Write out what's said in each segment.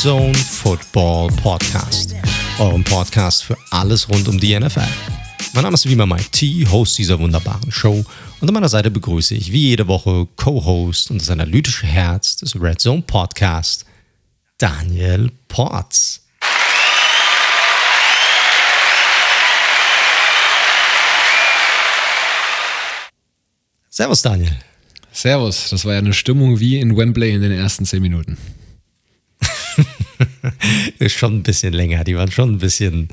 Zone Football Podcast. Eurem Podcast für alles rund um die NFL. Mein Name ist wie immer Mike T, Host dieser wunderbaren Show. Und an meiner Seite begrüße ich wie jede Woche Co-Host und das analytische Herz des Red Zone Podcast, Daniel Ports. Servus, Daniel. Servus, das war ja eine Stimmung wie in Wembley in den ersten zehn Minuten. ist schon ein bisschen länger. Die waren schon ein bisschen,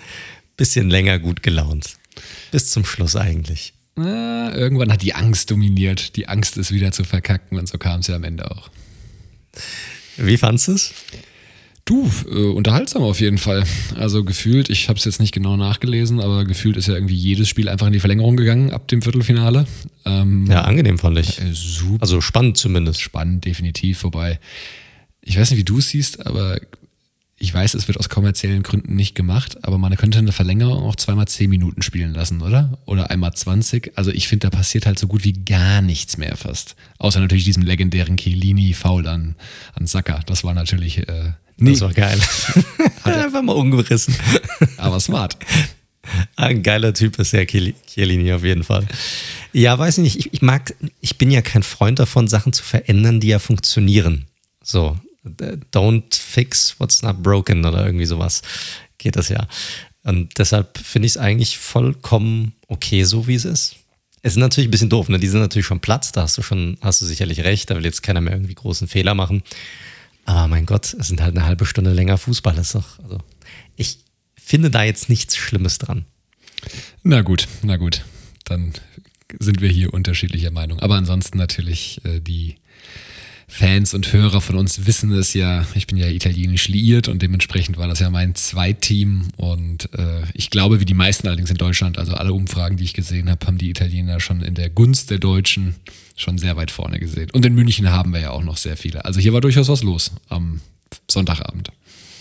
bisschen länger gut gelaunt. Bis zum Schluss eigentlich. Na, irgendwann hat die Angst dominiert. Die Angst ist wieder zu verkacken und so kam es ja am Ende auch. Wie fandest du es? Du, äh, unterhaltsam auf jeden Fall. Also gefühlt, ich habe es jetzt nicht genau nachgelesen, aber gefühlt ist ja irgendwie jedes Spiel einfach in die Verlängerung gegangen ab dem Viertelfinale. Ähm, ja, angenehm fand ich. Äh, super. Also spannend zumindest. Spannend, definitiv. Wobei, ich weiß nicht, wie du es siehst, aber ich weiß, es wird aus kommerziellen Gründen nicht gemacht, aber man könnte eine Verlängerung auch zweimal zehn Minuten spielen lassen, oder? Oder einmal 20. Also ich finde, da passiert halt so gut wie gar nichts mehr fast. Außer natürlich diesem legendären Chiellini-Foul an, an Saka. Das war natürlich. Äh, nee. Das war geil. Einfach mal umgerissen. aber smart. Ein geiler Typ ist der Chiellini auf jeden Fall. Ja, weiß ich nicht. Ich, ich mag, ich bin ja kein Freund davon, Sachen zu verändern, die ja funktionieren. So, don't fix what's not broken oder irgendwie sowas geht das ja. Und deshalb finde ich es eigentlich vollkommen okay, so wie es ist. Es ist natürlich ein bisschen doof, ne? Die sind natürlich schon Platz, da hast du schon, hast du sicherlich recht, da will jetzt keiner mehr irgendwie großen Fehler machen. Aber mein Gott, es sind halt eine halbe Stunde länger Fußball, ist doch, also ich finde da jetzt nichts Schlimmes dran. Na gut, na gut. Dann sind wir hier unterschiedlicher Meinung. Aber ansonsten natürlich äh, die Fans und Hörer von uns wissen es ja, ich bin ja italienisch liiert und dementsprechend war das ja mein Zweitteam und äh, ich glaube, wie die meisten allerdings in Deutschland, also alle Umfragen, die ich gesehen habe, haben die Italiener schon in der Gunst der Deutschen schon sehr weit vorne gesehen. Und in München haben wir ja auch noch sehr viele. Also hier war durchaus was los am Sonntagabend.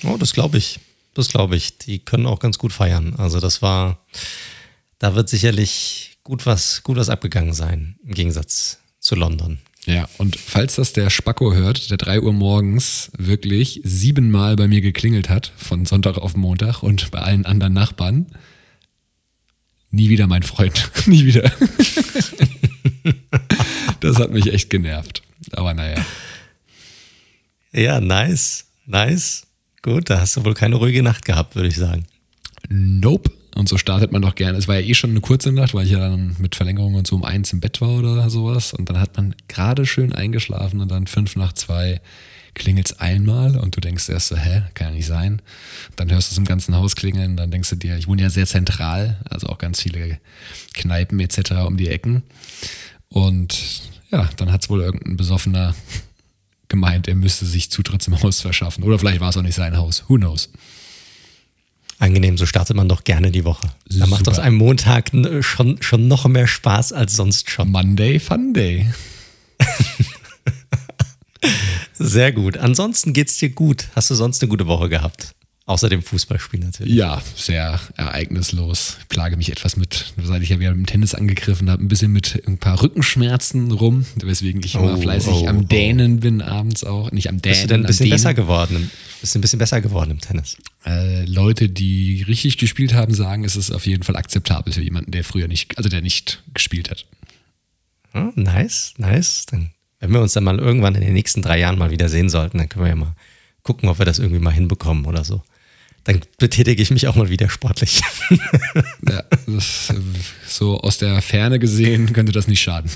Oh, das glaube ich. Das glaube ich. Die können auch ganz gut feiern. Also das war, da wird sicherlich gut was, gut was abgegangen sein, im Gegensatz zu London. Ja, und falls das der Spacko hört, der 3 Uhr morgens wirklich siebenmal bei mir geklingelt hat, von Sonntag auf Montag und bei allen anderen Nachbarn, nie wieder mein Freund. nie wieder. das hat mich echt genervt. Aber naja. Ja, nice. Nice. Gut, da hast du wohl keine ruhige Nacht gehabt, würde ich sagen. Nope. Und so startet man doch gerne. Es war ja eh schon eine kurze Nacht, weil ich ja dann mit Verlängerung und so um eins im Bett war oder sowas. Und dann hat man gerade schön eingeschlafen und dann fünf nach zwei klingelt es einmal und du denkst erst so, hä, kann ja nicht sein. Dann hörst du es im ganzen Haus klingeln, dann denkst du dir, ich wohne ja sehr zentral, also auch ganz viele Kneipen etc. um die Ecken. Und ja, dann hat es wohl irgendein Besoffener gemeint, er müsste sich Zutritt zum Haus verschaffen. Oder vielleicht war es auch nicht sein Haus. Who knows? Angenehm, so startet man doch gerne die Woche. Da Super. macht aus einem Montag schon, schon noch mehr Spaß als sonst schon. Monday Fun Day. Sehr gut. Ansonsten geht's dir gut. Hast du sonst eine gute Woche gehabt? Außer dem Fußballspiel natürlich. Ja, sehr ereignislos. Ich plage mich etwas mit, seit ich ja wieder im Tennis angegriffen habe, ein bisschen mit ein paar Rückenschmerzen rum, weswegen ich immer oh, fleißig oh, am. Dänen oh. bin abends auch. Nicht am Dänen. Bist du denn ein bisschen besser geworden? Bist du ein bisschen besser geworden im Tennis? Äh, Leute, die richtig gespielt haben, sagen, es ist auf jeden Fall akzeptabel für jemanden, der früher nicht, also der nicht gespielt hat. Oh, nice, nice. Dann, wenn wir uns dann mal irgendwann in den nächsten drei Jahren mal wieder sehen sollten, dann können wir ja mal gucken, ob wir das irgendwie mal hinbekommen oder so dann betätige ich mich auch mal wieder sportlich. ja, das, so aus der Ferne gesehen könnte das nicht schaden.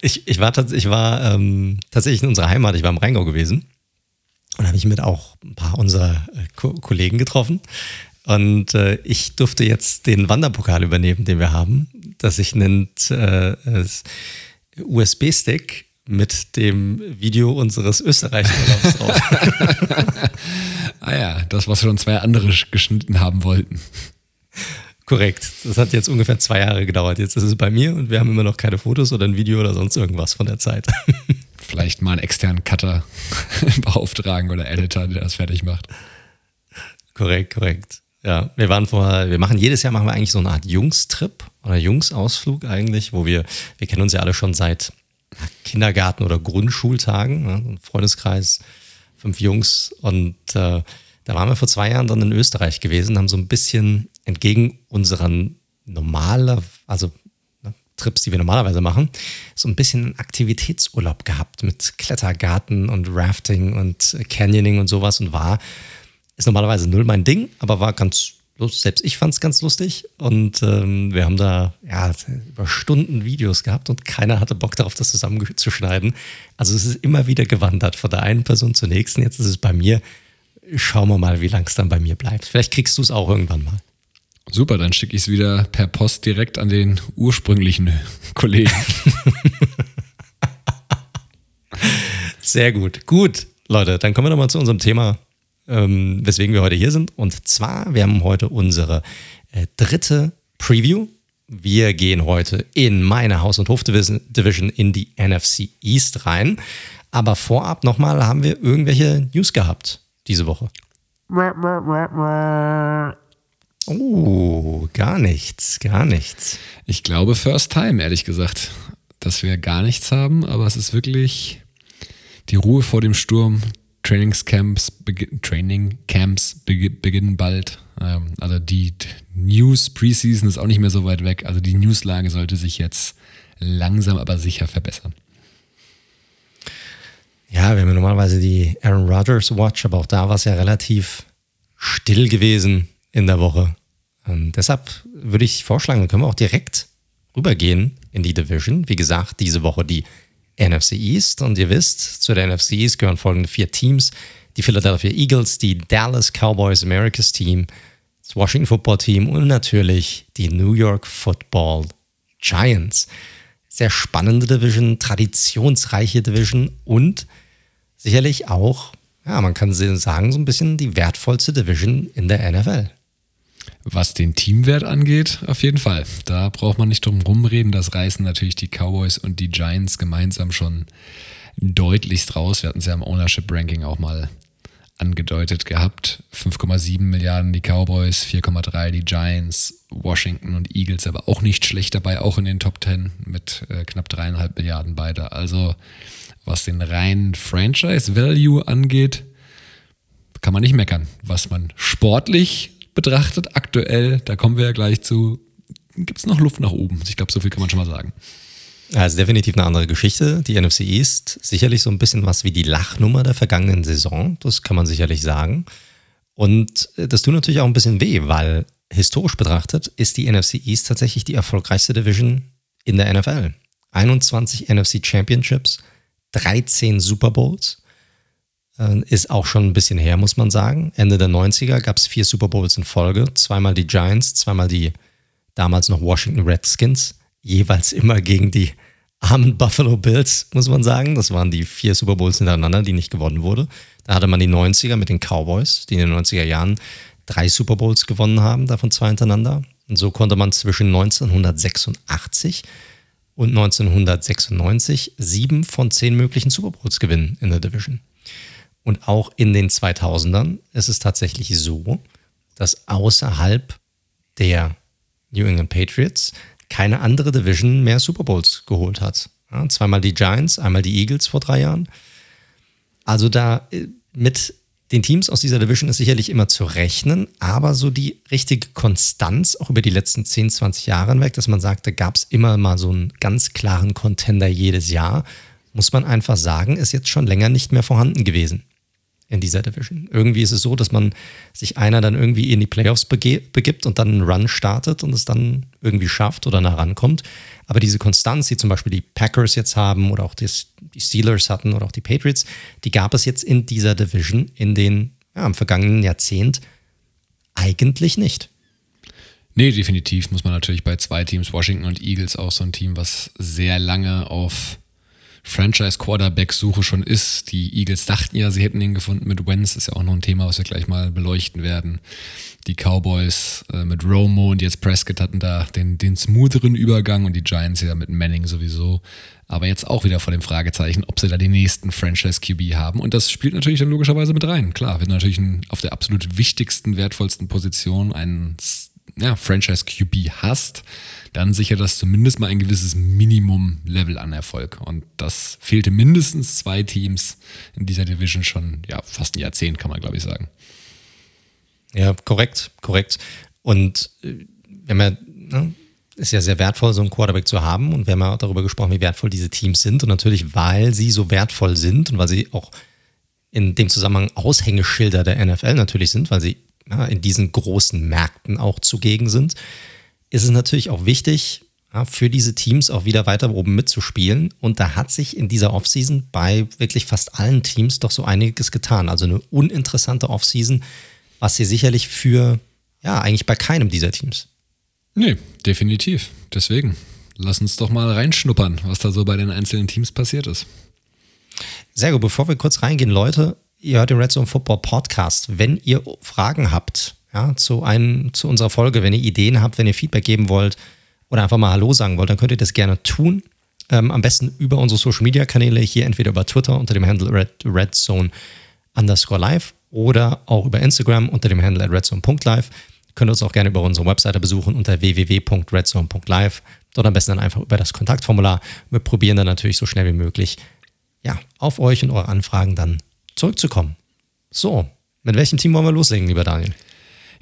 Ich, ich war, ich war ähm, tatsächlich in unserer Heimat, ich war im Rheingau gewesen und habe ich mit auch ein paar unserer äh, Ko Kollegen getroffen. Und äh, ich durfte jetzt den Wanderpokal übernehmen, den wir haben, das sich nennt äh, USB-Stick mit dem Video unseres Österreich-Urlaubs drauf. ah ja, das, was schon zwei andere geschnitten haben wollten. Korrekt. Das hat jetzt ungefähr zwei Jahre gedauert. Jetzt ist es bei mir und wir haben immer noch keine Fotos oder ein Video oder sonst irgendwas von der Zeit. Vielleicht mal einen externen Cutter beauftragen oder Editor, der das fertig macht. Korrekt, korrekt. Ja, wir waren vor, wir machen jedes Jahr machen wir eigentlich so eine Art Jungstrip oder Jungsausflug eigentlich, wo wir, wir kennen uns ja alle schon seit Kindergarten- oder Grundschultagen, ne? Freundeskreis fünf Jungs und äh, da waren wir vor zwei Jahren dann in Österreich gewesen, haben so ein bisschen entgegen unseren normalen, also ne, Trips, die wir normalerweise machen, so ein bisschen Aktivitätsurlaub gehabt mit Klettergarten und Rafting und Canyoning und sowas und war, ist normalerweise null mein Ding, aber war ganz. Selbst ich fand es ganz lustig und ähm, wir haben da ja, über Stunden Videos gehabt und keiner hatte Bock darauf, das zusammenzuschneiden. Also es ist immer wieder gewandert von der einen Person zur nächsten. Jetzt ist es bei mir. Schauen wir mal, wie lang es dann bei mir bleibt. Vielleicht kriegst du es auch irgendwann mal. Super, dann schicke ich es wieder per Post direkt an den ursprünglichen Kollegen. Sehr gut. Gut, Leute, dann kommen wir nochmal zu unserem Thema, ähm, weswegen wir heute hier sind. Und zwar, wir haben heute unsere äh, dritte Preview. Wir gehen heute in meine Haus- und Hofdivision in die NFC East rein. Aber vorab nochmal haben wir irgendwelche News gehabt diese Woche. Oh, gar nichts, gar nichts. Ich glaube, first time, ehrlich gesagt, dass wir gar nichts haben, aber es ist wirklich die Ruhe vor dem Sturm. Trainingscamps, Training Camps beginnen bald. Ähm, also die News Preseason ist auch nicht mehr so weit weg. Also die Newslage sollte sich jetzt langsam aber sicher verbessern. Ja, wir haben ja normalerweise die Aaron Rodgers Watch, aber auch da war es ja relativ still gewesen in der Woche. Und deshalb würde ich vorschlagen, dann können wir auch direkt rübergehen in die Division. Wie gesagt, diese Woche die NFC East. Und ihr wisst, zu der NFC East gehören folgende vier Teams. Die Philadelphia Eagles, die Dallas Cowboys Americas Team, das Washington Football Team und natürlich die New York Football Giants. Sehr spannende Division, traditionsreiche Division und sicherlich auch, ja, man kann sagen, so ein bisschen die wertvollste Division in der NFL. Was den Teamwert angeht, auf jeden Fall. Da braucht man nicht drum rumreden. Das reißen natürlich die Cowboys und die Giants gemeinsam schon deutlichst raus. Wir hatten es ja im Ownership Ranking auch mal angedeutet gehabt. 5,7 Milliarden die Cowboys, 4,3 die Giants, Washington und Eagles, aber auch nicht schlecht dabei, auch in den Top 10 mit äh, knapp dreieinhalb Milliarden beide. Also was den reinen Franchise Value angeht, kann man nicht meckern. Was man sportlich betrachtet, aktuell, da kommen wir ja gleich zu, gibt es noch Luft nach oben. Ich glaube, so viel kann man schon mal sagen. Ist definitiv eine andere Geschichte. Die NFC East sicherlich so ein bisschen was wie die Lachnummer der vergangenen Saison. Das kann man sicherlich sagen. Und äh, das tut natürlich auch ein bisschen weh, weil historisch betrachtet ist die NFC East tatsächlich die erfolgreichste Division in der NFL. 21 NFC Championships, 13 Super Bowls. Äh, ist auch schon ein bisschen her, muss man sagen. Ende der 90er gab es vier Super Bowls in Folge. Zweimal die Giants, zweimal die damals noch Washington Redskins. Jeweils immer gegen die armen Buffalo Bills, muss man sagen. Das waren die vier Super Bowls hintereinander, die nicht gewonnen wurde. Da hatte man die 90er mit den Cowboys, die in den 90er Jahren drei Super Bowls gewonnen haben, davon zwei hintereinander. Und so konnte man zwischen 1986 und 1996 sieben von zehn möglichen Super Bowls gewinnen in der Division. Und auch in den 2000ern ist es tatsächlich so, dass außerhalb der New England Patriots keine andere Division mehr Super Bowls geholt hat. Ja, zweimal die Giants, einmal die Eagles vor drei Jahren. Also da äh, mit den Teams aus dieser Division ist sicherlich immer zu rechnen, aber so die richtige Konstanz auch über die letzten 10, 20 Jahre hinweg, dass man sagt, da gab es immer mal so einen ganz klaren Contender jedes Jahr, muss man einfach sagen, ist jetzt schon länger nicht mehr vorhanden gewesen in dieser Division. Irgendwie ist es so, dass man sich einer dann irgendwie in die Playoffs begibt und dann einen Run startet und es dann irgendwie schafft oder nah rankommt. Aber diese Konstanz, die zum Beispiel die Packers jetzt haben oder auch die Steelers hatten oder auch die Patriots, die gab es jetzt in dieser Division in den ja, im vergangenen Jahrzehnt eigentlich nicht. Nee, definitiv muss man natürlich bei zwei Teams, Washington und Eagles, auch so ein Team, was sehr lange auf Franchise-Quarterback-Suche schon ist. Die Eagles dachten ja, sie hätten ihn gefunden mit Wentz, ist ja auch noch ein Thema, was wir gleich mal beleuchten werden. Die Cowboys äh, mit Romo und jetzt Prescott hatten da den, den smootheren Übergang und die Giants ja mit Manning sowieso. Aber jetzt auch wieder vor dem Fragezeichen, ob sie da den nächsten Franchise-QB haben. Und das spielt natürlich dann logischerweise mit rein. Klar, wenn du natürlich auf der absolut wichtigsten, wertvollsten Position einen ja, Franchise QB hast, dann sichert das zumindest mal ein gewisses Minimum-Level an Erfolg. Und das fehlte mindestens zwei Teams in dieser Division schon, ja, fast ein Jahrzehnt, kann man, glaube ich, sagen. Ja, korrekt, korrekt. Und äh, wenn man, ne, ist ja sehr wertvoll, so einen Quarterback zu haben. Und wir haben ja auch darüber gesprochen, wie wertvoll diese Teams sind. Und natürlich, weil sie so wertvoll sind und weil sie auch in dem Zusammenhang Aushängeschilder der NFL natürlich sind, weil sie ja, in diesen großen Märkten auch zugegen sind, ist es natürlich auch wichtig, für diese Teams auch wieder weiter oben mitzuspielen. Und da hat sich in dieser Offseason bei wirklich fast allen Teams doch so einiges getan. Also eine uninteressante Offseason, was sie sicherlich für, ja, eigentlich bei keinem dieser Teams. Nee, definitiv. Deswegen, lass uns doch mal reinschnuppern, was da so bei den einzelnen Teams passiert ist. Sehr gut, bevor wir kurz reingehen, Leute, ihr hört den Red Zone Football Podcast. Wenn ihr Fragen habt ja, zu, einem, zu unserer Folge, wenn ihr Ideen habt, wenn ihr Feedback geben wollt oder einfach mal Hallo sagen wollt, dann könnt ihr das gerne tun. Ähm, am besten über unsere Social Media Kanäle, hier entweder über Twitter unter dem Handle Red, Red Zone underscore live oder auch über Instagram unter dem Handle redzone.live. Könnt ihr uns auch gerne über unsere Webseite besuchen unter www.redzone.live. Dort am besten dann einfach über das Kontaktformular. Wir probieren dann natürlich so schnell wie möglich ja, auf euch und eure Anfragen dann zurückzukommen. So, mit welchem Team wollen wir loslegen, lieber Daniel?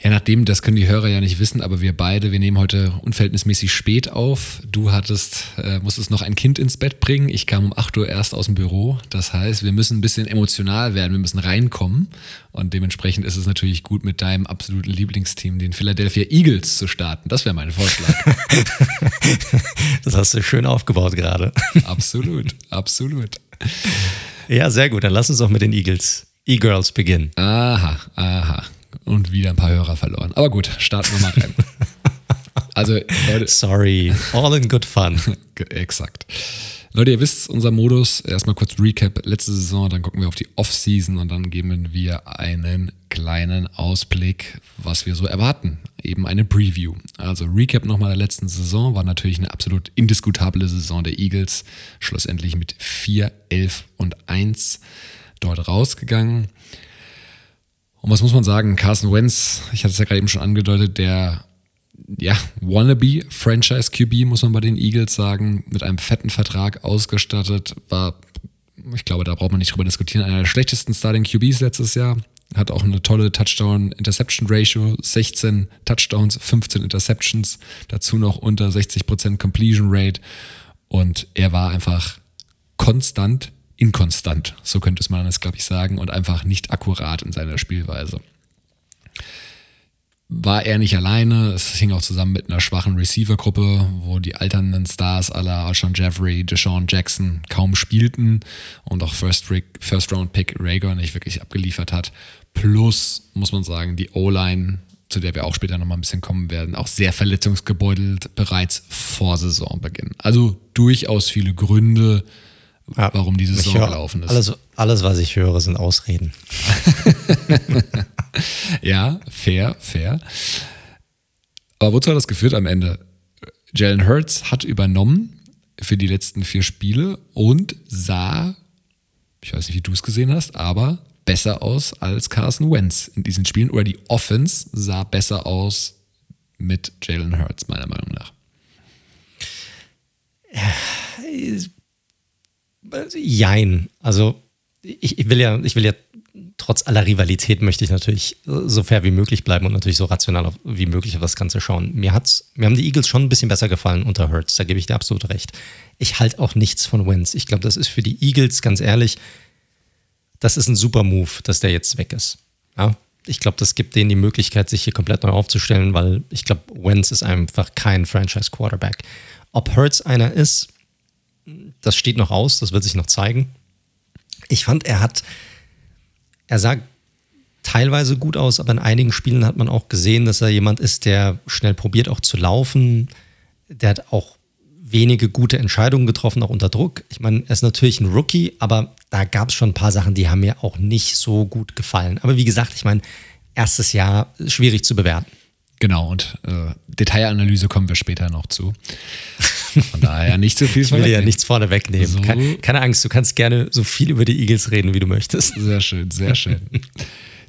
Ja, nachdem, das können die Hörer ja nicht wissen, aber wir beide, wir nehmen heute unverhältnismäßig spät auf. Du hattest, äh, musstest noch ein Kind ins Bett bringen. Ich kam um 8 Uhr erst aus dem Büro. Das heißt, wir müssen ein bisschen emotional werden, wir müssen reinkommen. Und dementsprechend ist es natürlich gut, mit deinem absoluten Lieblingsteam, den Philadelphia Eagles, zu starten. Das wäre mein Vorschlag. das hast du schön aufgebaut gerade. absolut, absolut. Ja, sehr gut. Dann lass uns auch mit den Eagles, E-Girls beginnen. Aha, aha und wieder ein paar Hörer verloren. Aber gut, starten wir mal rein. Also, Leute. Sorry, all in good fun. Exakt. Leute, ihr wisst, unser Modus, erstmal kurz Recap, letzte Saison, dann gucken wir auf die Off-Season und dann geben wir einen kleinen Ausblick, was wir so erwarten. Eben eine Preview. Also Recap nochmal der letzten Saison, war natürlich eine absolut indiskutable Saison der Eagles, schlussendlich mit 4, 11 und 1 dort rausgegangen. Und was muss man sagen? Carson Wentz, ich hatte es ja gerade eben schon angedeutet, der ja, wannabe Franchise QB, muss man bei den Eagles sagen, mit einem fetten Vertrag ausgestattet, war, ich glaube, da braucht man nicht drüber diskutieren, einer der schlechtesten Starting QBs letztes Jahr. Hat auch eine tolle Touchdown-Interception-Ratio, 16 Touchdowns, 15 Interceptions, dazu noch unter 60% Completion Rate. Und er war einfach konstant inkonstant, so könnte man es, glaube ich, sagen, und einfach nicht akkurat in seiner Spielweise. War er nicht alleine, es hing auch zusammen mit einer schwachen Receiver-Gruppe, wo die alternden Stars aller Alshon Jeffrey, Deshaun Jackson kaum spielten und auch First-Round-Pick Rager nicht wirklich abgeliefert hat. Plus, muss man sagen, die O-Line, zu der wir auch später nochmal ein bisschen kommen werden, auch sehr verletzungsgebeutelt bereits vor Saisonbeginn. Also durchaus viele Gründe, ja, warum diese Saison höre, gelaufen ist. Alles, alles, was ich höre, sind Ausreden. ja, fair, fair. Aber wozu hat das geführt am Ende? Jalen Hurts hat übernommen für die letzten vier Spiele und sah, ich weiß nicht, wie du es gesehen hast, aber besser aus als Carson Wentz in diesen Spielen. Oder die Offense sah besser aus mit Jalen Hurts, meiner Meinung nach. Jein. Also ich, ich, will ja, ich will ja trotz aller Rivalität möchte ich natürlich so fair wie möglich bleiben und natürlich so rational wie möglich auf das Ganze schauen. Mir hat's, mir haben die Eagles schon ein bisschen besser gefallen unter Hurts, da gebe ich dir absolut recht. Ich halte auch nichts von Wentz. Ich glaube, das ist für die Eagles, ganz ehrlich, das ist ein super Move, dass der jetzt weg ist. Ja? Ich glaube, das gibt denen die Möglichkeit, sich hier komplett neu aufzustellen, weil ich glaube, Wentz ist einfach kein Franchise-Quarterback. Ob Hurts einer ist, das steht noch aus, das wird sich noch zeigen. Ich fand, er hat, er sah teilweise gut aus, aber in einigen Spielen hat man auch gesehen, dass er jemand ist, der schnell probiert auch zu laufen. Der hat auch wenige gute Entscheidungen getroffen, auch unter Druck. Ich meine, er ist natürlich ein Rookie, aber da gab es schon ein paar Sachen, die haben mir auch nicht so gut gefallen. Aber wie gesagt, ich meine, erstes Jahr schwierig zu bewerten. Genau, und äh, Detailanalyse kommen wir später noch zu. Von daher nicht so viel Ich will ja nichts vorne wegnehmen. So. Keine, keine Angst, du kannst gerne so viel über die Eagles reden, wie du möchtest. Sehr schön, sehr schön.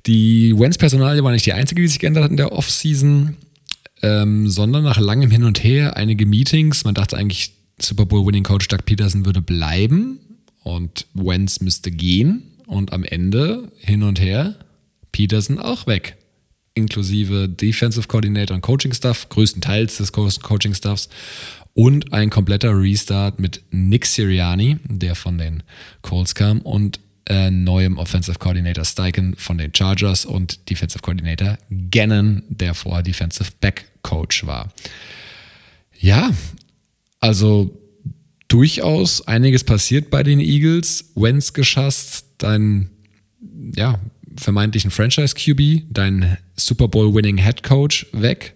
die Wentz-Personalie war nicht die einzige, die sich geändert hat in der Offseason. ähm, sondern nach langem Hin und Her einige Meetings. Man dachte eigentlich, Super Bowl-Winning Coach Doug Peterson würde bleiben und Wentz müsste gehen. Und am Ende hin und her Peterson auch weg. Inklusive Defensive Coordinator und Coaching Staff, größtenteils des Coaching Staffs. Und ein kompletter Restart mit Nick Siriani, der von den Colts kam, und äh, neuem Offensive Coordinator Steichen von den Chargers und Defensive Coordinator Gannon, der vorher Defensive Back Coach war. Ja, also durchaus einiges passiert bei den Eagles. Wentz geschasst, dein ja, vermeintlichen Franchise QB, dein Super Bowl Winning Head Coach weg.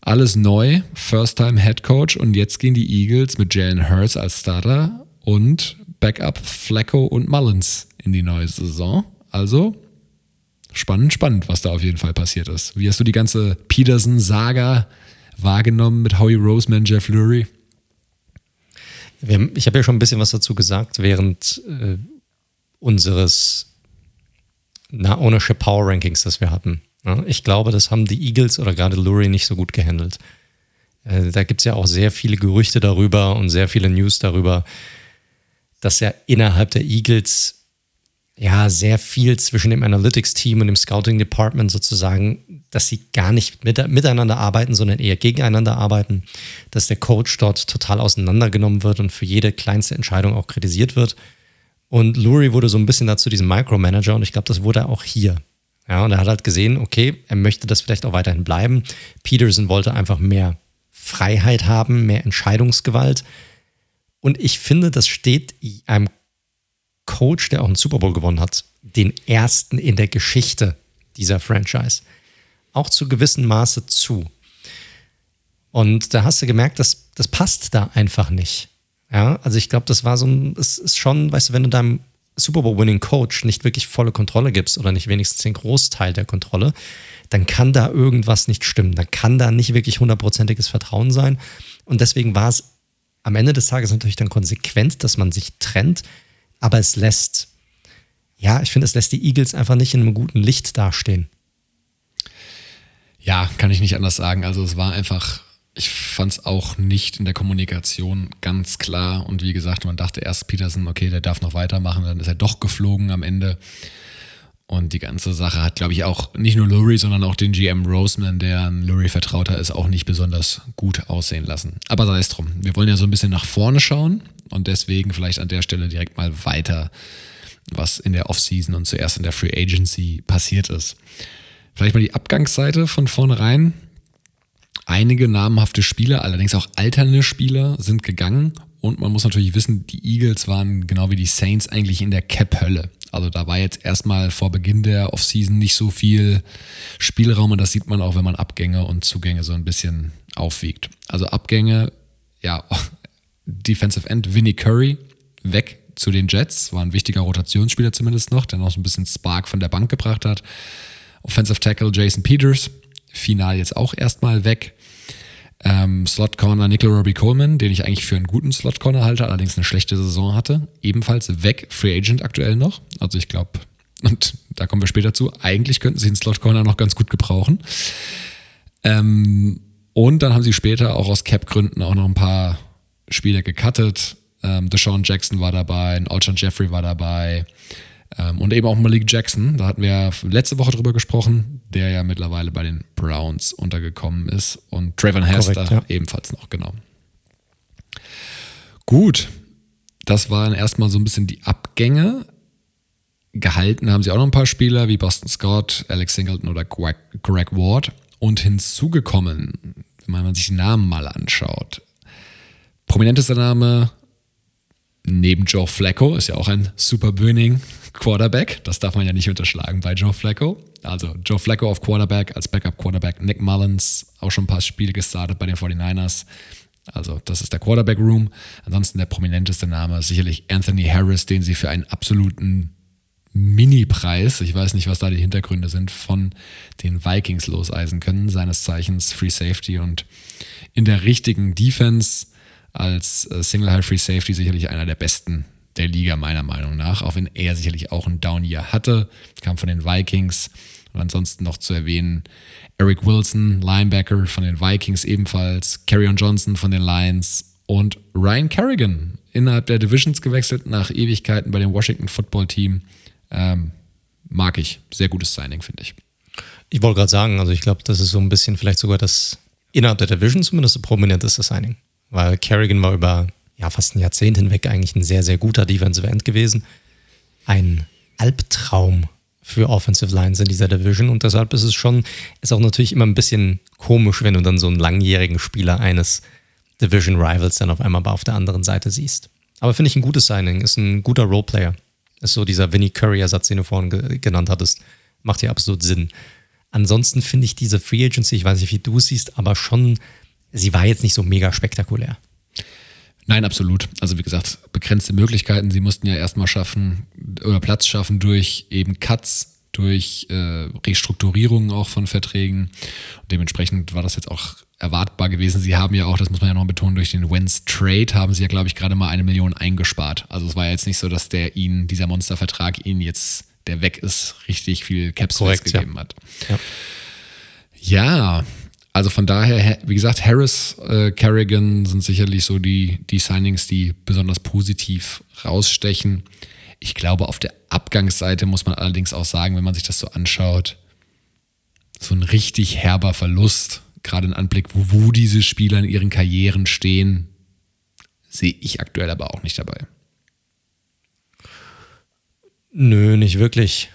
Alles neu, First Time Head Coach und jetzt gehen die Eagles mit Jalen Hurts als Starter und Backup Flacco und Mullins in die neue Saison. Also spannend, spannend, was da auf jeden Fall passiert ist. Wie hast du die ganze Peterson-Saga wahrgenommen mit Howie Roseman, Jeff Lurie? Ich habe ja schon ein bisschen was dazu gesagt während äh, unseres na, Ownership Power Rankings, das wir hatten. Ja, ich glaube, das haben die Eagles oder gerade Lurie nicht so gut gehandelt. Äh, da gibt es ja auch sehr viele Gerüchte darüber und sehr viele News darüber, dass ja innerhalb der Eagles ja sehr viel zwischen dem Analytics-Team und dem Scouting-Department sozusagen, dass sie gar nicht mit, miteinander arbeiten, sondern eher gegeneinander arbeiten, dass der Coach dort total auseinandergenommen wird und für jede kleinste Entscheidung auch kritisiert wird. Und Lurie wurde so ein bisschen dazu diesem Micromanager und ich glaube, das wurde auch hier. Ja, und er hat halt gesehen, okay, er möchte das vielleicht auch weiterhin bleiben. Peterson wollte einfach mehr Freiheit haben, mehr Entscheidungsgewalt. Und ich finde, das steht einem Coach, der auch einen Super Bowl gewonnen hat, den ersten in der Geschichte dieser Franchise, auch zu gewissem Maße zu. Und da hast du gemerkt, dass das passt da einfach nicht. Ja, also ich glaube, das war so ein, es ist schon, weißt du, wenn du deinem Super Bowl Winning Coach nicht wirklich volle Kontrolle gibst oder nicht wenigstens den Großteil der Kontrolle, dann kann da irgendwas nicht stimmen. Da kann da nicht wirklich hundertprozentiges Vertrauen sein. Und deswegen war es am Ende des Tages natürlich dann konsequent, dass man sich trennt, aber es lässt, ja, ich finde, es lässt die Eagles einfach nicht in einem guten Licht dastehen. Ja, kann ich nicht anders sagen. Also es war einfach, ich fand es auch nicht in der Kommunikation ganz klar. Und wie gesagt, man dachte erst Peterson, okay, der darf noch weitermachen, dann ist er doch geflogen am Ende. Und die ganze Sache hat, glaube ich, auch nicht nur Lurie, sondern auch den GM Roseman, der an Lurie vertrauter ist, auch nicht besonders gut aussehen lassen. Aber sei es drum. Wir wollen ja so ein bisschen nach vorne schauen und deswegen vielleicht an der Stelle direkt mal weiter, was in der Offseason und zuerst in der Free Agency passiert ist. Vielleicht mal die Abgangsseite von vornherein. Einige namhafte Spieler, allerdings auch alternde Spieler, sind gegangen. Und man muss natürlich wissen, die Eagles waren genau wie die Saints eigentlich in der Cap-Hölle. Also da war jetzt erstmal vor Beginn der Offseason nicht so viel Spielraum und das sieht man auch, wenn man Abgänge und Zugänge so ein bisschen aufwiegt. Also Abgänge, ja, Defensive End Vinnie Curry weg zu den Jets, war ein wichtiger Rotationsspieler zumindest noch, der noch so ein bisschen Spark von der Bank gebracht hat. Offensive Tackle Jason Peters, final jetzt auch erstmal weg. Ähm, Slot Corner Nickel Robbie Coleman, den ich eigentlich für einen guten Slot Corner halte, allerdings eine schlechte Saison hatte, ebenfalls weg, Free Agent aktuell noch. Also ich glaube, und da kommen wir später zu, eigentlich könnten sie den Slot Corner noch ganz gut gebrauchen. Ähm, und dann haben sie später auch aus Cap-Gründen auch noch ein paar Spieler gecuttet. Ähm, Deshaun Jackson war dabei, Alshon Jeffrey war dabei, und eben auch Malik Jackson, da hatten wir letzte Woche drüber gesprochen, der ja mittlerweile bei den Browns untergekommen ist. Und Trayvon Hester ja. ebenfalls noch, genau. Gut, das waren erstmal so ein bisschen die Abgänge. Gehalten haben sie auch noch ein paar Spieler wie Boston Scott, Alex Singleton oder Greg, Greg Ward. Und hinzugekommen, wenn man sich die Namen mal anschaut. Prominentester Name neben Joe Flacco, ist ja auch ein super Burning Quarterback. Das darf man ja nicht unterschlagen bei Joe Flacco. Also Joe Flacco auf Quarterback, als Backup-Quarterback. Nick Mullins, auch schon ein paar Spiele gestartet bei den 49ers. Also das ist der Quarterback-Room. Ansonsten der prominenteste Name sicherlich Anthony Harris, den sie für einen absoluten Mini-Preis, ich weiß nicht, was da die Hintergründe sind, von den Vikings loseisen können. Seines Zeichens Free Safety und in der richtigen Defense als äh, Single High Free Safety sicherlich einer der besten der Liga, meiner Meinung nach. Auch wenn er sicherlich auch ein Down-Year hatte, kam von den Vikings Und ansonsten noch zu erwähnen, Eric Wilson, Linebacker von den Vikings ebenfalls, Carrion Johnson von den Lions und Ryan Kerrigan, innerhalb der Divisions gewechselt nach Ewigkeiten bei dem Washington Football Team. Ähm, mag ich. Sehr gutes Signing, finde ich. Ich wollte gerade sagen, also ich glaube, das ist so ein bisschen vielleicht sogar das innerhalb der Division zumindest das prominenteste Signing. Weil Kerrigan war über ja, fast ein Jahrzehnt hinweg eigentlich ein sehr, sehr guter Defensive End gewesen. Ein Albtraum für Offensive Lines in dieser Division und deshalb ist es schon, ist auch natürlich immer ein bisschen komisch, wenn du dann so einen langjährigen Spieler eines Division Rivals dann auf einmal auf der anderen Seite siehst. Aber finde ich ein gutes Signing, ist ein guter Roleplayer. Ist so dieser Vinnie Curry-Ersatz, den du vorhin ge genannt hattest. Macht ja absolut Sinn. Ansonsten finde ich diese Free Agency, ich weiß nicht, wie du es siehst, aber schon, sie war jetzt nicht so mega spektakulär. Nein, absolut. Also wie gesagt, begrenzte Möglichkeiten. Sie mussten ja erstmal schaffen oder Platz schaffen durch eben Cuts, durch äh, Restrukturierungen auch von Verträgen. Und dementsprechend war das jetzt auch erwartbar gewesen. Sie haben ja auch, das muss man ja noch betonen, durch den Wentz Trade haben sie ja, glaube ich, gerade mal eine Million eingespart. Also es war jetzt nicht so, dass der ihnen, dieser Monstervertrag ihnen jetzt, der weg ist, richtig viel Caps gegeben ja. hat. Ja. ja. Also von daher, wie gesagt, Harris, äh, Kerrigan sind sicherlich so die, die Signings, die besonders positiv rausstechen. Ich glaube, auf der Abgangsseite muss man allerdings auch sagen, wenn man sich das so anschaut, so ein richtig herber Verlust gerade ein Anblick, wo, wo diese Spieler in ihren Karrieren stehen, sehe ich aktuell aber auch nicht dabei. Nö, nicht wirklich.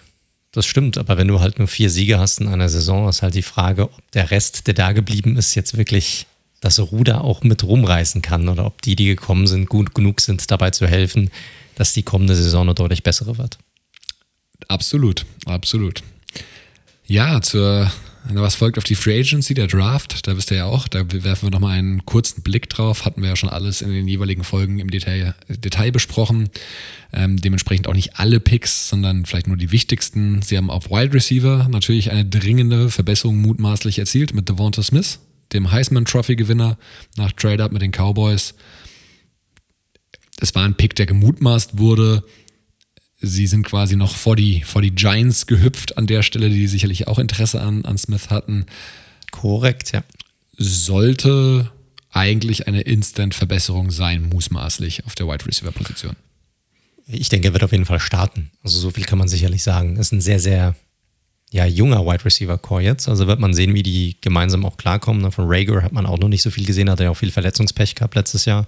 Das stimmt, aber wenn du halt nur vier Siege hast in einer Saison, ist halt die Frage, ob der Rest, der da geblieben ist, jetzt wirklich das Ruder auch mit rumreißen kann oder ob die, die gekommen sind, gut genug sind, dabei zu helfen, dass die kommende Saison eine deutlich bessere wird. Absolut, absolut. Ja, zur was folgt auf die Free Agency, der Draft? Da bist du ja auch. Da werfen wir nochmal einen kurzen Blick drauf. Hatten wir ja schon alles in den jeweiligen Folgen im Detail, Detail besprochen. Ähm, dementsprechend auch nicht alle Picks, sondern vielleicht nur die wichtigsten. Sie haben auf Wide Receiver natürlich eine dringende Verbesserung mutmaßlich erzielt mit Devonta Smith, dem Heisman Trophy Gewinner nach Trade-Up mit den Cowboys. Es war ein Pick, der gemutmaßt wurde sie sind quasi noch vor die, vor die Giants gehüpft an der Stelle, die sicherlich auch Interesse an, an Smith hatten. Korrekt, ja. Sollte eigentlich eine Instant-Verbesserung sein, mutmaßlich auf der Wide Receiver-Position. Ich denke, er wird auf jeden Fall starten. Also so viel kann man sicherlich sagen. Ist ein sehr, sehr ja, junger Wide Receiver Core jetzt. Also wird man sehen, wie die gemeinsam auch klarkommen. Von Rager hat man auch noch nicht so viel gesehen, hat er ja auch viel Verletzungspech gehabt letztes Jahr.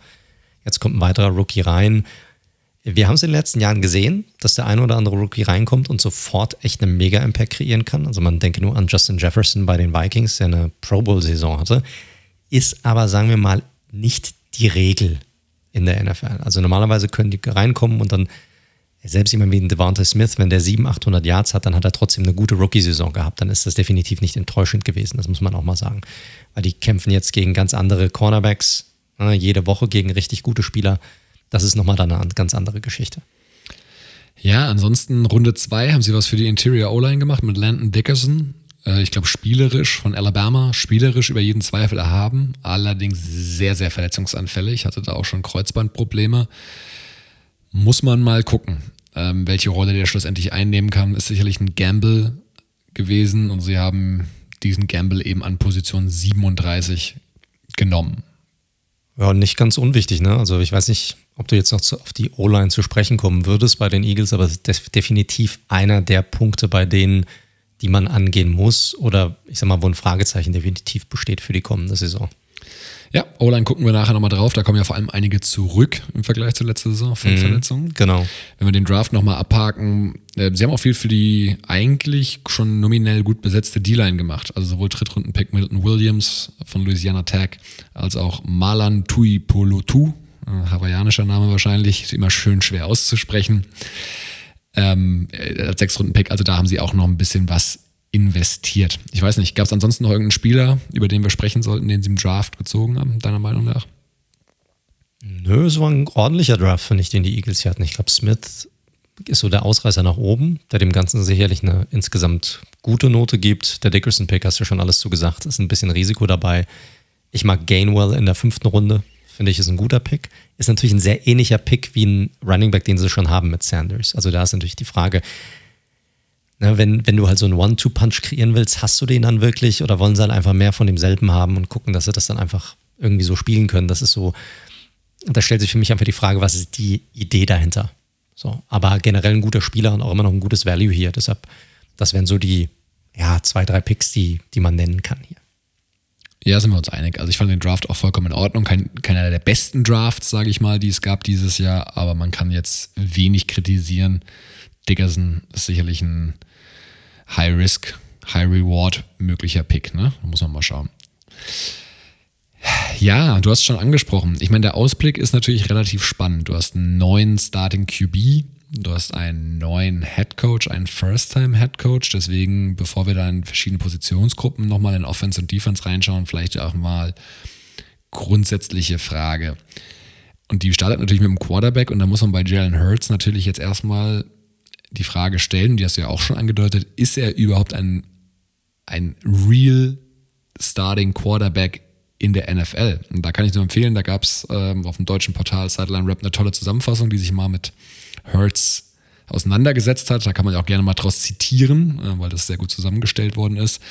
Jetzt kommt ein weiterer Rookie rein wir haben es in den letzten Jahren gesehen, dass der eine oder andere Rookie reinkommt und sofort echt einen Mega-Impact kreieren kann. Also man denke nur an Justin Jefferson bei den Vikings, der eine Pro Bowl-Saison hatte. Ist aber, sagen wir mal, nicht die Regel in der NFL. Also normalerweise können die reinkommen und dann, selbst jemand wie ein Devontae Smith, wenn der 700, 800 Yards hat, dann hat er trotzdem eine gute Rookie-Saison gehabt. Dann ist das definitiv nicht enttäuschend gewesen, das muss man auch mal sagen. Weil die kämpfen jetzt gegen ganz andere Cornerbacks, ne, jede Woche gegen richtig gute Spieler das ist nochmal dann eine ganz andere Geschichte. Ja, ansonsten Runde 2 haben sie was für die Interior O-Line gemacht mit Landon Dickerson. Äh, ich glaube, spielerisch von Alabama, spielerisch über jeden Zweifel erhaben, allerdings sehr, sehr verletzungsanfällig. Hatte da auch schon Kreuzbandprobleme. Muss man mal gucken, ähm, welche Rolle der schlussendlich einnehmen kann. Ist sicherlich ein Gamble gewesen und sie haben diesen Gamble eben an Position 37 genommen. Ja, nicht ganz unwichtig, ne? Also ich weiß nicht, ob du jetzt noch auf die O-Line zu sprechen kommen würdest bei den Eagles, aber es ist definitiv einer der Punkte, bei denen, die man angehen muss oder ich sag mal, wo ein Fragezeichen definitiv besteht für die kommende Saison. Ja, O-Line gucken wir nachher nochmal drauf. Da kommen ja vor allem einige zurück im Vergleich zur letzten Saison von mhm, Verletzungen. Genau. Wenn wir den Draft nochmal abhaken, äh, sie haben auch viel für die eigentlich schon nominell gut besetzte D-Line gemacht. Also sowohl Drittrunden-Pick Milton Williams von Louisiana Tech als auch Malan Tui Polotu äh, hawaiianischer Name wahrscheinlich, ist immer schön schwer auszusprechen. Ähm, äh, als Sechs-Runden-Pick, also da haben sie auch noch ein bisschen was investiert. Ich weiß nicht, gab es ansonsten noch irgendeinen Spieler, über den wir sprechen sollten, den sie im Draft gezogen haben, deiner Meinung nach? Nö, es war ein ordentlicher Draft, finde ich, den die Eagles hier hatten. Ich glaube, Smith ist so der Ausreißer nach oben, der dem Ganzen sicherlich eine insgesamt gute Note gibt. Der Dickerson-Pick hast du schon alles zugesagt, ist ein bisschen Risiko dabei. Ich mag Gainwell in der fünften Runde, finde ich, ist ein guter Pick. Ist natürlich ein sehr ähnlicher Pick wie ein Running Back, den sie schon haben mit Sanders. Also da ist natürlich die Frage, Ne, wenn, wenn du halt so einen One-Two-Punch kreieren willst, hast du den dann wirklich oder wollen sie dann einfach mehr von demselben haben und gucken, dass sie das dann einfach irgendwie so spielen können? Das ist so, da stellt sich für mich einfach die Frage, was ist die Idee dahinter? So, aber generell ein guter Spieler und auch immer noch ein gutes Value hier. Deshalb, das wären so die, ja, zwei, drei Picks, die, die man nennen kann hier. Ja, sind wir uns einig. Also ich fand den Draft auch vollkommen in Ordnung. Kein, keiner der besten Drafts, sage ich mal, die es gab dieses Jahr, aber man kann jetzt wenig kritisieren. Dickerson ist sicherlich ein High-Risk, High-Reward möglicher Pick, ne? Da muss man mal schauen. Ja, du hast es schon angesprochen. Ich meine, der Ausblick ist natürlich relativ spannend. Du hast einen neuen Starting QB, du hast einen neuen Head Coach, einen First-Time Head Coach. Deswegen, bevor wir da in verschiedene Positionsgruppen nochmal in Offense und Defense reinschauen, vielleicht auch mal grundsätzliche Frage. Und die startet natürlich mit dem Quarterback und da muss man bei Jalen Hurts natürlich jetzt erstmal die Frage stellen, die hast du ja auch schon angedeutet, ist er überhaupt ein, ein real starting Quarterback in der NFL? Und da kann ich nur empfehlen, da gab es ähm, auf dem deutschen Portal Sideline Rap eine tolle Zusammenfassung, die sich mal mit Hertz auseinandergesetzt hat. Da kann man ja auch gerne mal draus zitieren, äh, weil das sehr gut zusammengestellt worden ist.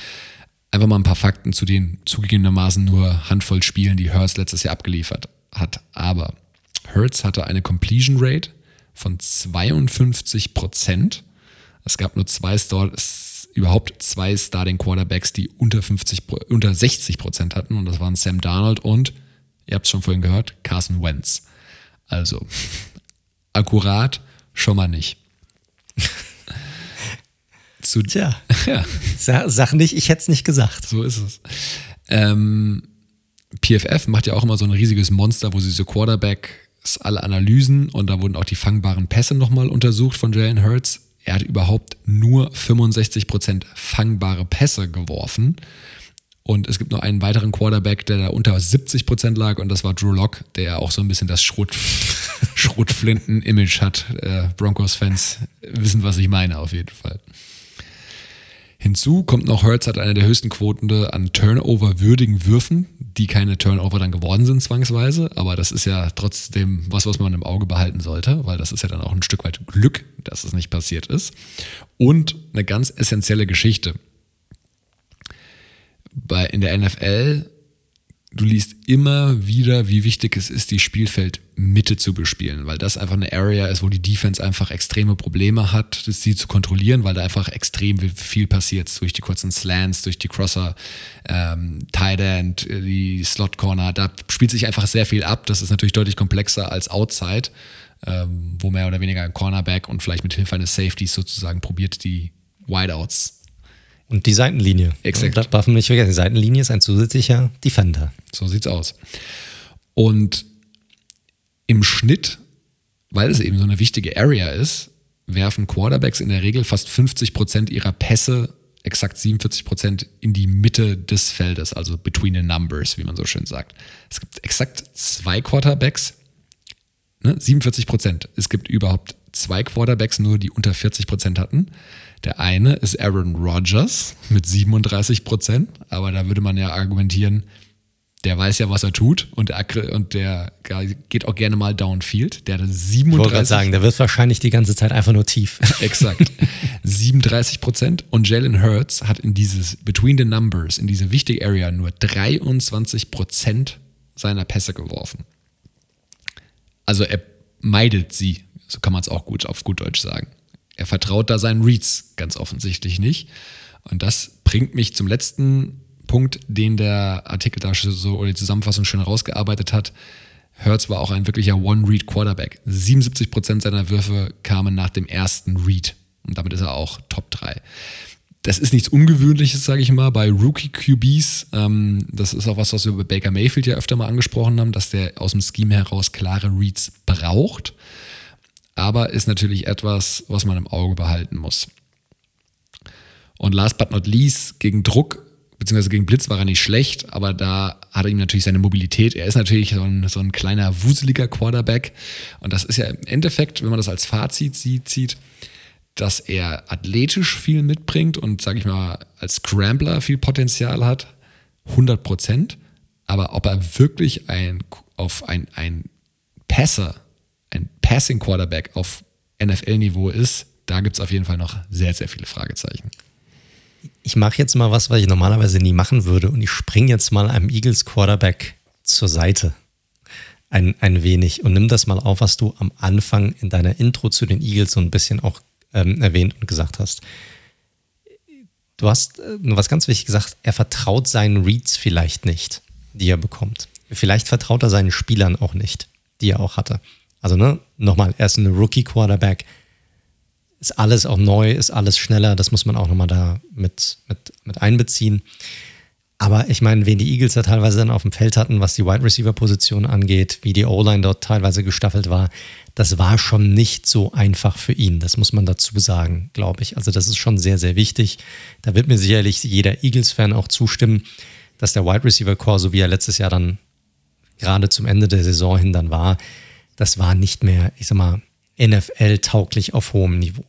Einfach mal ein paar Fakten zu den zugegebenermaßen nur Handvoll Spielen, die Hertz letztes Jahr abgeliefert hat. Aber Hertz hatte eine Completion Rate von 52 Prozent. Es gab nur zwei überhaupt zwei Starting Quarterbacks, die unter 50, unter 60 Prozent hatten. Und das waren Sam Darnold und, ihr habt es schon vorhin gehört, Carson Wentz. Also, akkurat schon mal nicht. Zu, Tja, ja. sag nicht, ich hätte es nicht gesagt. So ist es. Ähm, PFF macht ja auch immer so ein riesiges Monster, wo sie so Quarterback alle Analysen und da wurden auch die fangbaren Pässe nochmal untersucht von Jalen Hurts. Er hat überhaupt nur 65% fangbare Pässe geworfen. Und es gibt noch einen weiteren Quarterback, der da unter 70% lag und das war Drew Locke, der auch so ein bisschen das Schrot, Schrotflinten-Image hat. Äh, Broncos-Fans wissen, was ich meine, auf jeden Fall. Hinzu kommt noch, Hertz hat eine der höchsten Quoten an Turnover-würdigen Würfen, die keine Turnover dann geworden sind zwangsweise, aber das ist ja trotzdem was, was man im Auge behalten sollte, weil das ist ja dann auch ein Stück weit Glück, dass es nicht passiert ist. Und eine ganz essentielle Geschichte. Bei, in der NFL du liest immer wieder, wie wichtig es ist, die Spielfeldmitte zu bespielen, weil das einfach eine Area ist, wo die Defense einfach extreme Probleme hat, sie zu kontrollieren, weil da einfach extrem viel passiert durch die kurzen Slants, durch die Crosser, ähm, Tight End, die Slot Corner, da spielt sich einfach sehr viel ab. Das ist natürlich deutlich komplexer als Outside, ähm, wo mehr oder weniger ein Cornerback und vielleicht mit Hilfe eines Safeties sozusagen probiert, die Wideouts und die Seitenlinie. Exakt. Das darf man nicht vergessen. Die Seitenlinie ist ein zusätzlicher Defender. So sieht's aus. Und im Schnitt, weil es eben so eine wichtige Area ist, werfen Quarterbacks in der Regel fast 50 Prozent ihrer Pässe, exakt 47 Prozent, in die Mitte des Feldes, also between the numbers, wie man so schön sagt. Es gibt exakt zwei Quarterbacks, ne, 47 Prozent. Es gibt überhaupt zwei Quarterbacks nur, die unter 40 Prozent hatten. Der eine ist Aaron Rodgers mit 37 Prozent, aber da würde man ja argumentieren, der weiß ja, was er tut und der, und der geht auch gerne mal downfield. Der hat 37. Ich wollte sagen, der wird wahrscheinlich die ganze Zeit einfach nur tief. Exakt. 37 Prozent und Jalen Hurts hat in dieses Between the Numbers, in diese wichtige Area nur 23 Prozent seiner Pässe geworfen. Also er meidet sie, so kann man es auch gut auf gut Deutsch sagen. Er vertraut da seinen Reads ganz offensichtlich nicht. Und das bringt mich zum letzten Punkt, den der Artikel da so oder die Zusammenfassung schön rausgearbeitet hat. Hertz war auch ein wirklicher One-Read-Quarterback. 77% seiner Würfe kamen nach dem ersten Read. Und damit ist er auch Top 3. Das ist nichts Ungewöhnliches, sage ich mal, bei Rookie-QBs. Ähm, das ist auch was, was wir bei Baker Mayfield ja öfter mal angesprochen haben, dass der aus dem Scheme heraus klare Reads braucht aber ist natürlich etwas, was man im Auge behalten muss. Und last but not least, gegen Druck beziehungsweise gegen Blitz war er nicht schlecht, aber da hat er ihm natürlich seine Mobilität. Er ist natürlich so ein, so ein kleiner, wuseliger Quarterback. Und das ist ja im Endeffekt, wenn man das als Fazit sieht, dass er athletisch viel mitbringt und, sage ich mal, als Scrambler viel Potenzial hat, 100 Prozent. Aber ob er wirklich ein, auf ein, ein Passer ein Passing Quarterback auf NFL-Niveau ist, da gibt es auf jeden Fall noch sehr, sehr viele Fragezeichen. Ich mache jetzt mal was, was ich normalerweise nie machen würde und ich springe jetzt mal einem Eagles Quarterback zur Seite. Ein, ein wenig und nimm das mal auf, was du am Anfang in deiner Intro zu den Eagles so ein bisschen auch ähm, erwähnt und gesagt hast. Du hast äh, was ganz wichtig gesagt, er vertraut seinen Reads vielleicht nicht, die er bekommt. Vielleicht vertraut er seinen Spielern auch nicht, die er auch hatte. Also, ne, nochmal, er ist ein Rookie-Quarterback, ist alles auch neu, ist alles schneller, das muss man auch nochmal da mit, mit, mit einbeziehen. Aber ich meine, wen die Eagles da teilweise dann auf dem Feld hatten, was die Wide Receiver Position angeht, wie die O-Line dort teilweise gestaffelt war, das war schon nicht so einfach für ihn. Das muss man dazu sagen, glaube ich. Also das ist schon sehr, sehr wichtig. Da wird mir sicherlich jeder Eagles-Fan auch zustimmen, dass der Wide Receiver Core, so wie er letztes Jahr dann gerade zum Ende der Saison hin dann war, das war nicht mehr, ich sag mal, NFL-tauglich auf hohem Niveau.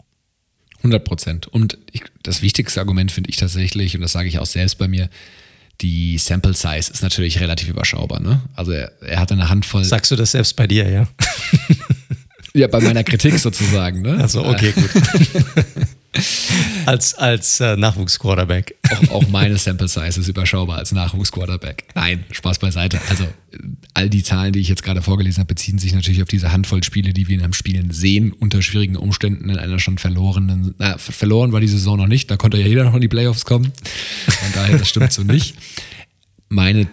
100 Prozent. Und ich, das wichtigste Argument finde ich tatsächlich, und das sage ich auch selbst bei mir, die Sample Size ist natürlich relativ überschaubar. Ne? Also er, er hat eine Handvoll. Sagst du das selbst bei dir, ja? ja, bei meiner Kritik sozusagen. Ne? Also okay, gut. als als äh, Nachwuchsquarterback. Auch, auch meine Sample Size ist überschaubar als Nachwuchsquarterback. Nein, Spaß beiseite. Also all die Zahlen, die ich jetzt gerade vorgelesen habe, beziehen sich natürlich auf diese Handvoll Spiele, die wir in einem Spielen sehen, unter schwierigen Umständen in einer schon verlorenen, na, verloren war die Saison noch nicht, da konnte ja jeder noch in die Playoffs kommen. Von daher, das stimmt so nicht. Meine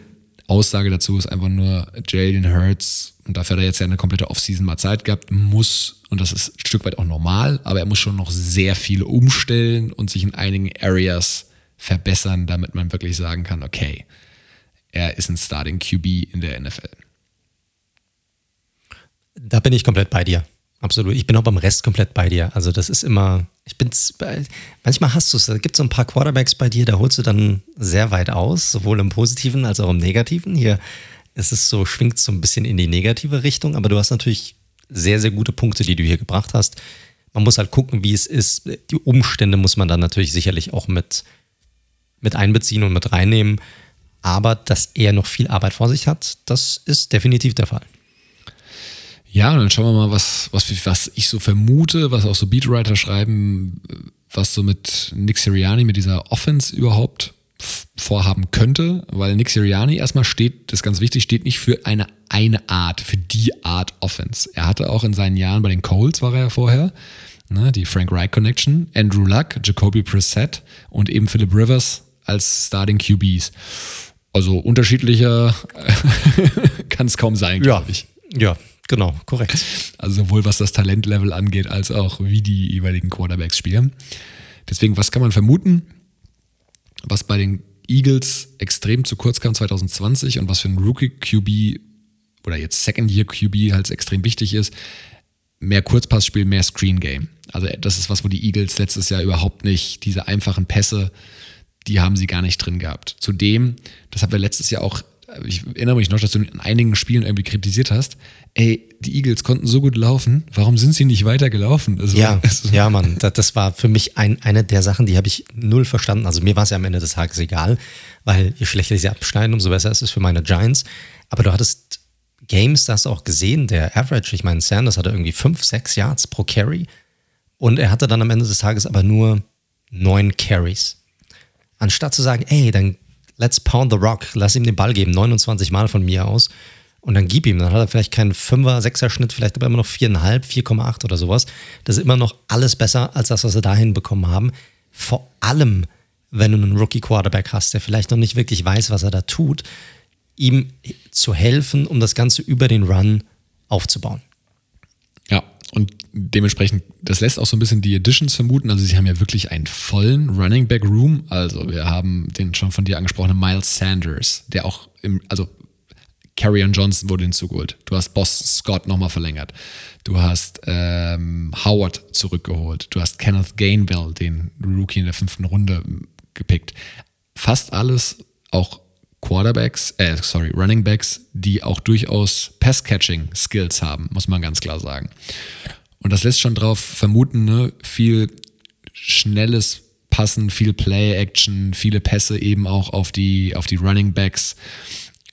Aussage dazu ist einfach nur, Jalen Hurts, und dafür hat er jetzt ja eine komplette Offseason mal Zeit gehabt, muss, und das ist ein Stück weit auch normal, aber er muss schon noch sehr viel umstellen und sich in einigen Areas verbessern, damit man wirklich sagen kann, okay, er ist ein Starting QB in der NFL. Da bin ich komplett bei dir. Absolut. Ich bin auch beim Rest komplett bei dir. Also das ist immer, ich bin's, manchmal hast du es, da gibt es so ein paar Quarterbacks bei dir, da holst du dann sehr weit aus, sowohl im Positiven als auch im Negativen. Hier ist es so, schwingt so ein bisschen in die negative Richtung, aber du hast natürlich sehr, sehr gute Punkte, die du hier gebracht hast. Man muss halt gucken, wie es ist. Die Umstände muss man dann natürlich sicherlich auch mit, mit einbeziehen und mit reinnehmen. Aber dass er noch viel Arbeit vor sich hat, das ist definitiv der Fall. Ja, und dann schauen wir mal, was, was, was ich so vermute, was auch so Beatwriter schreiben, was so mit Nick Siriani, mit dieser Offense überhaupt vorhaben könnte, weil Nick Siriani erstmal steht, das ist ganz wichtig, steht nicht für eine eine Art, für die Art Offense. Er hatte auch in seinen Jahren bei den Colts war er ja vorher, ne, die Frank Reich Connection, Andrew Luck, Jacoby Brissett und eben Philip Rivers als Starting QBs. Also unterschiedlicher kann es kaum sein, glaube ja. ich. Ja, Genau, korrekt. Also sowohl was das Talentlevel angeht, als auch wie die jeweiligen Quarterbacks spielen. Deswegen, was kann man vermuten? Was bei den Eagles extrem zu kurz kam 2020 und was für ein Rookie-QB oder jetzt Second-Year-QB halt extrem wichtig ist, mehr Kurzpassspiel, mehr Screen-Game. Also das ist was, wo die Eagles letztes Jahr überhaupt nicht, diese einfachen Pässe, die haben sie gar nicht drin gehabt. Zudem, das haben wir letztes Jahr auch ich erinnere mich noch, dass du in einigen Spielen irgendwie kritisiert hast, ey, die Eagles konnten so gut laufen, warum sind sie nicht weiter gelaufen? Also, ja, also, ja, Mann, das, das, war für mich ein, eine der Sachen, die habe ich null verstanden. Also mir war es ja am Ende des Tages egal, weil je schlechter sie abschneiden, umso besser ist es für meine Giants. Aber du hattest Games, da hast du auch gesehen, der Average, ich meine, Sanders hatte irgendwie fünf, sechs Yards pro Carry und er hatte dann am Ende des Tages aber nur neun Carries. Anstatt zu sagen, ey, dann let's pound the rock, lass ihm den Ball geben, 29 Mal von mir aus. Und dann gib ihm. Dann hat er vielleicht keinen 5er, 6er Schnitt, vielleicht aber immer noch 4,5, 4,8 oder sowas. Das ist immer noch alles besser als das, was sie dahin bekommen haben. Vor allem, wenn du einen Rookie-Quarterback hast, der vielleicht noch nicht wirklich weiß, was er da tut, ihm zu helfen, um das Ganze über den Run aufzubauen. Ja, und dementsprechend, das lässt auch so ein bisschen die Editions vermuten. Also sie haben ja wirklich einen vollen Running Back Room. Also wir haben den schon von dir angesprochenen Miles Sanders, der auch im, also Carrion Johnson wurde hinzugeholt. Du hast Boss Scott nochmal verlängert. Du hast ähm, Howard zurückgeholt. Du hast Kenneth Gainwell, den Rookie in der fünften Runde, gepickt. Fast alles auch Quarterbacks, äh, sorry, Running Backs, die auch durchaus Pass-Catching-Skills haben, muss man ganz klar sagen. Und das lässt schon drauf vermuten, ne? viel schnelles Passen, viel Play-Action, viele Pässe eben auch auf die, auf die Running Backs.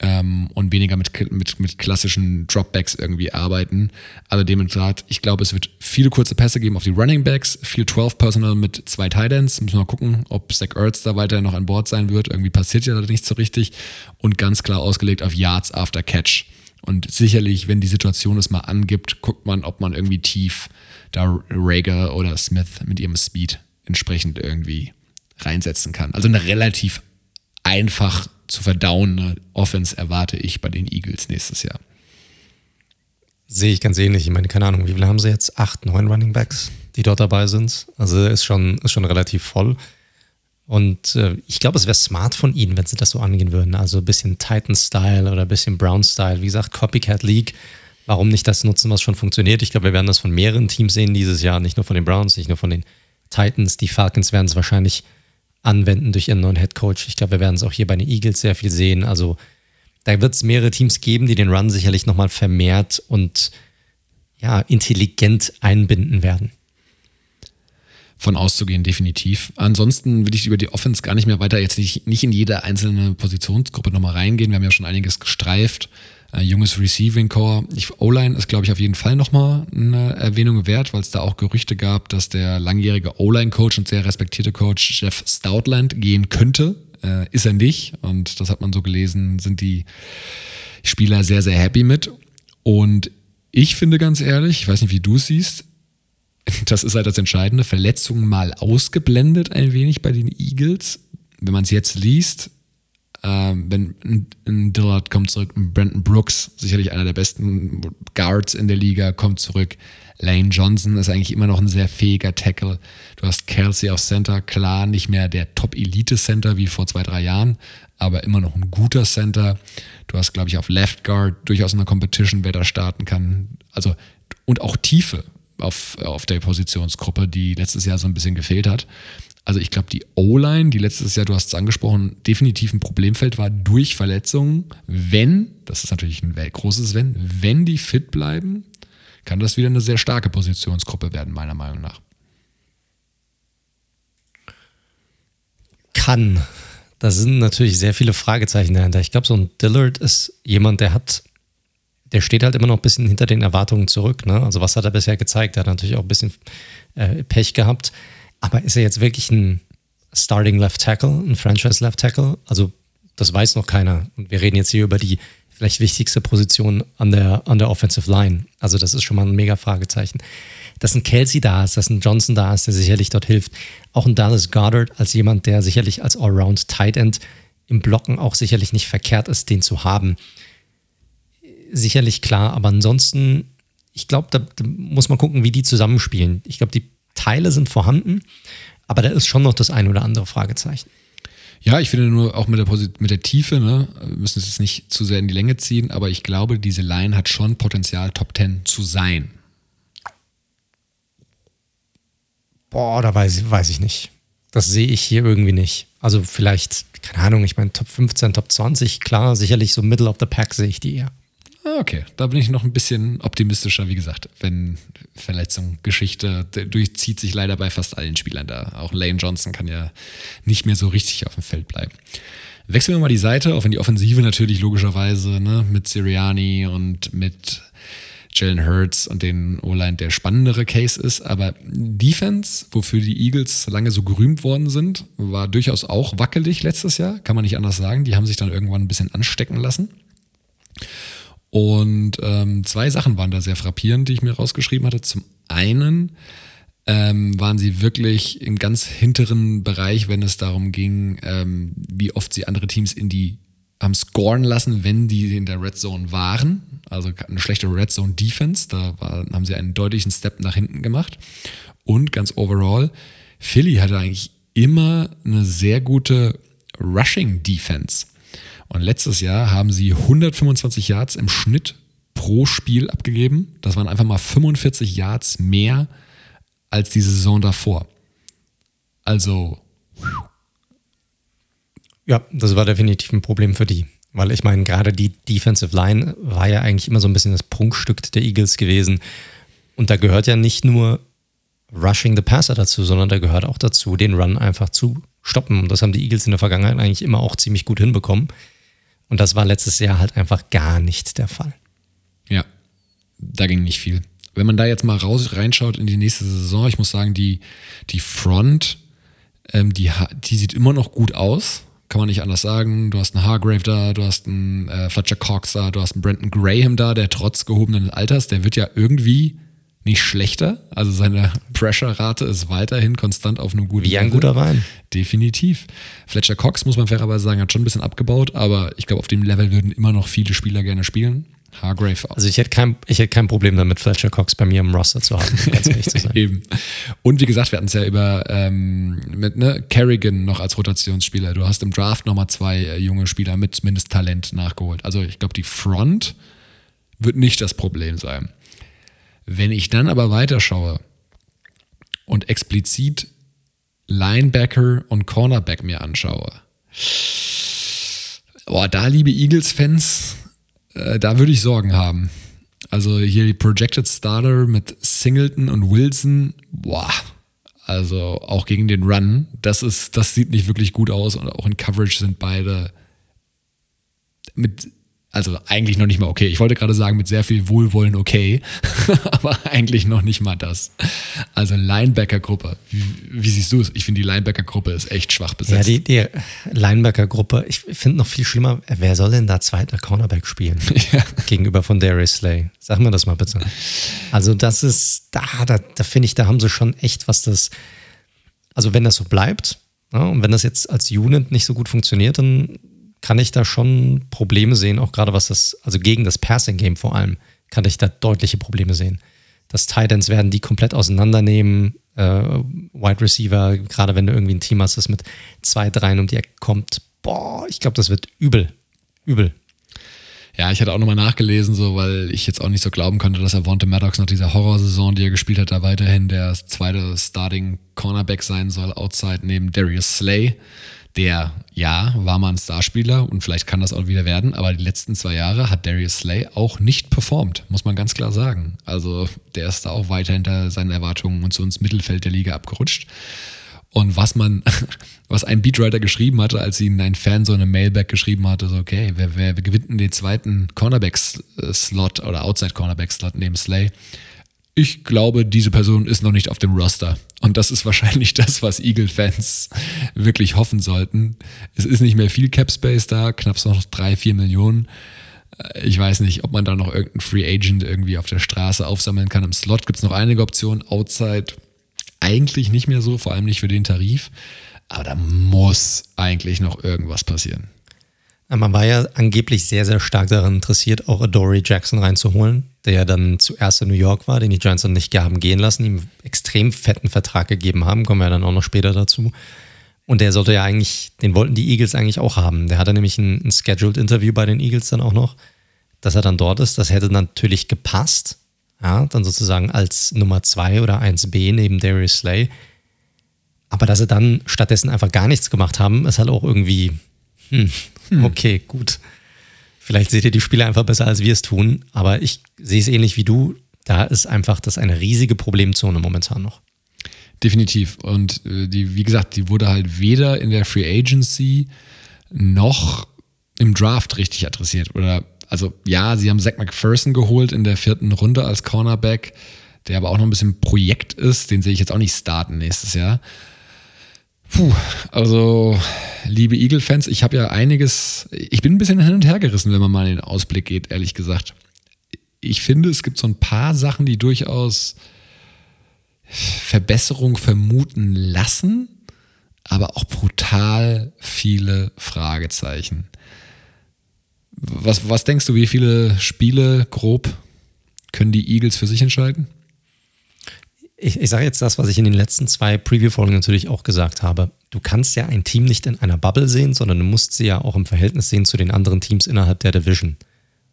Ähm, und weniger mit, mit, mit klassischen Dropbacks irgendwie arbeiten. Also dementsprechend, ich glaube, es wird viele kurze Pässe geben auf die Running Backs, viel 12 Personal mit zwei Titans. Müssen wir mal gucken, ob Zach Ertz da weiter noch an Bord sein wird. Irgendwie passiert ja da nicht so richtig. Und ganz klar ausgelegt auf Yards after Catch. Und sicherlich, wenn die Situation es mal angibt, guckt man, ob man irgendwie tief da Rager oder Smith mit ihrem Speed entsprechend irgendwie reinsetzen kann. Also eine relativ einfach zu verdauende Offense erwarte ich bei den Eagles nächstes Jahr. Sehe ich ganz ähnlich. Ich meine, keine Ahnung, wie viele haben sie jetzt? Acht, neun Running Backs, die dort dabei sind. Also ist schon, ist schon relativ voll. Und äh, ich glaube, es wäre smart von ihnen, wenn sie das so angehen würden. Also ein bisschen Titan-Style oder ein bisschen Brown-Style. Wie gesagt, Copycat League. Warum nicht das nutzen, was schon funktioniert? Ich glaube, wir werden das von mehreren Teams sehen dieses Jahr. Nicht nur von den Browns, nicht nur von den Titans. Die Falcons werden es wahrscheinlich anwenden durch ihren neuen Head Coach. Ich glaube, wir werden es auch hier bei den Eagles sehr viel sehen. Also da wird es mehrere Teams geben, die den Run sicherlich nochmal vermehrt und ja, intelligent einbinden werden von auszugehen, definitiv. Ansonsten will ich über die Offense gar nicht mehr weiter, jetzt nicht, nicht in jede einzelne Positionsgruppe nochmal reingehen. Wir haben ja schon einiges gestreift. Äh, junges Receiving Core. O-Line ist, glaube ich, auf jeden Fall nochmal eine Erwähnung wert, weil es da auch Gerüchte gab, dass der langjährige O-Line-Coach und sehr respektierte Coach Jeff Stoutland gehen könnte. Äh, ist er nicht. Und das hat man so gelesen, sind die Spieler sehr, sehr happy mit. Und ich finde ganz ehrlich, ich weiß nicht, wie du es siehst, das ist halt das Entscheidende, Verletzungen mal ausgeblendet ein wenig bei den Eagles. Wenn man es jetzt liest, wenn ein Dillard kommt zurück, Brandon Brooks, sicherlich einer der besten Guards in der Liga, kommt zurück. Lane Johnson ist eigentlich immer noch ein sehr fähiger Tackle. Du hast Kelsey auf Center, klar, nicht mehr der Top-Elite-Center wie vor zwei, drei Jahren, aber immer noch ein guter Center. Du hast, glaube ich, auf Left Guard durchaus eine Competition, wer da starten kann. Also, und auch Tiefe auf, auf der Positionsgruppe, die letztes Jahr so ein bisschen gefehlt hat. Also ich glaube, die O-Line, die letztes Jahr, du hast es angesprochen, definitiv ein Problemfeld war durch Verletzungen. Wenn, das ist natürlich ein großes Wenn, wenn die fit bleiben, kann das wieder eine sehr starke Positionsgruppe werden, meiner Meinung nach. Kann. Da sind natürlich sehr viele Fragezeichen dahinter. Ich glaube, so ein Dillard ist jemand, der hat der steht halt immer noch ein bisschen hinter den Erwartungen zurück. Ne? Also was hat er bisher gezeigt? Er hat natürlich auch ein bisschen äh, Pech gehabt. Aber ist er jetzt wirklich ein Starting Left Tackle, ein Franchise Left Tackle? Also das weiß noch keiner. Und wir reden jetzt hier über die vielleicht wichtigste Position an der, an der Offensive Line. Also das ist schon mal ein mega Fragezeichen. Dass ein Kelsey da ist, dass ein Johnson da ist, der sicherlich dort hilft. Auch ein Dallas Goddard als jemand, der sicherlich als Allround Tight End im Blocken auch sicherlich nicht verkehrt ist, den zu haben sicherlich klar, aber ansonsten, ich glaube, da, da, muss man gucken, wie die zusammenspielen. Ich glaube, die Teile sind vorhanden, aber da ist schon noch das ein oder andere Fragezeichen. Ja, ich finde nur auch mit der, mit der Tiefe, ne, wir müssen es jetzt nicht zu sehr in die Länge ziehen, aber ich glaube, diese Line hat schon Potenzial, Top 10 zu sein. Boah, da weiß, weiß ich nicht. Das sehe ich hier irgendwie nicht. Also vielleicht, keine Ahnung, ich meine Top 15, Top 20, klar, sicherlich so Middle of the Pack sehe ich die eher. Ah, okay, da bin ich noch ein bisschen optimistischer, wie gesagt, wenn Verletzung, Geschichte durchzieht sich leider bei fast allen Spielern da. Auch Lane Johnson kann ja nicht mehr so richtig auf dem Feld bleiben. Wechseln wir mal die Seite, auch wenn die Offensive natürlich logischerweise ne, mit Siriani und mit Jalen Hurts und den O-Line der spannendere Case ist. Aber Defense, wofür die Eagles lange so gerühmt worden sind, war durchaus auch wackelig letztes Jahr, kann man nicht anders sagen. Die haben sich dann irgendwann ein bisschen anstecken lassen. Und ähm, zwei Sachen waren da sehr frappierend, die ich mir rausgeschrieben hatte. Zum einen ähm, waren sie wirklich im ganz hinteren Bereich, wenn es darum ging, ähm, wie oft sie andere Teams in die haben scoren lassen, wenn die in der Red Zone waren. Also eine schlechte Red Zone Defense. Da war, haben sie einen deutlichen Step nach hinten gemacht. Und ganz overall, Philly hatte eigentlich immer eine sehr gute Rushing Defense. Und letztes Jahr haben sie 125 Yards im Schnitt pro Spiel abgegeben. Das waren einfach mal 45 Yards mehr als die Saison davor. Also. Ja, das war definitiv ein Problem für die. Weil ich meine, gerade die Defensive Line war ja eigentlich immer so ein bisschen das Prunkstück der Eagles gewesen. Und da gehört ja nicht nur Rushing the Passer dazu, sondern da gehört auch dazu, den Run einfach zu stoppen. Und das haben die Eagles in der Vergangenheit eigentlich immer auch ziemlich gut hinbekommen. Und das war letztes Jahr halt einfach gar nicht der Fall. Ja, da ging nicht viel. Wenn man da jetzt mal raus reinschaut in die nächste Saison, ich muss sagen, die, die Front, ähm, die, die sieht immer noch gut aus. Kann man nicht anders sagen. Du hast einen Hargrave da, du hast einen äh, Fletcher Cox da, du hast einen Brandon Graham da, der trotz gehobenen Alters, der wird ja irgendwie nicht schlechter. Also seine Pressure-Rate ist weiterhin konstant auf einem guten Wie ein Level. guter Wein. Definitiv. Fletcher Cox, muss man fairerweise sagen, hat schon ein bisschen abgebaut, aber ich glaube, auf dem Level würden immer noch viele Spieler gerne spielen. Hargrave auch. Also ich hätte, kein, ich hätte kein Problem damit, Fletcher Cox bei mir im Roster zu haben, ganz ehrlich zu sein. Eben. Und wie gesagt, wir hatten es ja über ähm, mit ne, Kerrigan noch als Rotationsspieler. Du hast im Draft nochmal zwei äh, junge Spieler mit zumindest Talent nachgeholt. Also ich glaube, die Front wird nicht das Problem sein. Wenn ich dann aber weiterschaue und explizit Linebacker und Cornerback mir anschaue, boah, da, liebe Eagles-Fans, äh, da würde ich Sorgen haben. Also hier die Projected Starter mit Singleton und Wilson, boah, also auch gegen den Run, das ist, das sieht nicht wirklich gut aus und auch in Coverage sind beide mit also eigentlich noch nicht mal okay. Ich wollte gerade sagen, mit sehr viel Wohlwollen okay, aber eigentlich noch nicht mal das. Also Linebacker-Gruppe. Wie, wie, siehst du es? Ich finde, die Linebacker-Gruppe ist echt schwach besetzt. Ja, die, die Linebacker-Gruppe, ich finde noch viel schlimmer, wer soll denn da zweiter Cornerback spielen? Ja. Gegenüber von Darius Slay. Sag mir das mal bitte. Also das ist, da, da, da finde ich, da haben sie schon echt was das, also wenn das so bleibt, ja, und wenn das jetzt als Unit nicht so gut funktioniert, dann kann ich da schon Probleme sehen, auch gerade was das, also gegen das Passing-Game vor allem, kann ich da deutliche Probleme sehen. Das Titans werden die komplett auseinandernehmen. Äh, Wide Receiver, gerade wenn du irgendwie ein Team hast, das mit zwei, dreien um die Ecke kommt, boah, ich glaube, das wird übel. Übel. Ja, ich hatte auch nochmal nachgelesen, so, weil ich jetzt auch nicht so glauben konnte, dass er Vontae Maddox nach dieser Horrorsaison, die er gespielt hat, da weiterhin der zweite Starting Cornerback sein soll, outside neben Darius Slay der, ja, war mal ein Starspieler und vielleicht kann das auch wieder werden, aber die letzten zwei Jahre hat Darius Slay auch nicht performt, muss man ganz klar sagen. Also der ist da auch weiter hinter seinen Erwartungen und so ins Mittelfeld der Liga abgerutscht. Und was man, was ein Beatwriter geschrieben hatte, als ihn ein Fan so eine Mailback geschrieben hatte, so, okay, wer, wer gewinnt denn den zweiten Cornerback-Slot oder Outside-Cornerback-Slot neben Slay? ich glaube, diese Person ist noch nicht auf dem Roster. Und das ist wahrscheinlich das, was Eagle-Fans wirklich hoffen sollten. Es ist nicht mehr viel Cap Space da, knapp noch drei, vier Millionen. Äh, ich weiß nicht, ob man da noch irgendeinen Free Agent irgendwie auf der Straße aufsammeln kann. Im Slot gibt es noch einige Optionen. Outside eigentlich nicht mehr so, vor allem nicht für den Tarif. Aber da muss eigentlich noch irgendwas passieren. Man war ja angeblich sehr, sehr stark daran interessiert, auch Adoree Jackson reinzuholen, der ja dann zuerst in New York war, den die Giants dann nicht haben gehen lassen, ihm extrem fetten Vertrag gegeben haben, kommen wir dann auch noch später dazu. Und der sollte ja eigentlich, den wollten die Eagles eigentlich auch haben. Der hatte nämlich ein, ein Scheduled Interview bei den Eagles dann auch noch, dass er dann dort ist. Das hätte natürlich gepasst, ja, dann sozusagen als Nummer 2 oder 1b neben Darius Slay. Aber dass sie dann stattdessen einfach gar nichts gemacht haben, ist halt auch irgendwie, hm, hm. Okay, gut. Vielleicht seht ihr die Spiele einfach besser, als wir es tun, aber ich sehe es ähnlich wie du. Da ist einfach das eine riesige Problemzone momentan noch. Definitiv. Und äh, die, wie gesagt, die wurde halt weder in der Free Agency noch im Draft richtig adressiert. Oder, also ja, sie haben Zach McPherson geholt in der vierten Runde als Cornerback, der aber auch noch ein bisschen Projekt ist. Den sehe ich jetzt auch nicht starten nächstes Jahr. Puh, also liebe Eagle-Fans, ich habe ja einiges, ich bin ein bisschen hin und her gerissen, wenn man mal in den Ausblick geht, ehrlich gesagt. Ich finde, es gibt so ein paar Sachen, die durchaus Verbesserung vermuten lassen, aber auch brutal viele Fragezeichen. Was, was denkst du, wie viele Spiele grob können die Eagles für sich entscheiden? Ich, ich sage jetzt das, was ich in den letzten zwei Preview-Folgen natürlich auch gesagt habe. Du kannst ja ein Team nicht in einer Bubble sehen, sondern du musst sie ja auch im Verhältnis sehen zu den anderen Teams innerhalb der Division.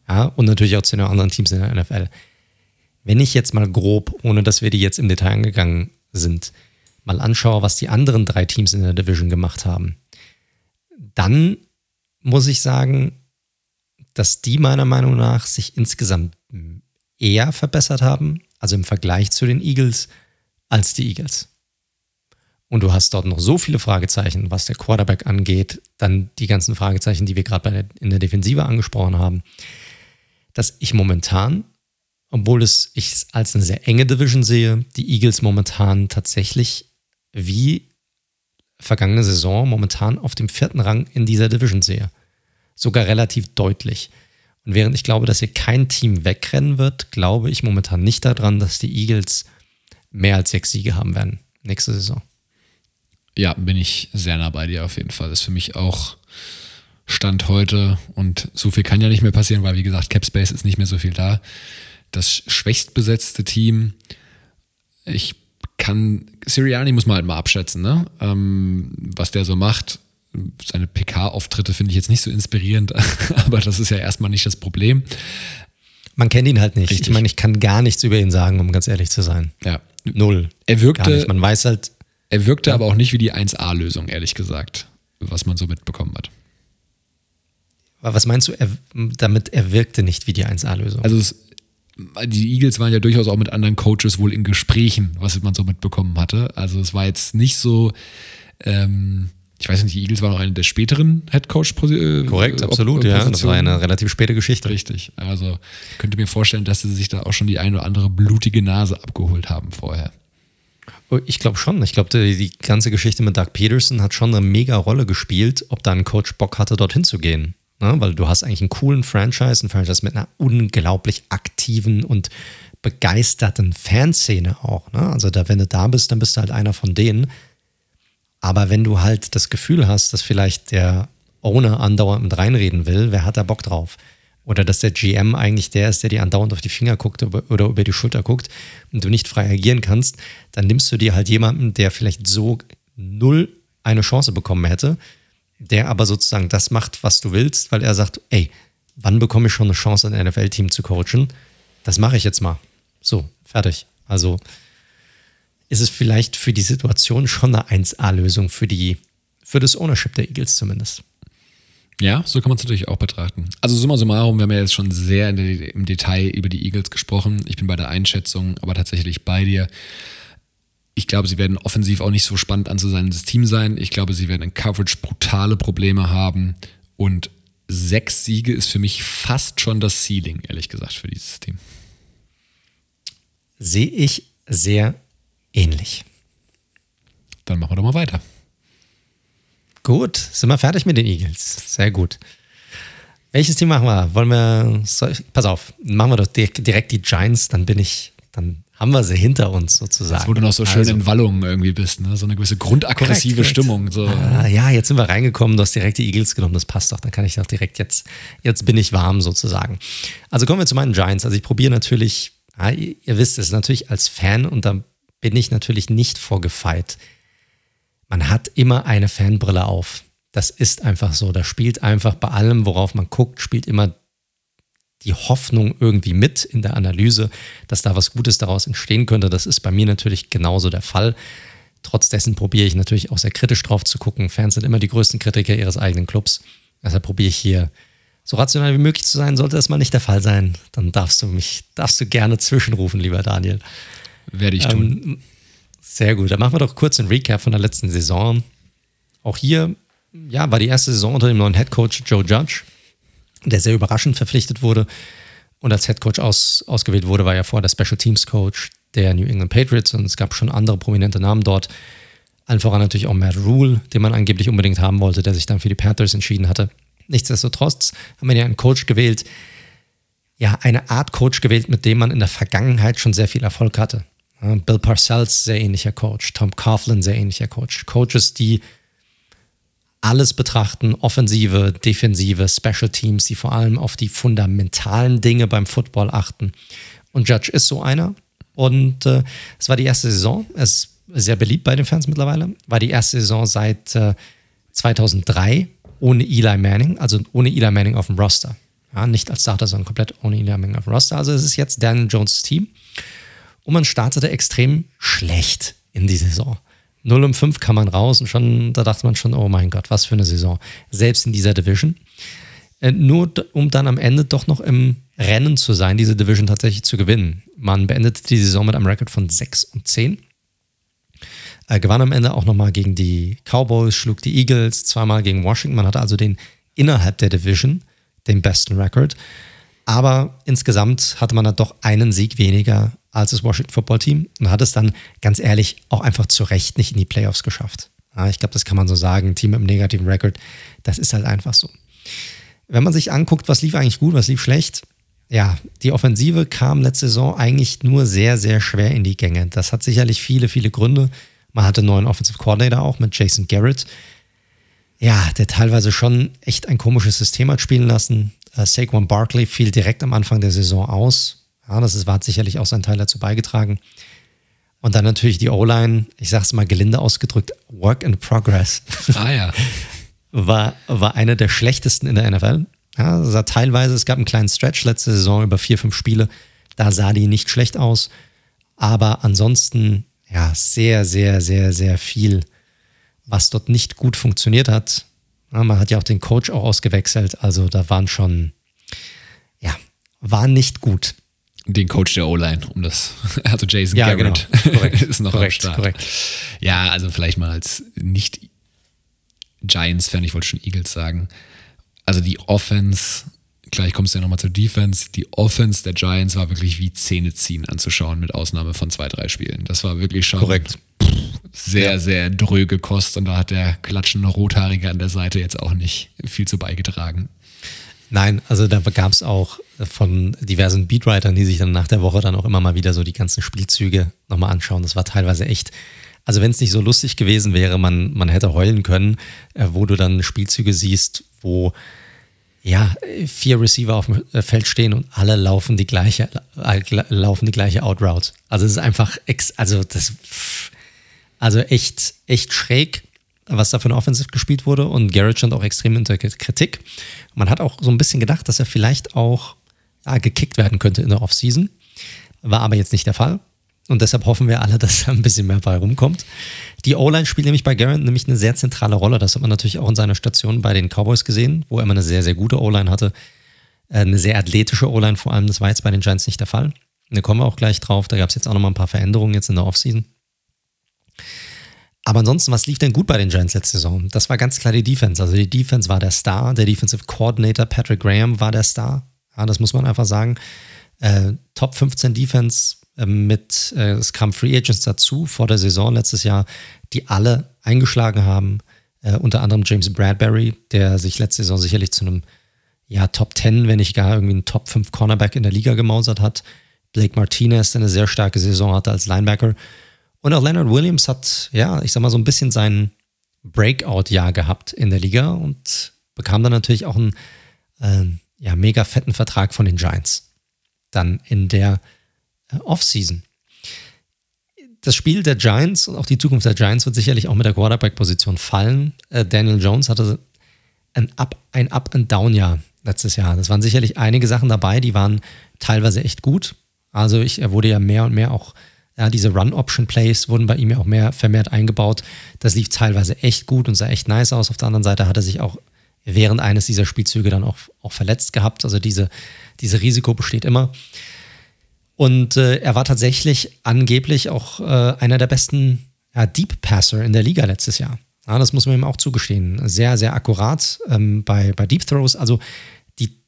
Ja, und natürlich auch zu den anderen Teams in der NFL. Wenn ich jetzt mal grob, ohne dass wir die jetzt im Detail angegangen sind, mal anschaue, was die anderen drei Teams in der Division gemacht haben, dann muss ich sagen, dass die meiner Meinung nach sich insgesamt eher verbessert haben also im Vergleich zu den Eagles, als die Eagles. und du hast dort noch so viele Fragezeichen, was der Quarterback angeht, dann die ganzen Fragezeichen, die wir gerade in der Defensive angesprochen haben, dass ich momentan, obwohl es ich es als eine sehr enge Division sehe, die Eagles momentan tatsächlich wie vergangene Saison momentan auf dem vierten Rang in dieser Division sehe. Sogar relativ deutlich. Und während ich glaube, dass hier kein Team wegrennen wird, glaube ich momentan nicht daran, dass die Eagles mehr als sechs Siege haben werden nächste Saison. Ja, bin ich sehr nah bei dir auf jeden Fall. Das ist für mich auch Stand heute und so viel kann ja nicht mehr passieren, weil wie gesagt, Cap Space ist nicht mehr so viel da. Das schwächst besetzte Team, ich kann, Siriani muss man halt mal abschätzen, ne? Ähm, was der so macht. Seine PK-Auftritte finde ich jetzt nicht so inspirierend, aber das ist ja erstmal nicht das Problem. Man kennt ihn halt nicht. Richtig. Ich meine, ich kann gar nichts über ihn sagen, um ganz ehrlich zu sein. Ja. Null. Er wirkte. Man weiß halt, er wirkte ja. aber auch nicht wie die 1A-Lösung, ehrlich gesagt, was man so mitbekommen hat. Was meinst du er, damit, er wirkte nicht wie die 1A-Lösung? Also es, die Eagles waren ja durchaus auch mit anderen Coaches wohl in Gesprächen, was man so mitbekommen hatte. Also es war jetzt nicht so, ähm, ich weiß nicht, die Eagles waren auch eine der späteren Headcoach äh, Korrekt, absolut, ja. Das war eine relativ späte Geschichte. Richtig. Also könnte mir vorstellen, dass sie sich da auch schon die eine oder andere blutige Nase abgeholt haben vorher. Oh, ich glaube schon. Ich glaube, die, die, ganze Geschichte mit Doug Peterson hat schon eine mega Rolle gespielt, ob da ein Coach Bock hatte, dorthin zu gehen. Ne? Weil du hast eigentlich einen coolen Franchise, ein Franchise mit einer unglaublich aktiven und begeisterten Fanszene auch. Ne? Also da, wenn du da bist, dann bist du halt einer von denen. Aber wenn du halt das Gefühl hast, dass vielleicht der Owner andauernd mit reinreden will, wer hat da Bock drauf? oder dass der GM eigentlich der ist, der dir andauernd auf die Finger guckt oder über die Schulter guckt und du nicht frei agieren kannst, dann nimmst du dir halt jemanden, der vielleicht so null eine Chance bekommen hätte, der aber sozusagen das macht, was du willst, weil er sagt, ey, wann bekomme ich schon eine Chance, ein NFL-Team zu coachen? Das mache ich jetzt mal. So, fertig. Also ist es vielleicht für die Situation schon eine 1A-Lösung für die, für das Ownership der Eagles zumindest. Ja, so kann man es natürlich auch betrachten. Also summa summarum, wir haben ja jetzt schon sehr im Detail über die Eagles gesprochen. Ich bin bei der Einschätzung aber tatsächlich bei dir. Ich glaube, sie werden offensiv auch nicht so spannend anzusehen, das Team sein. Ich glaube, sie werden in Coverage brutale Probleme haben. Und sechs Siege ist für mich fast schon das Ceiling, ehrlich gesagt, für dieses Team. Sehe ich sehr ähnlich. Dann machen wir doch mal weiter. Gut, sind wir fertig mit den Eagles. Sehr gut. Welches Team machen wir? Wollen wir, soll, pass auf, machen wir doch direkt die Giants, dann bin ich, dann haben wir sie hinter uns sozusagen. Jetzt, wo du noch so schön also, in Wallungen irgendwie bist, ne? so eine gewisse grundaggressive korrekt, Stimmung. So. Ah, ja, jetzt sind wir reingekommen, du hast direkt die Eagles genommen, das passt doch, dann kann ich doch direkt jetzt, jetzt bin ich warm sozusagen. Also kommen wir zu meinen Giants. Also ich probiere natürlich, ja, ihr wisst es, natürlich als Fan und da bin ich natürlich nicht vorgefeit man hat immer eine Fanbrille auf. Das ist einfach so. Da spielt einfach bei allem, worauf man guckt, spielt immer die Hoffnung irgendwie mit in der Analyse, dass da was Gutes daraus entstehen könnte. Das ist bei mir natürlich genauso der Fall. Trotz dessen probiere ich natürlich auch sehr kritisch drauf zu gucken. Fans sind immer die größten Kritiker ihres eigenen Clubs. Deshalb probiere ich hier so rational wie möglich zu sein. Sollte das mal nicht der Fall sein, dann darfst du mich, darfst du gerne zwischenrufen, lieber Daniel. Werde ich tun. Ähm, sehr gut. Dann machen wir doch kurz einen Recap von der letzten Saison. Auch hier, ja, war die erste Saison unter dem neuen Head Coach Joe Judge, der sehr überraschend verpflichtet wurde und als Head Coach aus, ausgewählt wurde, war ja vorher der Special Teams Coach der New England Patriots und es gab schon andere prominente Namen dort. Allen voran natürlich auch Matt Rule, den man angeblich unbedingt haben wollte, der sich dann für die Panthers entschieden hatte. Nichtsdestotrotz haben wir ja einen Coach gewählt, ja, eine Art Coach gewählt, mit dem man in der Vergangenheit schon sehr viel Erfolg hatte. Bill Parcells, sehr ähnlicher Coach. Tom Coughlin, sehr ähnlicher Coach. Coaches, die alles betrachten, Offensive, Defensive, Special Teams, die vor allem auf die fundamentalen Dinge beim Football achten. Und Judge ist so einer. Und äh, es war die erste Saison. Er ist sehr beliebt bei den Fans mittlerweile. War die erste Saison seit äh, 2003 ohne Eli Manning, also ohne Eli Manning auf dem Roster. Ja, nicht als Starter, sondern komplett ohne Eli Manning auf dem Roster. Also es ist jetzt Daniel Jones Team. Und man startete extrem schlecht in die Saison. 0 um 5 kam man raus und schon, da dachte man schon, oh mein Gott, was für eine Saison. Selbst in dieser Division. Äh, nur um dann am Ende doch noch im Rennen zu sein, diese Division tatsächlich zu gewinnen. Man beendete die Saison mit einem Rekord von 6 und 10. Er gewann am Ende auch nochmal gegen die Cowboys, schlug die Eagles, zweimal gegen Washington. Man hatte also den innerhalb der Division den besten Rekord. Aber insgesamt hatte man dann doch einen Sieg weniger als das Washington Football Team und hat es dann ganz ehrlich auch einfach zu Recht nicht in die Playoffs geschafft. Ja, ich glaube, das kann man so sagen. Team mit einem negativen Rekord, das ist halt einfach so. Wenn man sich anguckt, was lief eigentlich gut, was lief schlecht, ja, die Offensive kam letzte Saison eigentlich nur sehr, sehr schwer in die Gänge. Das hat sicherlich viele, viele Gründe. Man hatte einen neuen Offensive Coordinator auch mit Jason Garrett. Ja, der teilweise schon echt ein komisches System hat spielen lassen. Uh, Saquon Barkley fiel direkt am Anfang der Saison aus. Ja, das ist, hat sicherlich auch seinen Teil dazu beigetragen. Und dann natürlich die O-Line, ich sag's mal gelinde ausgedrückt, Work in Progress. Ah ja. war, war eine der schlechtesten in der NFL. Ja, sah teilweise, es gab einen kleinen Stretch letzte Saison über vier, fünf Spiele. Da sah die nicht schlecht aus. Aber ansonsten, ja, sehr, sehr, sehr, sehr viel, was dort nicht gut funktioniert hat. Man hat ja auch den Coach auch ausgewechselt. Also da waren schon, ja, war nicht gut den Coach der O-Line, um das, also Jason ja, Garrett genau. ist noch korrekt, am Start. Korrekt. Ja, also vielleicht mal als nicht Giants-Fan, ich wollte schon Eagles sagen. Also die Offense, gleich kommst du ja nochmal zur Defense, die Offense der Giants war wirklich wie Zähne ziehen anzuschauen, mit Ausnahme von zwei, drei Spielen. Das war wirklich schon korrekt. sehr, ja. sehr dröge Kost und da hat der klatschende Rothaarige an der Seite jetzt auch nicht viel zu beigetragen. Nein, also da gab es auch von diversen Beatwritern, die sich dann nach der Woche dann auch immer mal wieder so die ganzen Spielzüge nochmal anschauen. Das war teilweise echt, also wenn es nicht so lustig gewesen wäre, man, man hätte heulen können, äh, wo du dann Spielzüge siehst, wo ja, vier Receiver auf dem äh, Feld stehen und alle laufen die gleiche, laufen die gleiche Outroute. Also es ist einfach, ex, also das, also echt, echt schräg was da für eine Offensive gespielt wurde. Und Garrett stand auch extrem unter Kritik. Man hat auch so ein bisschen gedacht, dass er vielleicht auch ja, gekickt werden könnte in der Offseason. War aber jetzt nicht der Fall. Und deshalb hoffen wir alle, dass da ein bisschen mehr bei rumkommt. Die O-Line spielt nämlich bei Garrett nämlich eine sehr zentrale Rolle. Das hat man natürlich auch in seiner Station bei den Cowboys gesehen, wo er immer eine sehr, sehr gute O-Line hatte. Äh, eine sehr athletische O-Line vor allem. Das war jetzt bei den Giants nicht der Fall. Da kommen wir auch gleich drauf. Da gab es jetzt auch nochmal ein paar Veränderungen jetzt in der Offseason. Aber ansonsten, was lief denn gut bei den Giants letzte Saison? Das war ganz klar die Defense. Also die Defense war der Star. Der Defensive Coordinator Patrick Graham war der Star. Ja, das muss man einfach sagen. Äh, Top 15 Defense mit, äh, es kamen Free Agents dazu vor der Saison letztes Jahr, die alle eingeschlagen haben. Äh, unter anderem James Bradbury, der sich letzte Saison sicherlich zu einem ja, Top 10, wenn nicht gar irgendwie ein Top 5 Cornerback in der Liga gemausert hat. Blake Martinez, der eine sehr starke Saison hatte als Linebacker. Und auch Leonard Williams hat, ja, ich sag mal, so ein bisschen sein Breakout-Jahr gehabt in der Liga und bekam dann natürlich auch einen äh, ja, mega fetten Vertrag von den Giants. Dann in der Offseason. Das Spiel der Giants und auch die Zukunft der Giants wird sicherlich auch mit der Quarterback-Position fallen. Äh, Daniel Jones hatte ein Up, ein Up and Down Jahr letztes Jahr. Das waren sicherlich einige Sachen dabei, die waren teilweise echt gut. Also ich, er wurde ja mehr und mehr auch ja, diese Run-Option-Plays wurden bei ihm ja auch mehr vermehrt eingebaut. Das lief teilweise echt gut und sah echt nice aus. Auf der anderen Seite hat er sich auch während eines dieser Spielzüge dann auch, auch verletzt gehabt. Also diese, diese Risiko besteht immer. Und äh, er war tatsächlich angeblich auch äh, einer der besten ja, Deep Passer in der Liga letztes Jahr. Ja, das muss man ihm auch zugestehen. Sehr, sehr akkurat ähm, bei, bei Deep Throws. Also die,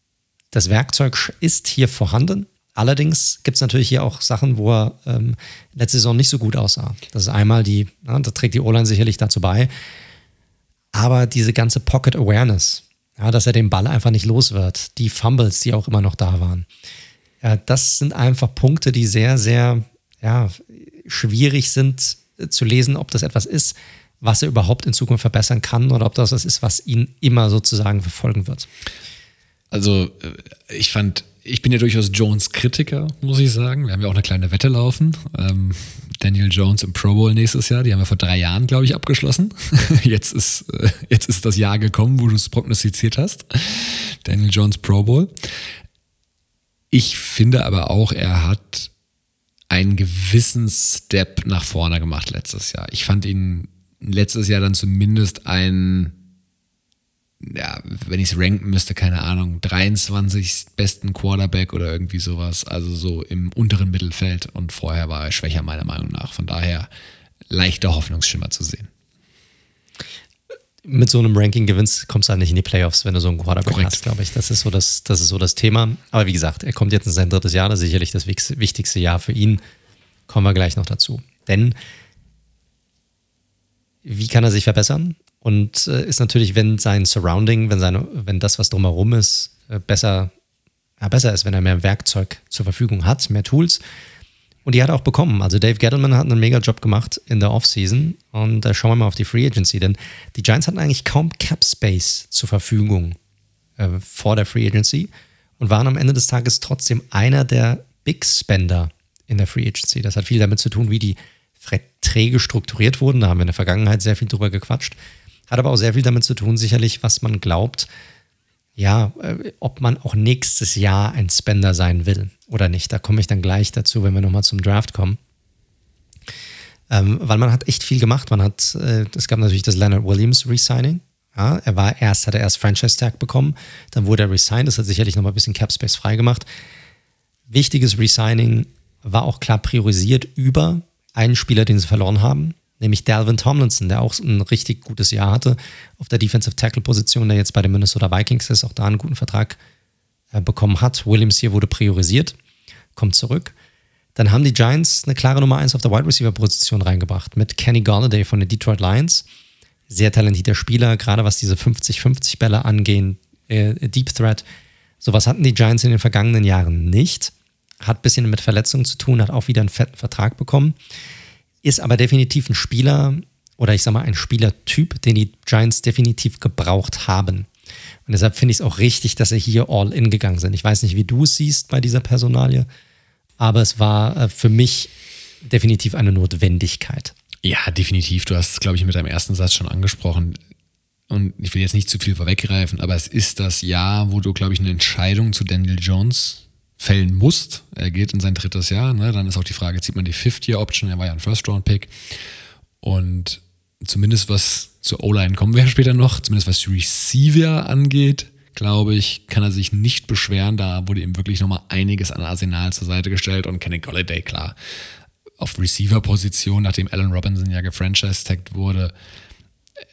das Werkzeug ist hier vorhanden. Allerdings gibt es natürlich hier auch Sachen, wo er ähm, letzte Saison nicht so gut aussah. Das ist einmal die, ja, da trägt die O-Line sicherlich dazu bei, aber diese ganze Pocket Awareness, ja, dass er den Ball einfach nicht los wird, die Fumbles, die auch immer noch da waren, ja, das sind einfach Punkte, die sehr, sehr ja, schwierig sind äh, zu lesen, ob das etwas ist, was er überhaupt in Zukunft verbessern kann oder ob das was ist, was ihn immer sozusagen verfolgen wird. Also äh, ich fand ich bin ja durchaus Jones-Kritiker, muss ich sagen. Wir haben ja auch eine kleine Wette laufen. Ähm, Daniel Jones im Pro Bowl nächstes Jahr, die haben wir vor drei Jahren, glaube ich, abgeschlossen. jetzt, ist, äh, jetzt ist das Jahr gekommen, wo du es prognostiziert hast. Daniel Jones Pro Bowl. Ich finde aber auch, er hat einen gewissen Step nach vorne gemacht letztes Jahr. Ich fand ihn letztes Jahr dann zumindest ein ja, wenn ich es ranken müsste, keine Ahnung, 23 besten Quarterback oder irgendwie sowas. Also so im unteren Mittelfeld und vorher war er schwächer, meiner Meinung nach. Von daher leichter Hoffnungsschimmer zu sehen. Mit so einem Ranking gewinnst, kommst du halt nicht in die Playoffs, wenn du so einen Quarterback Korrekt. hast, glaube ich. Das ist, so das, das ist so das Thema. Aber wie gesagt, er kommt jetzt in sein drittes Jahr, das ist sicherlich das wichtigste Jahr für ihn. Kommen wir gleich noch dazu. Denn wie kann er sich verbessern? Und äh, ist natürlich, wenn sein Surrounding, wenn, seine, wenn das, was drumherum ist, äh, besser, ja, besser ist, wenn er mehr Werkzeug zur Verfügung hat, mehr Tools. Und die hat er auch bekommen. Also Dave Gettleman hat einen mega Job gemacht in der Offseason. Und äh, schauen wir mal auf die Free Agency, denn die Giants hatten eigentlich kaum Cap Space zur Verfügung äh, vor der Free Agency und waren am Ende des Tages trotzdem einer der Big Spender in der Free Agency. Das hat viel damit zu tun, wie die Verträge strukturiert wurden. Da haben wir in der Vergangenheit sehr viel drüber gequatscht. Hat aber auch sehr viel damit zu tun, sicherlich, was man glaubt, ja, äh, ob man auch nächstes Jahr ein Spender sein will oder nicht. Da komme ich dann gleich dazu, wenn wir nochmal zum Draft kommen. Ähm, weil man hat echt viel gemacht. Man hat, äh, es gab natürlich das Leonard Williams Resigning. Ja, er war erst, hat er erst Franchise Tag bekommen, dann wurde er resigned. Das hat sicherlich nochmal ein bisschen Cap Space freigemacht. Wichtiges Resigning war auch klar priorisiert über einen Spieler, den sie verloren haben, nämlich Dalvin Tomlinson, der auch ein richtig gutes Jahr hatte auf der Defensive Tackle Position, der jetzt bei den Minnesota Vikings ist, auch da einen guten Vertrag äh, bekommen hat. Williams hier wurde priorisiert, kommt zurück. Dann haben die Giants eine klare Nummer 1 auf der Wide Receiver Position reingebracht mit Kenny Galladay von den Detroit Lions. Sehr talentierter Spieler, gerade was diese 50-50 Bälle angehen, äh, Deep Threat. Sowas hatten die Giants in den vergangenen Jahren nicht. Hat ein bisschen mit Verletzungen zu tun, hat auch wieder einen fetten Vertrag bekommen. Ist aber definitiv ein Spieler oder ich sag mal ein Spielertyp, den die Giants definitiv gebraucht haben. Und deshalb finde ich es auch richtig, dass sie hier all in gegangen sind. Ich weiß nicht, wie du es siehst bei dieser Personalie, aber es war äh, für mich definitiv eine Notwendigkeit. Ja, definitiv. Du hast es, glaube ich, mit deinem ersten Satz schon angesprochen. Und ich will jetzt nicht zu viel vorweggreifen, aber es ist das Jahr, wo du, glaube ich, eine Entscheidung zu Daniel Jones fällen musst. Er geht in sein drittes Jahr. Ne? Dann ist auch die Frage, zieht man die Fifth-Year-Option? Er war ja ein First-Round-Pick. Und zumindest was zur O-Line kommen wir später noch, zumindest was Receiver angeht, glaube ich, kann er sich nicht beschweren. Da wurde ihm wirklich nochmal einiges an Arsenal zur Seite gestellt und Kenny Golladay, klar, auf Receiver-Position, nachdem Allen Robinson ja gefranchise-tagged wurde.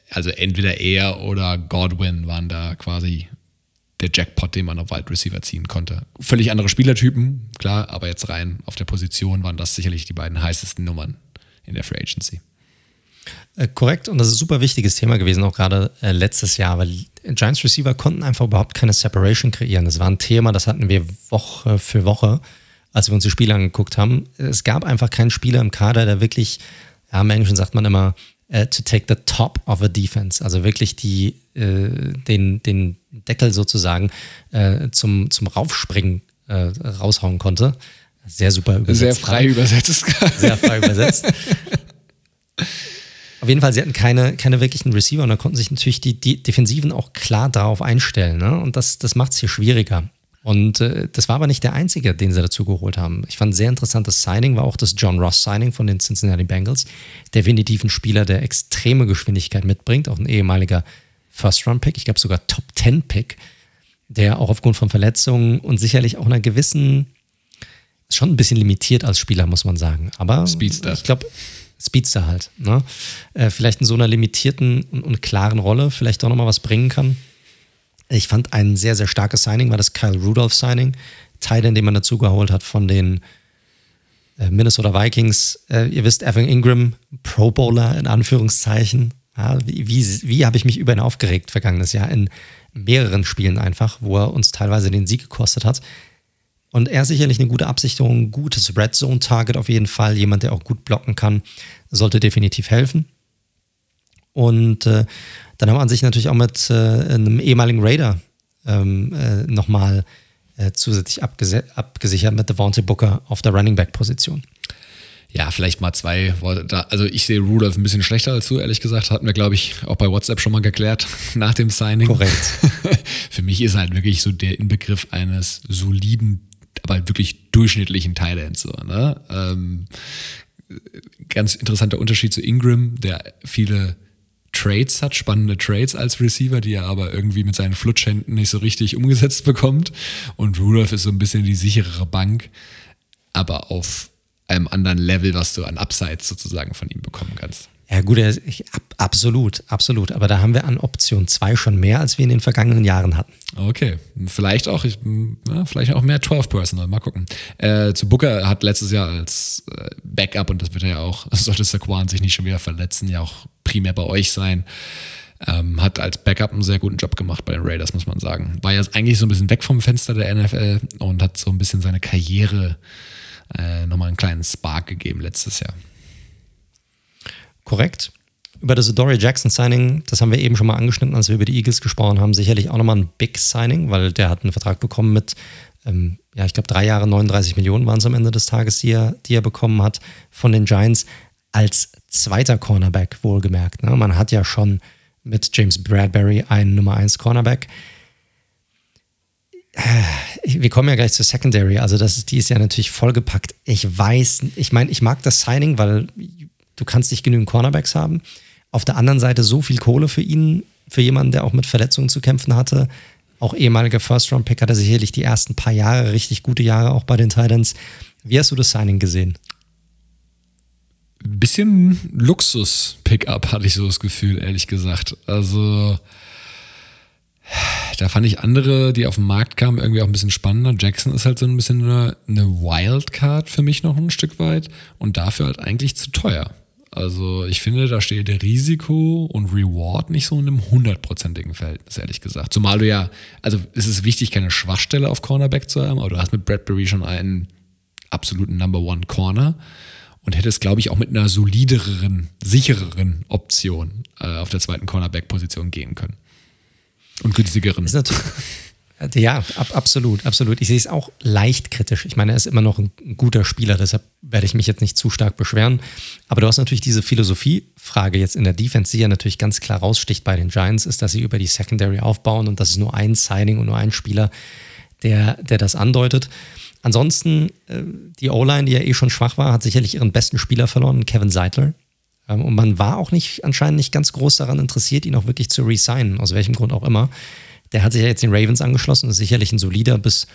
Also entweder er oder Godwin waren da quasi der Jackpot, den man auf Wide Receiver ziehen konnte. Völlig andere Spielertypen, klar, aber jetzt rein auf der Position waren das sicherlich die beiden heißesten Nummern in der Free Agency. Äh, korrekt, und das ist ein super wichtiges Thema gewesen, auch gerade äh, letztes Jahr, weil Giants Receiver konnten einfach überhaupt keine Separation kreieren. Das war ein Thema, das hatten wir Woche für Woche, als wir uns die Spiele angeguckt haben. Es gab einfach keinen Spieler im Kader, der wirklich, ja, im Englischen sagt man immer, uh, to take the top of a defense, also wirklich die, äh, den, den Deckel sozusagen äh, zum, zum Raufspringen äh, raushauen konnte. Sehr super übersetzt. Sehr frei übersetzt. Sehr frei übersetzt. Auf jeden Fall, sie hatten keine, keine wirklichen Receiver und da konnten sich natürlich die, die Defensiven auch klar darauf einstellen. Ne? Und das, das macht es hier schwieriger. Und äh, das war aber nicht der einzige, den sie dazu geholt haben. Ich fand ein sehr interessantes Signing, war auch das John Ross Signing von den Cincinnati Bengals. Definitiv ein Spieler, der extreme Geschwindigkeit mitbringt, auch ein ehemaliger First-Round-Pick, ich glaube sogar Top-10-Pick, der auch aufgrund von Verletzungen und sicherlich auch einer gewissen, schon ein bisschen limitiert als Spieler, muss man sagen. Aber Speedster. ich glaube, Speedster halt. Ne? Äh, vielleicht in so einer limitierten und, und klaren Rolle vielleicht auch nochmal was bringen kann. Ich fand ein sehr, sehr starkes Signing, war das Kyle Rudolph Signing. Teil, den man dazu geholt hat von den äh, Minnesota Vikings. Äh, ihr wisst, Evan Ingram, Pro Bowler in Anführungszeichen. Ja, wie wie, wie habe ich mich über ihn aufgeregt vergangenes Jahr in mehreren Spielen einfach, wo er uns teilweise den Sieg gekostet hat. Und er ist sicherlich eine gute Absicherung, gutes Red Zone Target auf jeden Fall, jemand, der auch gut blocken kann, sollte definitiv helfen. Und äh, dann haben wir an sich natürlich auch mit äh, einem ehemaligen Raider ähm, äh, nochmal äh, zusätzlich abgesichert mit Devontae Booker auf der Running Back Position. Ja, vielleicht mal zwei Worte da. Also ich sehe Rudolph ein bisschen schlechter als du, ehrlich gesagt. Hatten wir, glaube ich, auch bei WhatsApp schon mal geklärt nach dem Signing. Korrekt. Für mich ist halt wirklich so der Inbegriff eines soliden, aber wirklich durchschnittlichen Thailands. So, ne? ähm, ganz interessanter Unterschied zu Ingram, der viele Trades hat, spannende Trades als Receiver, die er aber irgendwie mit seinen Flutschhänden nicht so richtig umgesetzt bekommt. Und Rudolph ist so ein bisschen die sicherere Bank, aber auf einem anderen Level, was du an Upsides sozusagen von ihm bekommen kannst. Ja, gut, ich, ab, absolut, absolut. Aber da haben wir an Option 2 schon mehr, als wir in den vergangenen Jahren hatten. Okay, vielleicht auch, ich, ja, vielleicht auch mehr 12 Personal, mal gucken. Äh, zu Booker hat letztes Jahr als äh, Backup, und das wird er ja auch, sollte Saquon sich nicht schon wieder verletzen, ja auch primär bei euch sein. Ähm, hat als Backup einen sehr guten Job gemacht bei den Raiders, muss man sagen. War ja eigentlich so ein bisschen weg vom Fenster der NFL und hat so ein bisschen seine Karriere äh, nochmal einen kleinen Spark gegeben letztes Jahr. Korrekt. Über das Dory Jackson Signing, das haben wir eben schon mal angeschnitten, als wir über die Eagles gesprochen haben, sicherlich auch nochmal ein Big Signing, weil der hat einen Vertrag bekommen mit, ähm, ja, ich glaube, drei Jahre 39 Millionen waren es am Ende des Tages, die er, die er bekommen hat von den Giants als zweiter Cornerback, wohlgemerkt. Ne? Man hat ja schon mit James Bradbury einen Nummer 1 Cornerback. Äh, wir kommen ja gleich zur Secondary, also das ist, die ist ja natürlich vollgepackt. Ich weiß, ich meine, ich mag das Signing, weil du kannst nicht genügend Cornerbacks haben. Auf der anderen Seite so viel Kohle für ihn, für jemanden, der auch mit Verletzungen zu kämpfen hatte. Auch ehemaliger First-Round-Pick hatte sicherlich die ersten paar Jahre, richtig gute Jahre auch bei den Titans. Wie hast du das Signing gesehen? Bisschen Luxus-Pickup hatte ich so das Gefühl, ehrlich gesagt. Also, da fand ich andere, die auf den Markt kamen, irgendwie auch ein bisschen spannender. Jackson ist halt so ein bisschen eine, eine Wildcard für mich noch ein Stück weit und dafür halt eigentlich zu teuer. Also ich finde, da steht Risiko und Reward nicht so in einem hundertprozentigen Verhältnis, ehrlich gesagt. Zumal du ja, also es ist wichtig, keine Schwachstelle auf Cornerback zu haben, aber du hast mit Bradbury schon einen absoluten Number One Corner und hättest, glaube ich, auch mit einer solideren, sichereren Option äh, auf der zweiten Cornerback-Position gehen können. Und günstigeren. Ist natürlich, ja, ab, absolut, absolut. Ich sehe es auch leicht kritisch. Ich meine, er ist immer noch ein guter Spieler, deshalb werde ich mich jetzt nicht zu stark beschweren. Aber du hast natürlich diese Philosophiefrage jetzt in der Defense, die ja natürlich ganz klar raussticht bei den Giants, ist, dass sie über die Secondary aufbauen und das ist nur ein Signing und nur ein Spieler, der, der das andeutet. Ansonsten, äh, die O-Line, die ja eh schon schwach war, hat sicherlich ihren besten Spieler verloren, Kevin Seidler. Ähm, und man war auch nicht, anscheinend nicht ganz groß daran interessiert, ihn auch wirklich zu resignen, aus welchem Grund auch immer. Der hat sich ja jetzt den Ravens angeschlossen, ist sicherlich ein solider bis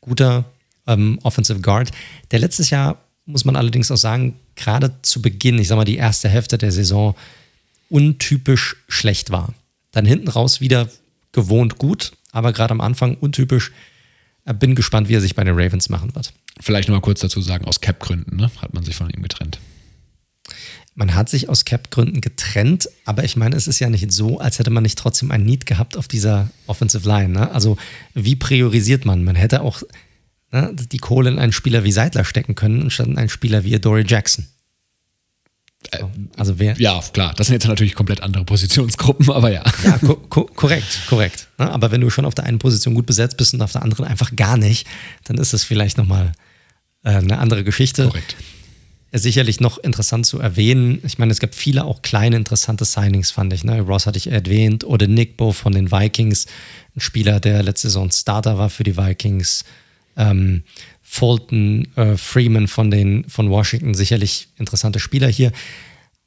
guter ähm, Offensive Guard. Der letztes Jahr, muss man allerdings auch sagen, gerade zu Beginn, ich sag mal die erste Hälfte der Saison, untypisch schlecht war. Dann hinten raus wieder gewohnt gut, aber gerade am Anfang untypisch. Äh, bin gespannt, wie er sich bei den Ravens machen wird. Vielleicht noch mal kurz dazu sagen, aus Cap-Gründen ne, hat man sich von ihm getrennt. Man hat sich aus Cap-Gründen getrennt, aber ich meine, es ist ja nicht so, als hätte man nicht trotzdem ein Need gehabt auf dieser Offensive Line. Ne? Also, wie priorisiert man? Man hätte auch ne, die Kohle in einen Spieler wie Seidler stecken können, anstatt in einen Spieler wie Dory Jackson. So, äh, also wer, ja, klar, das sind jetzt natürlich komplett andere Positionsgruppen, aber ja. Ja, ko ko korrekt, korrekt. Ne? Aber wenn du schon auf der einen Position gut besetzt bist und auf der anderen einfach gar nicht, dann ist es vielleicht nochmal äh, eine andere Geschichte. Korrekt sicherlich noch interessant zu erwähnen. Ich meine, es gab viele auch kleine interessante Signings, fand ich. Ne? Ross hatte ich erwähnt oder Nick Bo von den Vikings, ein Spieler, der letzte Saison Starter war für die Vikings. Ähm, Fulton, äh, Freeman von, den, von Washington, sicherlich interessante Spieler hier.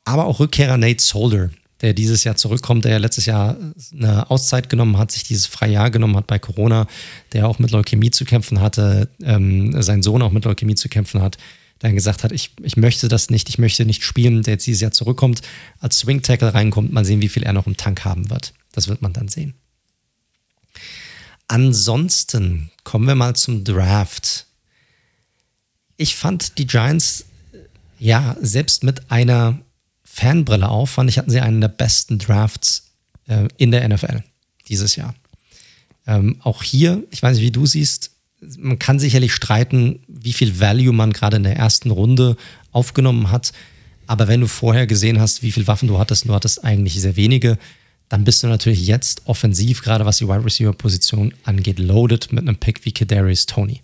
Aber auch Rückkehrer Nate Solder, der dieses Jahr zurückkommt, der ja letztes Jahr eine Auszeit genommen hat, sich dieses freie Jahr genommen hat bei Corona, der auch mit Leukämie zu kämpfen hatte, ähm, sein Sohn auch mit Leukämie zu kämpfen hat dann gesagt hat, ich, ich möchte das nicht, ich möchte nicht spielen, der jetzt dieses Jahr zurückkommt, als Swing Tackle reinkommt, mal sehen, wie viel er noch im Tank haben wird. Das wird man dann sehen. Ansonsten kommen wir mal zum Draft. Ich fand die Giants, ja, selbst mit einer Fanbrille auf, fand ich, hatten sie einen der besten Drafts äh, in der NFL dieses Jahr. Ähm, auch hier, ich weiß nicht, wie du siehst, man kann sicherlich streiten, wie viel Value man gerade in der ersten Runde aufgenommen hat. Aber wenn du vorher gesehen hast, wie viele Waffen du hattest, du hattest eigentlich sehr wenige, dann bist du natürlich jetzt offensiv, gerade was die Wide Receiver Position angeht, loaded mit einem Pick wie Kadarius Tony.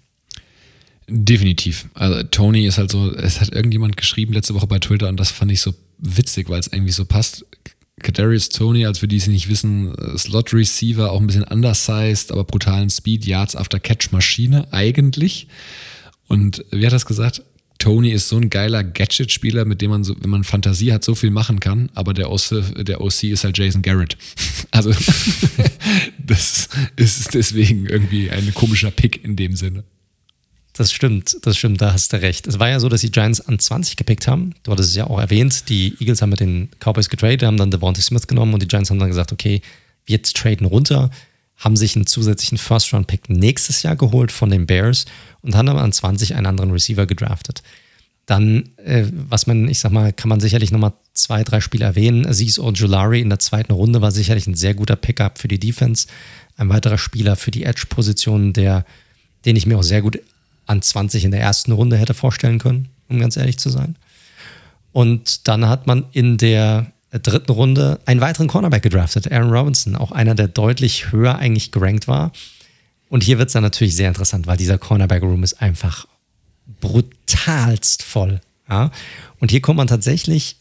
Definitiv. Also Tony ist halt so, es hat irgendjemand geschrieben letzte Woche bei Twitter und das fand ich so witzig, weil es irgendwie so passt. Kadarius Tony, als für die es nicht wissen, äh, Slot Receiver, auch ein bisschen undersized, aber brutalen Speed, Yards after Catch Maschine eigentlich. Und wie hat das gesagt? Tony ist so ein geiler Gadget-Spieler, mit dem man, so, wenn man Fantasie hat, so viel machen kann, aber der OC, der OC ist halt Jason Garrett. Also, das ist deswegen irgendwie ein komischer Pick in dem Sinne. Das stimmt, das stimmt, da hast du recht. Es war ja so, dass die Giants an 20 gepickt haben. Du hattest es ja auch erwähnt, die Eagles haben mit den Cowboys getradet, haben dann Devontae Smith genommen und die Giants haben dann gesagt, okay, wir traden runter, haben sich einen zusätzlichen First-Round-Pick nächstes Jahr geholt von den Bears und haben dann an 20 einen anderen Receiver gedraftet. Dann, äh, was man, ich sag mal, kann man sicherlich nochmal zwei, drei Spiele erwähnen. Aziz Ojulari in der zweiten Runde war sicherlich ein sehr guter Pickup für die Defense. Ein weiterer Spieler für die Edge-Position, der, den ich mir auch sehr gut an 20 in der ersten Runde hätte vorstellen können, um ganz ehrlich zu sein. Und dann hat man in der dritten Runde einen weiteren Cornerback gedraftet, Aaron Robinson, auch einer, der deutlich höher eigentlich gerankt war. Und hier wird es dann natürlich sehr interessant, weil dieser Cornerback-Room ist einfach brutalst voll. Ja? Und hier kommt man tatsächlich,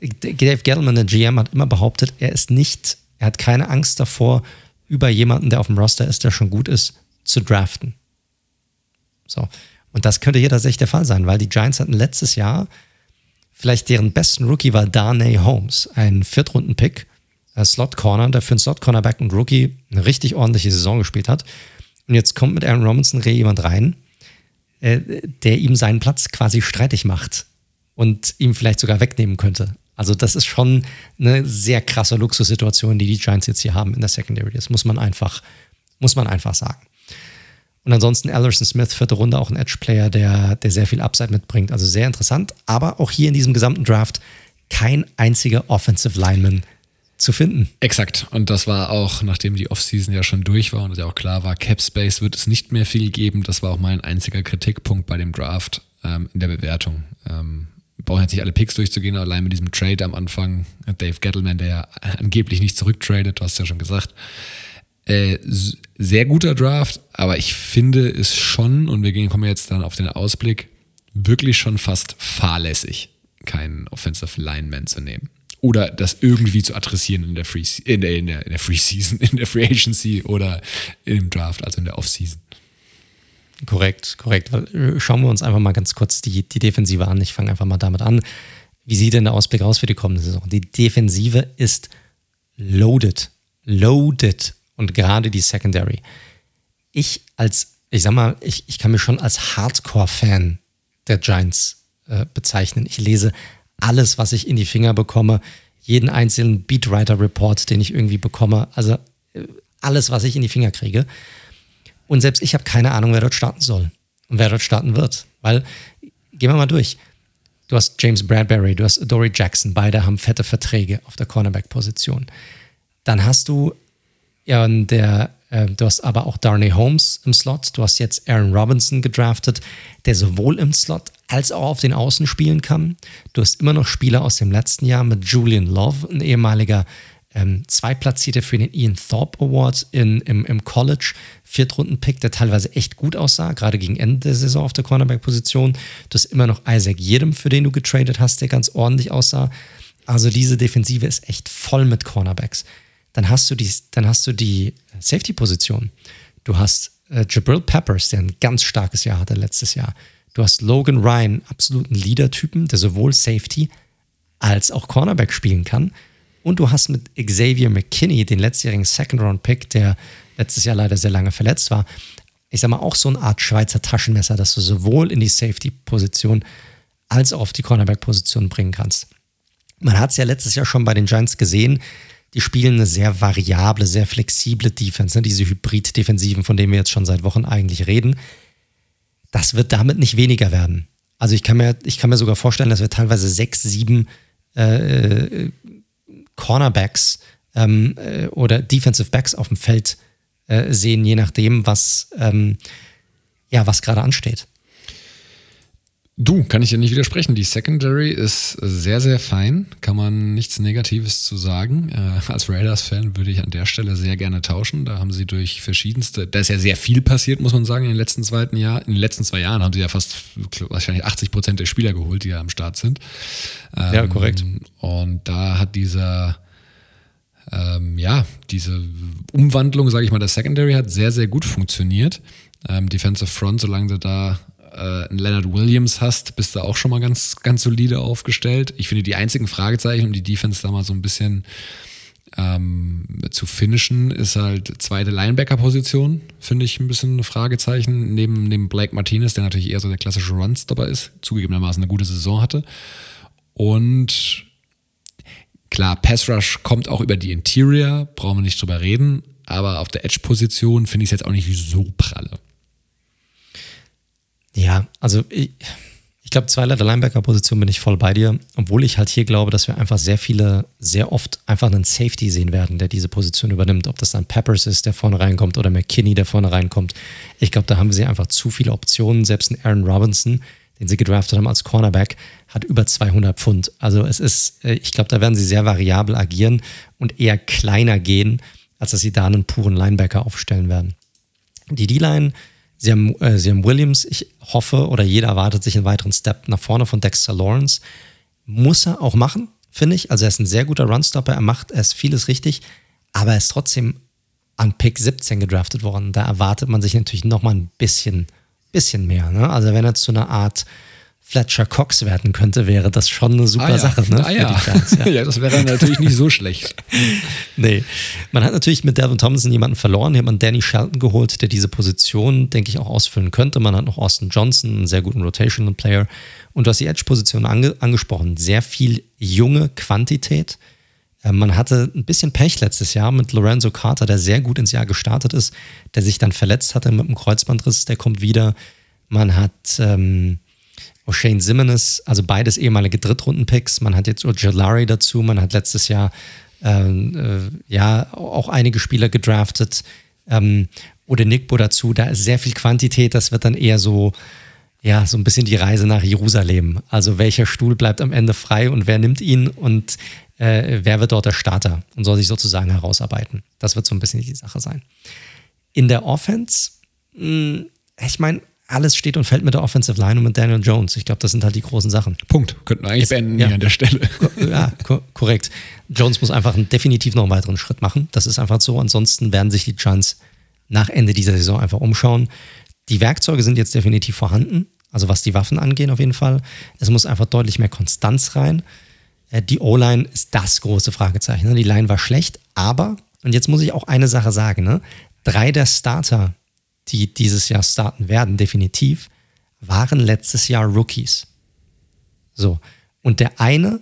Dave Gettleman, der GM, hat immer behauptet, er ist nicht, er hat keine Angst davor, über jemanden, der auf dem Roster ist, der schon gut ist, zu draften. So. Und das könnte hier tatsächlich der Fall sein, weil die Giants hatten letztes Jahr vielleicht deren besten Rookie war Darnay Holmes, ein Viertrunden-Pick, Slot Corner, der für einen Slot Cornerback und Rookie eine richtig ordentliche Saison gespielt hat. Und jetzt kommt mit Aaron Robinson jemand rein, äh, der ihm seinen Platz quasi streitig macht und ihm vielleicht sogar wegnehmen könnte. Also das ist schon eine sehr krasse Luxussituation, die die Giants jetzt hier haben in der Secondary. Das muss man einfach, muss man einfach sagen. Und ansonsten Alderson Smith, vierte Runde, auch ein Edge-Player, der, der sehr viel Upside mitbringt. Also sehr interessant. Aber auch hier in diesem gesamten Draft kein einziger Offensive Lineman zu finden. Exakt. Und das war auch, nachdem die Offseason ja schon durch war und es ja auch klar war, Cap Space wird es nicht mehr viel geben. Das war auch mein einziger Kritikpunkt bei dem Draft ähm, in der Bewertung. Ähm, brauchen jetzt nicht alle Picks durchzugehen, allein mit diesem Trade am Anfang. Dave Gettleman, der ja angeblich nicht zurücktradet, du hast ja schon gesagt. Äh, sehr guter Draft, aber ich finde es schon, und wir kommen jetzt dann auf den Ausblick, wirklich schon fast fahrlässig, keinen Offensive Lineman zu nehmen oder das irgendwie zu adressieren in der Free, in der, in der, in der Free Season, in der Free Agency oder im Draft, also in der Off Season. Korrekt, korrekt. Äh, schauen wir uns einfach mal ganz kurz die, die Defensive an. Ich fange einfach mal damit an. Wie sieht denn der Ausblick aus für die kommende Saison? Die Defensive ist loaded. Loaded. Und gerade die Secondary. Ich als, ich sag mal, ich, ich kann mich schon als Hardcore-Fan der Giants äh, bezeichnen. Ich lese alles, was ich in die Finger bekomme, jeden einzelnen Beatwriter-Report, den ich irgendwie bekomme, also äh, alles, was ich in die Finger kriege. Und selbst ich habe keine Ahnung, wer dort starten soll und wer dort starten wird. Weil, gehen wir mal durch. Du hast James Bradbury, du hast Dory Jackson, beide haben fette Verträge auf der Cornerback-Position. Dann hast du ja, der, äh, du hast aber auch Darnay Holmes im Slot. Du hast jetzt Aaron Robinson gedraftet, der sowohl im Slot als auch auf den Außen spielen kann. Du hast immer noch Spieler aus dem letzten Jahr mit Julian Love, ein ehemaliger ähm, Zweitplatzierter für den Ian Thorpe Award in, im, im College, Viertrunden-Pick, der teilweise echt gut aussah, gerade gegen Ende der Saison auf der Cornerback-Position. Du hast immer noch Isaac Jedem, für den du getradet hast, der ganz ordentlich aussah. Also diese Defensive ist echt voll mit Cornerbacks. Dann hast du die, dann hast du die Safety-Position. Du hast äh, Jabril Peppers, der ein ganz starkes Jahr hatte letztes Jahr. Du hast Logan Ryan, absoluten Leader-Typen, der sowohl Safety als auch Cornerback spielen kann. Und du hast mit Xavier McKinney, den letztjährigen Second-Round-Pick, der letztes Jahr leider sehr lange verletzt war, ich sag mal, auch so eine Art Schweizer Taschenmesser, das du sowohl in die Safety-Position als auch auf die Cornerback-Position bringen kannst. Man hat es ja letztes Jahr schon bei den Giants gesehen, die spielen eine sehr variable, sehr flexible Defense, ne? diese Hybrid-Defensiven, von denen wir jetzt schon seit Wochen eigentlich reden das wird damit nicht weniger werden. Also ich kann mir, ich kann mir sogar vorstellen, dass wir teilweise sechs, sieben äh, Cornerbacks ähm, äh, oder Defensive Backs auf dem Feld äh, sehen, je nachdem, was, ähm, ja, was gerade ansteht. Du, kann ich dir nicht widersprechen. Die Secondary ist sehr, sehr fein. Kann man nichts Negatives zu sagen. Äh, als Raiders-Fan würde ich an der Stelle sehr gerne tauschen. Da haben sie durch verschiedenste, da ist ja sehr viel passiert, muss man sagen, in den letzten zweiten Jahr. In den letzten zwei Jahren haben sie ja fast wahrscheinlich 80 Prozent der Spieler geholt, die da am Start sind. Ähm, ja, korrekt. Und da hat dieser, ähm, ja, diese Umwandlung, sage ich mal, der Secondary hat sehr, sehr gut funktioniert. Ähm, Defensive Front, solange du da äh, einen Leonard Williams hast, bist du auch schon mal ganz, ganz solide aufgestellt. Ich finde, die einzigen Fragezeichen, um die Defense da mal so ein bisschen Ähm, zu finishen ist halt zweite Linebacker-Position, finde ich ein bisschen ein Fragezeichen, neben, neben Blake Martinez, der natürlich eher so der klassische Runstopper ist, zugegebenermaßen eine gute Saison hatte. Und klar, Pass Rush kommt auch über die Interior, brauchen wir nicht drüber reden, aber auf der Edge-Position finde ich es jetzt auch nicht so pralle. Ja, also ich, ich glaube, zwei Leiter Linebacker-Position bin ich voll bei dir, obwohl ich halt hier glaube, dass wir einfach sehr viele, sehr oft einfach einen Safety sehen werden, der diese Position übernimmt. Ob das dann Peppers ist, der vorne reinkommt, oder McKinney, der vorne reinkommt. Ich glaube, da haben sie einfach zu viele Optionen. Selbst ein Aaron Robinson, den sie gedraftet haben als Cornerback, hat über 200 Pfund. Also es ist, äh, ich glaube, da werden sie sehr variabel agieren und eher kleiner gehen, als dass sie da einen puren Linebacker aufstellen werden. Die D-Line Sie haben, äh, sie haben Williams, ich hoffe, oder jeder erwartet sich einen weiteren Step nach vorne von Dexter Lawrence. Muss er auch machen, finde ich. Also er ist ein sehr guter Runstopper, er macht erst vieles richtig, aber er ist trotzdem an Pick 17 gedraftet worden. Da erwartet man sich natürlich nochmal ein bisschen, bisschen mehr. Ne? Also wenn er zu einer Art Fletcher Cox werden könnte, wäre das schon eine super ah, ja. Sache. Ne, ah, ja. Fans, ja. ja. das wäre natürlich nicht so schlecht. nee. Man hat natürlich mit Devin Thompson jemanden verloren. Hier hat man Danny Shelton geholt, der diese Position, denke ich, auch ausfüllen könnte. Man hat noch Austin Johnson, einen sehr guten Rotational Player. Und du hast die Edge-Position ange angesprochen. Sehr viel junge Quantität. Äh, man hatte ein bisschen Pech letztes Jahr mit Lorenzo Carter, der sehr gut ins Jahr gestartet ist, der sich dann verletzt hatte mit einem Kreuzbandriss, der kommt wieder. Man hat ähm, O'Shane Simmons, also beides ehemalige Drittrunden-Picks. Man hat jetzt Ojolari dazu, man hat letztes Jahr ähm, äh, ja auch einige Spieler gedraftet. Ähm, oder Nickbo dazu, da ist sehr viel Quantität, das wird dann eher so, ja, so ein bisschen die Reise nach Jerusalem. Also welcher Stuhl bleibt am Ende frei und wer nimmt ihn und äh, wer wird dort der Starter und soll sich sozusagen herausarbeiten. Das wird so ein bisschen die Sache sein. In der Offense, mh, hm, ich meine, alles steht und fällt mit der Offensive Line und mit Daniel Jones. Ich glaube, das sind halt die großen Sachen. Punkt. Könnten wir eigentlich beenden ja. hier an der Stelle. Ja, korrekt. Jones muss einfach definitiv noch einen weiteren Schritt machen. Das ist einfach so. Ansonsten werden sich die Giants nach Ende dieser Saison einfach umschauen. Die Werkzeuge sind jetzt definitiv vorhanden. Also was die Waffen angeht, auf jeden Fall. Es muss einfach deutlich mehr Konstanz rein. Äh, die O-Line ist das große Fragezeichen. Ne? Die Line war schlecht, aber, und jetzt muss ich auch eine Sache sagen, ne? drei der Starter die dieses Jahr starten werden, definitiv, waren letztes Jahr Rookies. So. Und der eine,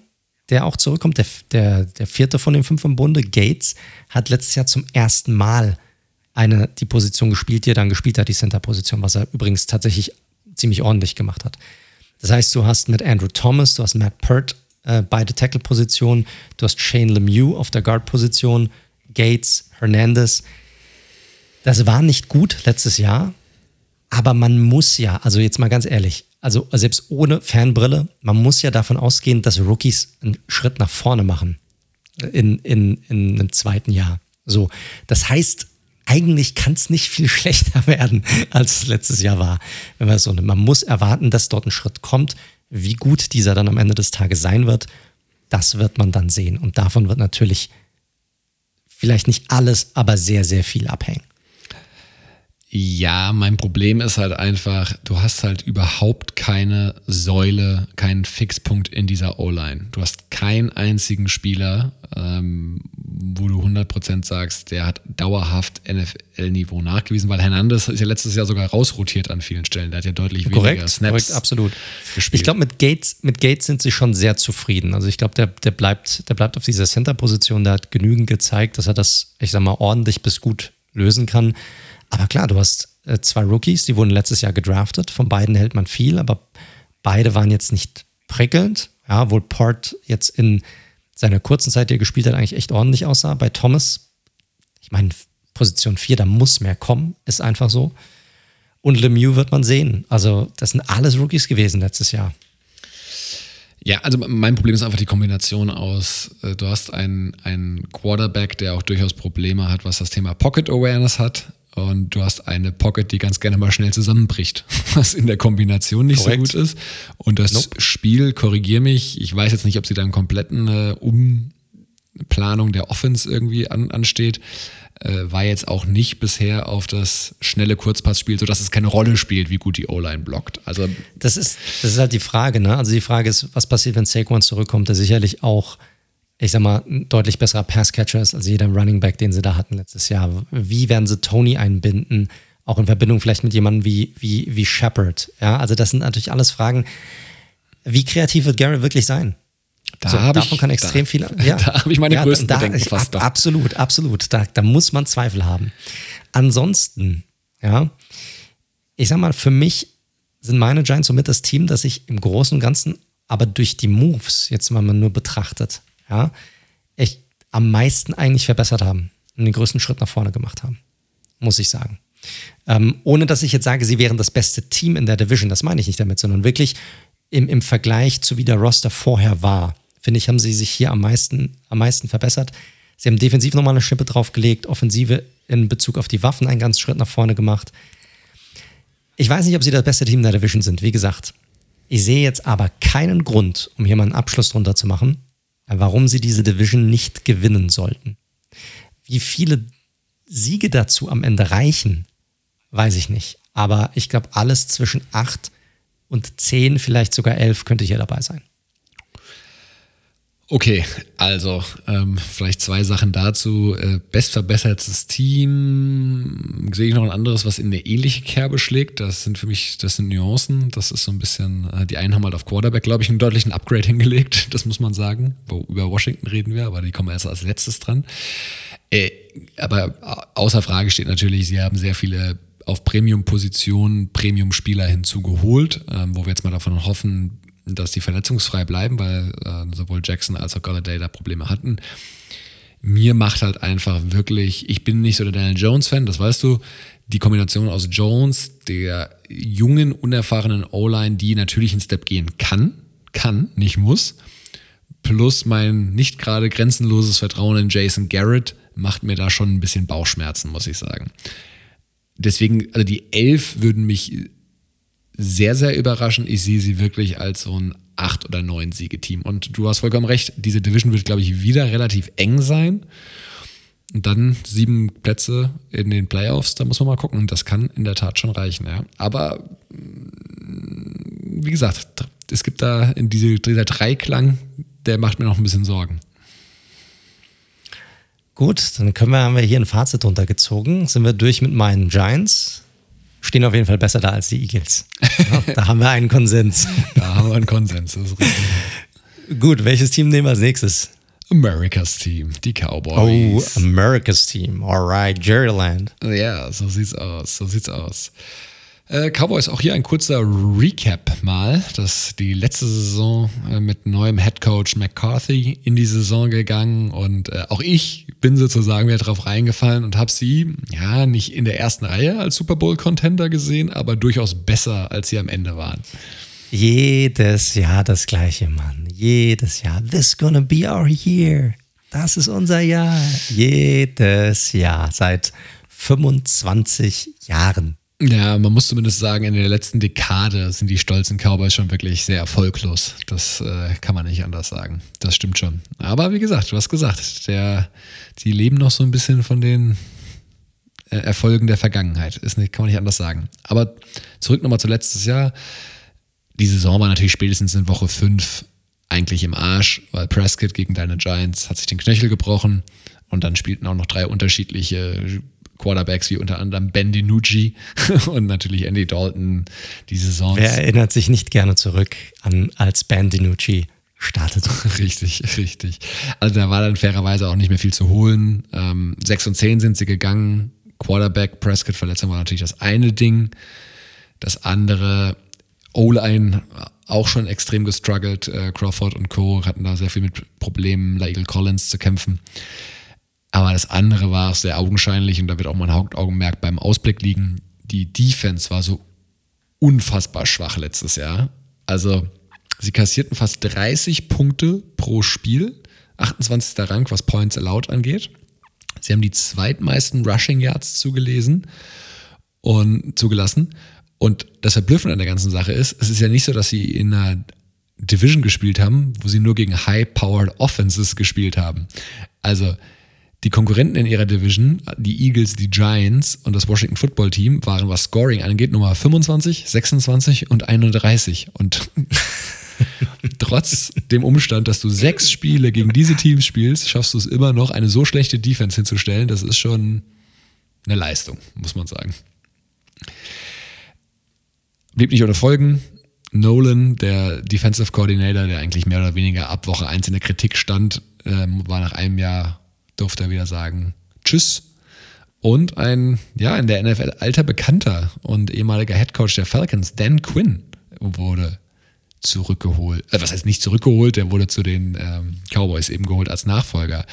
der auch zurückkommt, der, der, der vierte von den fünf im Bunde, Gates, hat letztes Jahr zum ersten Mal eine, die Position gespielt, die er dann gespielt hat, die Center-Position, was er übrigens tatsächlich ziemlich ordentlich gemacht hat. Das heißt, du hast mit Andrew Thomas, du hast Matt Pert, äh, beide Tackle-Positionen, du hast Shane Lemieux auf der Guard-Position, Gates, Hernandez. Das war nicht gut letztes Jahr, aber man muss ja, also jetzt mal ganz ehrlich, also selbst ohne Fernbrille, man muss ja davon ausgehen, dass Rookies einen Schritt nach vorne machen in, in, in einem zweiten Jahr. So, das heißt, eigentlich kann es nicht viel schlechter werden, als es letztes Jahr war. Wenn man so, man muss erwarten, dass dort ein Schritt kommt. Wie gut dieser dann am Ende des Tages sein wird, das wird man dann sehen. Und davon wird natürlich vielleicht nicht alles, aber sehr, sehr viel abhängen. Ja, mein Problem ist halt einfach, du hast halt überhaupt keine Säule, keinen Fixpunkt in dieser O-Line. Du hast keinen einzigen Spieler, ähm, wo du 100% sagst, der hat dauerhaft NFL-Niveau nachgewiesen, weil Hernandez ist ja letztes Jahr sogar rausrotiert an vielen Stellen. Der hat ja deutlich weniger korrekt, Snaps korrekt, absolut. Gespielt. Ich glaube, mit Gates, mit Gates sind sie schon sehr zufrieden. Also ich glaube, der, der, bleibt, der bleibt auf dieser Center-Position, der hat genügend gezeigt, dass er das, ich sag mal, ordentlich bis gut lösen kann. Aber klar, du hast äh, zwei Rookies, die wurden letztes Jahr gedraftet. Von beiden hält man viel, aber beide waren jetzt nicht prickelnd. Ja, wohl Port jetzt in seiner kurzen Zeit, die er gespielt hat, eigentlich echt ordentlich aussah. Bei Thomas, ich meine, Position 4, da muss mehr kommen, ist einfach so. Und Lemieux wird man sehen. Also, das sind alles Rookies gewesen letztes Jahr. Ja, also mein Problem ist einfach die Kombination aus, äh, du hast einen, einen Quarterback, der auch durchaus Probleme hat, was das Thema Pocket Awareness hat und du hast eine Pocket, die ganz gerne mal schnell zusammenbricht, was in der Kombination nicht Korrekt. so gut ist. Und das nope. Spiel, korrigier mich, ich weiß jetzt nicht, ob sie da einen kompletten äh, Umplanung der Offense irgendwie an, ansteht, äh, war jetzt auch nicht bisher auf das schnelle Kurzpassspiel, sodass es keine Rolle spielt, wie gut die O-Line blockt. Also das ist, das ist halt die Frage, ne? Also die Frage ist, was passiert, wenn Saquon zurückkommt, der sicherlich auch ich sag mal, ein deutlich besserer Passcatcher ist als jeder Running Back, den sie da hatten letztes Jahr. Wie werden sie Tony einbinden? Auch in Verbindung vielleicht mit jemandem wie, wie, wie Shepard. Ja, also das sind natürlich alles Fragen. Wie kreativ wird Gary wirklich sein? Da So, davon ich, kann extrem da, viel. Ja, da habe ich meine ja, größten da, Bedenken ich- fast. ab. Absolut, absolut. Da, da muss man Zweifel haben. Ansonsten, ja, ich sag mal, für mich sind meine Giants somit das Team, das sich im Großen und Ganzen, aber durch die Moves, jetzt mal nur betrachtet, ja, echt am meisten eigentlich verbessert haben und den größten Schritt nach vorne gemacht haben, muss ich sagen. Ähm, ohne dass ich jetzt sage, sie wären das beste Team in der Division, das meine ich nicht damit, sondern wirklich im, im Vergleich zu wie der Roster vorher war, finde ich, haben sie sich hier am meisten, am meisten verbessert. Sie haben defensiv nochmal eine Schippe draufgelegt, Offensive in Bezug auf die Waffen einen ganzen Schritt nach vorne gemacht. Ich weiß nicht, ob sie das beste Team in der Division sind. Wie gesagt, ich sehe jetzt aber keinen Grund, um hier mal einen Abschluss drunter zu machen, warum sie diese Division nicht gewinnen sollten. Wie viele Siege dazu am Ende reichen, weiß ich nicht. Aber ich glaube, alles zwischen 8 und 10, vielleicht sogar 11 könnte hier dabei sein. Okay, also ähm, vielleicht zwei Sachen dazu. Äh, bestverbessertes Team. Sehe ich noch ein anderes, was in eine ähnliche Kerbe schlägt. Das sind für mich, das sind Nuancen. Das ist so ein bisschen, äh, die einen haben halt auf Quarterback, glaube ich, einen deutlichen Upgrade hingelegt. Das muss man sagen. Wo, über Washington reden wir, aber die kommen erst als letztes dran. Äh, aber außer Frage steht natürlich, sie haben sehr viele auf Premium-Positionen Premium-Spieler hinzugeholt, ähm, wo wir jetzt mal davon hoffen, dass die verletzungsfrei bleiben, weil äh, sowohl Jackson als auch Golladay da Probleme hatten. Mir macht halt einfach wirklich, ich bin nicht so der Daniel Jones-Fan, das weißt du, die Kombination aus Jones, der jungen, unerfahrenen O-Line, die natürlich einen Step gehen kann, kann, nicht muss, plus mein nicht gerade grenzenloses Vertrauen in Jason Garrett macht mir da schon ein bisschen Bauchschmerzen, muss ich sagen. Deswegen, also die elf würden mich sehr, sehr überraschen. Ich sehe sie wirklich als so ein acht oder neun Siegeteam. Und du hast vollkommen recht, diese Division wird, glaube ich, wieder relativ eng sein. Und dann sieben Plätze in den Playoffs, da muss man mal gucken. Das kann in der Tat schon reichen, ja. Aber mm, wie gesagt, es gibt da in diese, dieser Dreiklang, der macht mir noch ein bisschen Sorgen. Gut, dann können wir, haben wir hier ein Fazit runtergezogen. Sind wir durch mit meinen Giants. Stehen auf jeden Fall besser da als die Eagles. Ja, da haben wir einen Konsens. Da haben wir einen Konsens. Das ist richtig. Gut, welches Team nehmen wir als nächstes? America's Team, die Oh, Cowboys. America's Team. Alright, Jerryland. Ja, so sieht's aus, so sieht's aus. Äh, Cowboys, auch hier ein kurzer Recap mal, dass die letzte Saison äh, mit neuem Headcoach McCarthy in die Saison gegangen und äh, auch ich bin sozusagen wieder drauf reingefallen und habe sie, ja, nicht in der ersten Reihe als Super Bowl-Contender gesehen, aber durchaus besser, als sie am Ende waren. Jedes Jahr das gleiche, Mann. Jedes Jahr. This gonna be our year. Das ist unser Jahr. Jedes Jahr. Seit 25 Jahren. Ja, man muss zumindest sagen, in der letzten Dekade sind die stolzen Cowboys schon wirklich sehr erfolglos. Das äh, kann man nicht anders sagen. Das stimmt schon. Aber wie gesagt, du hast gesagt, der, die leben noch so ein bisschen von den äh, Erfolgen der Vergangenheit. Ist nicht, kann man nicht anders sagen. Aber zurück nochmal zu letztes Jahr. Die Saison war natürlich spätestens in Woche 5 eigentlich im Arsch, weil Prescott gegen deine Giants hat sich den Knöchel gebrochen und dann spielten auch noch drei unterschiedliche Quarterbacks wie unter anderem Ben DiNucci und natürlich Andy Dalton die Saison. Wer erinnert sich nicht gerne zurück an, als Ben DiNucci startete? Richtig, richtig. Also da war dann fairerweise auch nicht mehr viel zu holen. Ähm, 6 und 10 sind sie gegangen. Quarterback, Prescott Verletzung war natürlich das eine Ding. Das andere, O-Line auch schon extrem gestruggelt. Äh, Crawford und Co. hatten da sehr viel mit Problemen, Laegal Collins zu kämpfen. Aber das andere war sehr augenscheinlich und da wird auch mein Hauptaugenmerk beim Ausblick liegen. Die Defense war so unfassbar schwach letztes Jahr. Also sie kassierten fast 30 Punkte pro Spiel, 28. Rang, was Points allowed angeht. Sie haben die zweitmeisten Rushing Yards zugelesen und zugelassen. Und das Verblüffende an der ganzen Sache ist, es ist ja nicht so, dass sie in einer Division gespielt haben, wo sie nur gegen High-Powered Offenses gespielt haben. Also die Konkurrenten in ihrer Division, die Eagles, die Giants und das Washington Football Team, waren, was Scoring angeht, Nummer 25, 26 und 31. Und trotz dem Umstand, dass du sechs Spiele gegen diese Teams spielst, schaffst du es immer noch, eine so schlechte Defense hinzustellen. Das ist schon eine Leistung, muss man sagen. Blieb nicht ohne Folgen. Nolan, der Defensive Coordinator, der eigentlich mehr oder weniger ab Woche 1 in der Kritik stand, ähm, war nach einem Jahr, durfte er wieder sagen, tschüss. Und ein, ja, in der NFL alter Bekannter und ehemaliger Headcoach der Falcons, Dan Quinn, wurde zurückgeholt. Äh, was heißt nicht zurückgeholt, der wurde zu den ähm, Cowboys eben geholt als Nachfolger.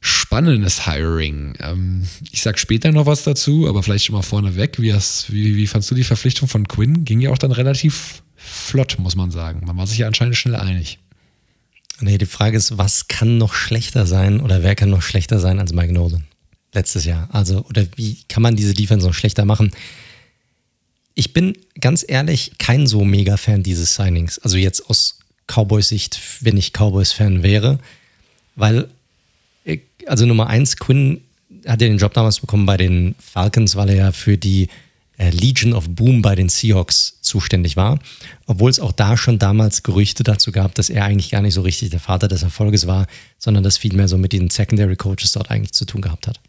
Spannendes Hiring. Ähm, ich sag später noch was dazu, aber vielleicht schon mal vorneweg. Wie, wie, wie fandst du die Verpflichtung von Quinn? Ging ja auch dann relativ flott, muss man sagen. Man war sich ja anscheinend schnell einig. Nee, die Frage ist, was kann noch schlechter sein oder wer kann noch schlechter sein als Mike Nolan letztes Jahr? Also, oder wie kann man diese Defense noch schlechter machen? Ich bin ganz ehrlich kein so mega Fan dieses Signings. Also jetzt aus Cowboys Sicht, wenn ich Cowboys Fan wäre, weil, also Nummer eins, Quinn hat ja den Job damals bekommen bei den Falcons, weil er ja für die äh, Legion of Boom bei den Seahawks zuständig war. Obwohl es auch da schon damals Gerüchte dazu gab, dass er eigentlich gar nicht so richtig der Vater des Erfolges war, sondern das vielmehr so mit den Secondary Coaches dort eigentlich zu tun gehabt hat.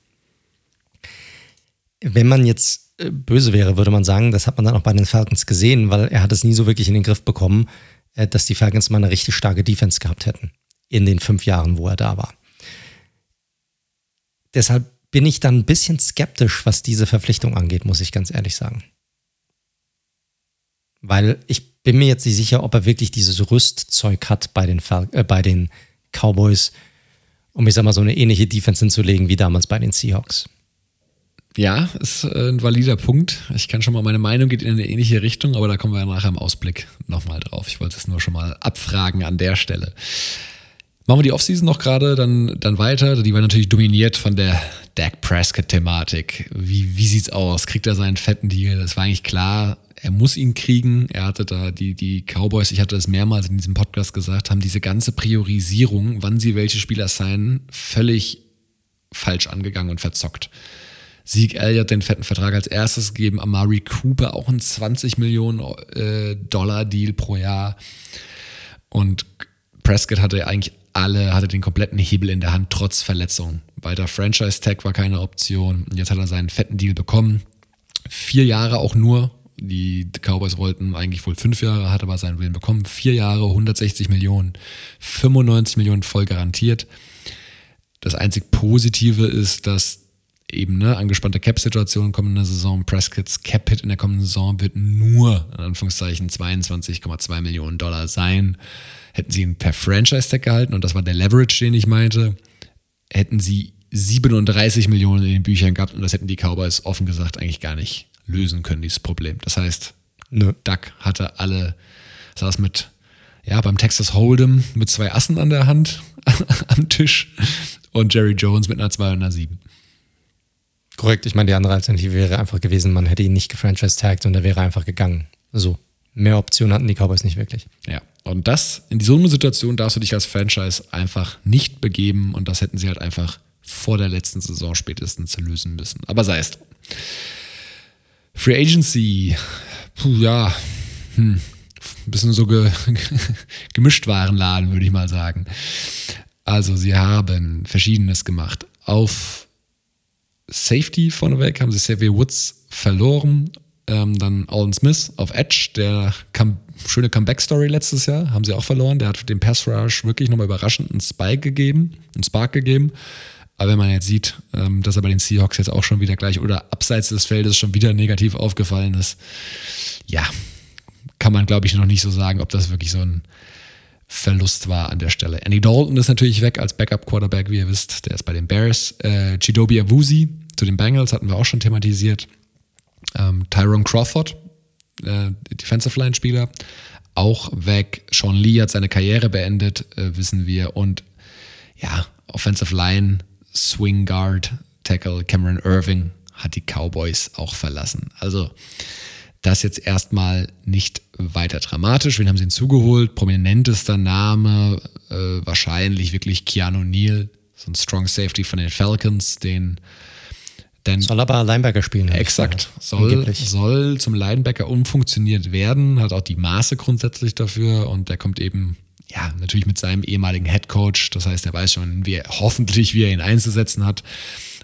Wenn man jetzt äh, böse wäre, würde man sagen, das hat man dann auch bei den Falcons gesehen, weil er hat es nie so wirklich in den Griff bekommen, äh, dass die Falcons mal eine richtig starke Defense gehabt hätten in den fünf Jahren, wo er da war. Deshalb bin ich dann ein bisschen skeptisch, was diese Verpflichtung angeht, muss ich ganz ehrlich sagen. Weil ich bin mir jetzt nicht sicher, ob er wirklich dieses Rüstzeug hat bei den, Fal äh, bei den Cowboys, um ich sag mal so eine ähnliche Defense hinzulegen wie damals bei den Seahawks. Ja, ist äh, ein valider Punkt. Ich kann schon mal, meine Meinung geht in eine ähnliche Richtung, aber da kommen wir nachher im Ausblick nochmal drauf. Ich wollte es nur schon mal abfragen an der Stelle. Machen wir die Offseason noch gerade dann, dann weiter. Die war natürlich dominiert von der Dak Prescott-Thematik. Wie, wie sieht's aus? Kriegt er seinen fetten Deal? Das war eigentlich klar. Er muss ihn kriegen. Er hatte da die, die Cowboys, ich hatte das mehrmals in diesem Podcast gesagt, haben diese ganze Priorisierung, wann sie welche Spieler signen, völlig falsch angegangen und verzockt. Sieg Elliott den fetten Vertrag als erstes gegeben, Amari Cooper auch ein 20 Millionen äh, Dollar Deal pro Jahr. Und Prescott hatte eigentlich alle, hatte den kompletten Hebel in der Hand, trotz Verletzung. Weiter Franchise-Tag war keine Option. Jetzt hat er seinen fetten Deal bekommen. Vier Jahre auch nur. Die Cowboys wollten eigentlich wohl fünf Jahre, hat aber seinen Willen bekommen. Vier Jahre, 160 Millionen, 95 Millionen voll garantiert. Das einzig Positive ist, dass eben ne, angespannte Cap-Situation kommende Saison, Prescott's Cap-Hit in der kommenden Saison wird nur, in Anführungszeichen, 22,2 Millionen Dollar sein. Hätten sie ihn per Franchise-Tag gehalten, und das war der Leverage, den ich meinte, hätten sie 37 Millionen in den Büchern gehabt und das hätten die Cowboys offen gesagt eigentlich gar nicht lösen können, dieses Problem. Das heißt, Nö. Duck hatte alle, saß mit, ja, beim Texas Hold'em mit zwei Assen an der Hand am Tisch und Jerry Jones mit einer 2 und einer 7. Korrekt, ich meine, die andere Alternative wäre einfach gewesen, man hätte ihn nicht gefranchise-tagged und er wäre einfach gegangen. So, mehr Optionen hatten die Cowboys nicht wirklich. Ja, und das, in so einer Situation darfst du dich als Franchise einfach nicht begeben und das hätten sie halt einfach vor der letzten Saison spätestens lösen müssen. Aber sei es. Free Agency, puh, ja, hm, ein bisschen so ge gemischt Warenladen, würde ich mal sagen. Also, sie haben Verschiedenes gemacht. Auf Safety vorneweg haben sie Xavier Woods verloren. Ähm, dann Alden Smith auf Edge, der come, schöne Comeback-Story letztes Jahr, haben sie auch verloren. Der hat dem Pass Rush wirklich nochmal überraschend einen Spike gegeben, einen Spark gegeben. Aber wenn man jetzt sieht, ähm, dass er bei den Seahawks jetzt auch schon wieder gleich oder abseits des Feldes schon wieder negativ aufgefallen ist, ja, kann man glaube ich noch nicht so sagen, ob das wirklich so ein Verlust war an der Stelle. Andy Dalton ist natürlich weg als Backup-Quarterback, wie ihr wisst. Der ist bei den Bears. Äh, Chidobe Awusi zu den Bengals hatten wir auch schon thematisiert. Ähm, Tyrone Crawford, äh, Defensive Line-Spieler, auch weg. Sean Lee hat seine Karriere beendet, äh, wissen wir. Und ja, Offensive Line, Swing Guard, Tackle Cameron Irving hat die Cowboys auch verlassen. Also das jetzt erstmal nicht weiter dramatisch. Wen haben sie hinzugeholt? Prominentester Name, äh, wahrscheinlich wirklich Keanu Neal, so ein Strong Safety von den Falcons, den Denn soll aber Linebacker spielen. Exakt. Soll, soll zum Linebacker umfunktioniert werden, hat auch die Maße grundsätzlich dafür und der kommt eben, ja, natürlich mit seinem ehemaligen Head Coach. Das heißt, er weiß schon, wie er, hoffentlich, wie er ihn einzusetzen hat.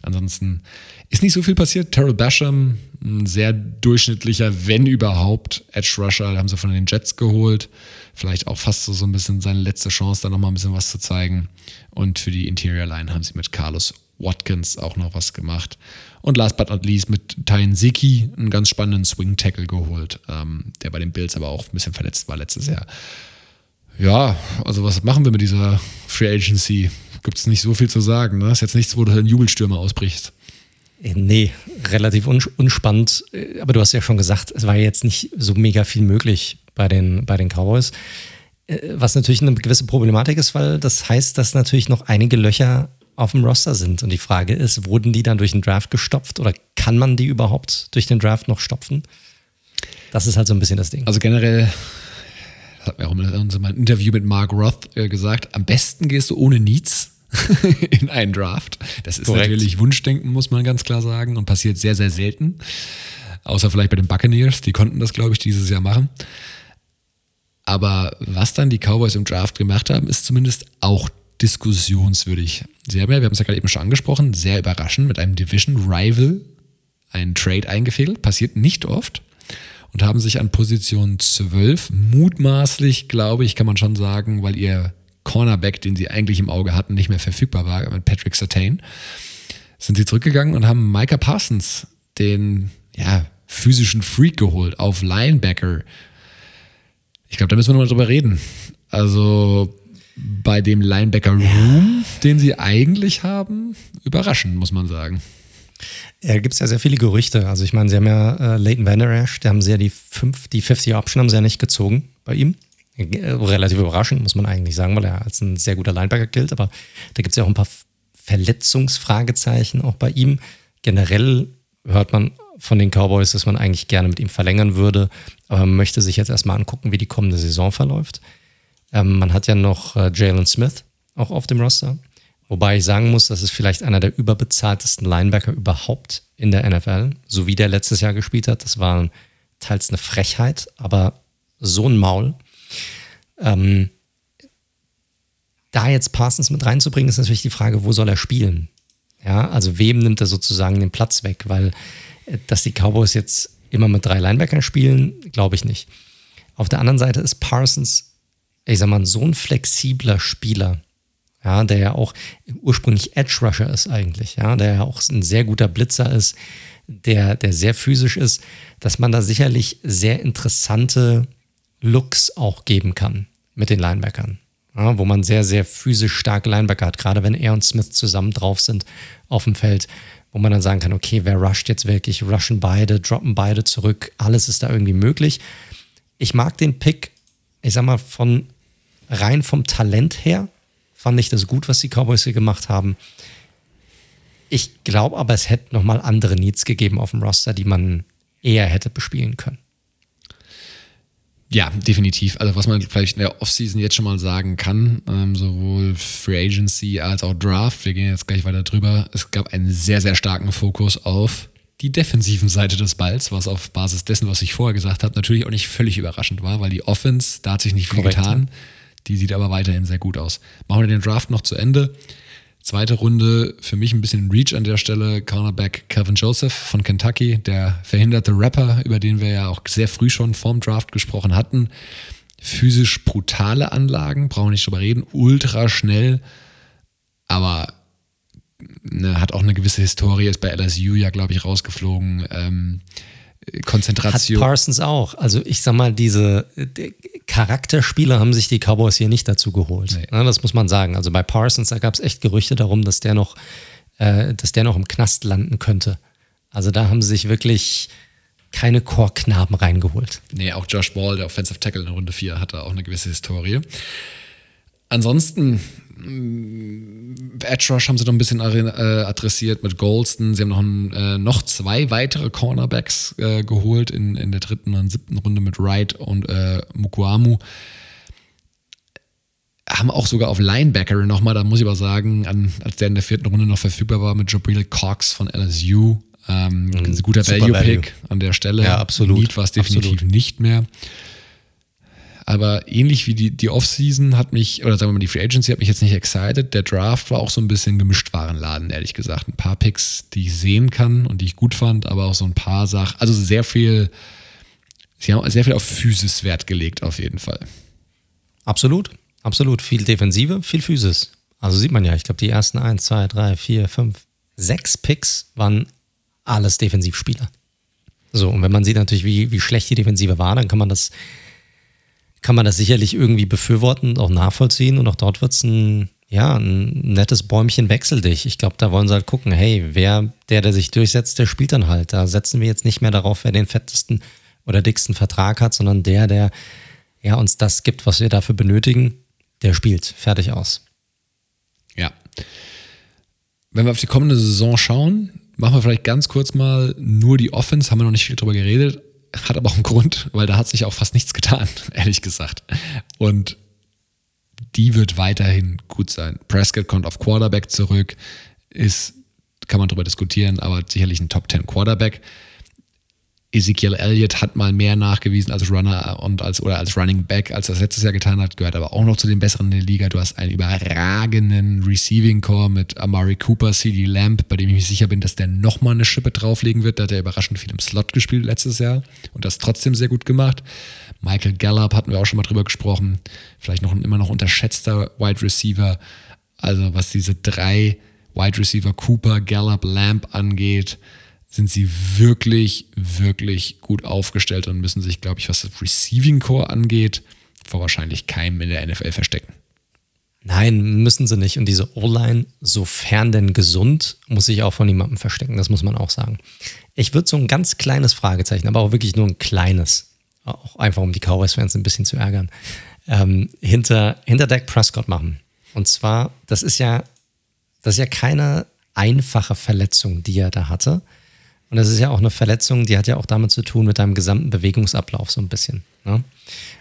Ansonsten ist nicht so viel passiert. Terrell Basham, ein sehr durchschnittlicher, wenn überhaupt, Edge Rusher, haben sie von den Jets geholt. Vielleicht auch fast so, so ein bisschen seine letzte Chance, da nochmal ein bisschen was zu zeigen. Und für die Interior Line haben sie mit Carlos Watkins auch noch was gemacht. Und last but not least mit Tyne Ziki einen ganz spannenden Swing Tackle geholt, ähm, der bei den Bills aber auch ein bisschen verletzt war letztes Jahr. Ja, also was machen wir mit dieser Free Agency? Gibt es nicht so viel zu sagen. Ne? Ist jetzt nichts, wo du einen Jubelstürmer ausbrichst. Äh, nee, relativ unspannend. Äh, aber du hast ja schon gesagt, es war jetzt nicht so mega viel möglich bei den, bei den Cowboys. Äh, was natürlich eine gewisse Problematik ist, weil das heißt, dass natürlich noch einige Löcher auf dem Roster sind. Und die Frage ist, wurden die dann durch den Draft gestopft oder kann man die überhaupt durch den Draft noch stopfen? Das ist halt so ein bisschen das Ding. Also generell, das hat mir auch in unserem Interview mit Mark Roth gesagt, am besten gehst du ohne Needs in einen Draft. Das ist Korrekt. natürlich Wunschdenken, muss man ganz klar sagen, und passiert sehr, sehr selten. Außer vielleicht bei den Buccaneers, die konnten das, glaube ich, dieses Jahr machen. Aber was dann die Cowboys im Draft gemacht haben, ist zumindest auch diskussionswürdig. Ja, wir haben es ja gerade eben schon angesprochen, sehr überraschend mit einem Division Rival einen Trade eingefädelt. Passiert nicht oft. Und haben sich an Position 12 mutmaßlich, glaube ich, kann man schon sagen, weil ihr Cornerback, den sie eigentlich im Auge hatten, nicht mehr verfügbar war, mit Patrick Sertain, sind sie zurückgegangen und haben Micah Parsons, den ja, physischen Freak, geholt auf Linebacker. Ich glaube, da müssen wir nochmal drüber reden. Also bei dem Linebacker Room, den sie eigentlich haben, überraschend, muss man sagen. Ja, gibt es ja sehr viele Gerüchte. Also ich meine, sie haben ja äh, Leighton Vander Esch, der haben sie ja die, fünf, die 50 Option haben sie ja nicht gezogen bei ihm. Äh, relativ überraschend, muss man eigentlich sagen, weil er als ein sehr guter Linebacker gilt. Aber da gibt es ja auch ein paar Verletzungsfragezeichen auch bei ihm. Generell hört man von den Cowboys, dass man eigentlich gerne mit ihm verlängern würde, aber man möchte sich jetzt erstmal angucken, wie die kommende Saison verläuft. Ähm, man hat ja noch äh, Jalen Smith auch auf dem Roster, wobei ich sagen muss, das ist vielleicht einer der überbezahltesten Linebacker überhaupt in der NFL, so wie der letztes Jahr gespielt hat. Das war teils eine Frechheit, aber so ein Maul. Ähm, da jetzt Parsons mit reinzubringen, ist natürlich die Frage, wo soll er spielen? Ja, also wem nimmt er sozusagen den Platz weg? Weil, äh, dass die Cowboys jetzt immer mit drei Linebackern spielen, glaube ich nicht. Auf der anderen Seite ist Parsons, ich sag mal, so ein flexibler Spieler, ja, der ja auch ursprünglich Edge Rusher ist eigentlich, ja, der ja auch ein sehr guter Blitzer ist, der, der sehr physisch ist, dass man da sicherlich sehr interessante Looks auch geben kann mit den Linebackern. Ja, wo man sehr, sehr physisch starke Linebacker hat, gerade wenn er und Smith zusammen drauf sind auf dem Feld, wo man dann sagen kann, okay, wer rusht jetzt wirklich? Rushen beide, droppen beide zurück, alles ist da irgendwie möglich. Ich mag den Pick, ich sag mal, von rein vom Talent her, fand ich das gut, was die Cowboys hier gemacht haben. Ich glaube aber, es hätte nochmal andere Needs gegeben auf dem Roster, die man eher hätte bespielen können. Ja, definitiv. Also was man vielleicht in der Offseason jetzt schon mal sagen kann, ähm, sowohl Free Agency als auch Draft, wir gehen jetzt gleich weiter drüber, es gab einen sehr, sehr starken Fokus auf die defensiven Seite des Balls, was auf Basis dessen, was ich vorher gesagt habe, natürlich auch nicht völlig überraschend war, weil die Offense, da hat sich nicht viel Korrekt, getan. Die sieht aber weiterhin sehr gut aus. Machen wir den Draft noch zu Ende. Zweite Runde, für mich ein bisschen Reach an der Stelle, Cornerback Calvin Joseph von Kentucky, der verhinderte Rapper, über den wir ja auch sehr früh schon vorm Draft gesprochen hatten. Physisch brutale Anlagen, brauchen wir nicht drüber reden, ultra schnell, aber ne, hat auch eine gewisse Historie, ist bei LSU ja, glaube ich, rausgeflogen. Ähm, Konzentration. Hat Parsons auch. Also ich sag mal, diese Charakterspieler haben sich die Cowboys hier nicht dazu geholt. Nee. Ja, das muss man sagen. Also bei Parsons, da gab es echt Gerüchte darum, dass der noch, äh, dass der noch im Knast landen könnte. Also da haben sie sich wirklich keine Chorknaben reingeholt. Nee, auch Josh Ball, der Offensive Tackle in Runde 4, hatte auch eine gewisse Historie. Ansonsten Edge Rush haben sie noch ein bisschen äh, adressiert mit Golston. Sie haben noch, ein, äh, noch zwei weitere Cornerbacks äh, geholt in, in der dritten und siebten Runde mit Wright und äh, Mukuamu. haben auch sogar auf Linebacker nochmal, da muss ich aber sagen, an, als der in der vierten Runde noch verfügbar war mit Jabril Cox von LSU. Ähm, mhm, ein guter Value-Pick an der Stelle. Ja, absolut. Need war es definitiv absolut. nicht mehr. Aber ähnlich wie die, die Offseason hat mich, oder sagen wir mal, die Free Agency hat mich jetzt nicht excited. Der Draft war auch so ein bisschen gemischt Warenladen, ehrlich gesagt. Ein paar Picks, die ich sehen kann und die ich gut fand, aber auch so ein paar Sachen. Also sehr viel, sie haben sehr viel auf Physis Wert gelegt, auf jeden Fall. Absolut, absolut. Viel Defensive, viel Physis. Also sieht man ja, ich glaube, die ersten 1, 2, 3, 4, 5, 6 Picks waren alles Defensivspieler. So, und wenn man sieht natürlich, wie, wie schlecht die Defensive war, dann kann man das kann man das sicherlich irgendwie befürworten und auch nachvollziehen. Und auch dort wird es ein, ja, ein nettes Bäumchen wechsel dich. Ich glaube, da wollen sie halt gucken, hey, wer, der, der sich durchsetzt, der spielt dann halt. Da setzen wir jetzt nicht mehr darauf, wer den fettesten oder dicksten Vertrag hat, sondern der, der ja, uns das gibt, was wir dafür benötigen, der spielt. Fertig aus. Ja. Wenn wir auf die kommende Saison schauen, machen wir vielleicht ganz kurz mal nur die Offense, haben wir noch nicht viel drüber geredet, hat aber auch einen Grund, weil da hat sich auch fast nichts getan, ehrlich gesagt. Und die wird weiterhin gut sein. Prescott kommt auf Quarterback zurück, ist, kann man darüber diskutieren, aber sicherlich ein Top 10 Quarterback. Ezekiel Elliott hat mal mehr nachgewiesen als Runner und als oder als Running Back, als er das letztes Jahr getan hat, gehört aber auch noch zu den besseren in der Liga. Du hast einen überragenden Receiving Core mit Amari Cooper, CD Lamb, bei dem ich mir sicher bin, dass der nochmal eine Schippe drauflegen wird. Da hat er überraschend viel im Slot gespielt letztes Jahr und das trotzdem sehr gut gemacht. Michael Gallup hatten wir auch schon mal drüber gesprochen. Vielleicht noch ein immer noch unterschätzter Wide Receiver. Also was diese drei Wide Receiver Cooper, Gallup, Lamb angeht, sind sie wirklich, wirklich gut aufgestellt und müssen sich, glaube ich, was das Receiving Core angeht, vor wahrscheinlich keinem in der NFL verstecken. Nein, müssen sie nicht. Und diese O-Line, sofern denn gesund, muss sich auch von niemandem verstecken. Das muss man auch sagen. Ich würde so ein ganz kleines Fragezeichen, aber auch wirklich nur ein kleines, auch einfach um die Cowboys-Fans ein bisschen zu ärgern, ähm, hinter, hinter Dak Prescott machen. Und zwar, das ist ja, das ist ja keine einfache Verletzung, die er da hatte. Und das ist ja auch eine Verletzung, die hat ja auch damit zu tun mit deinem gesamten Bewegungsablauf so ein bisschen. Ne?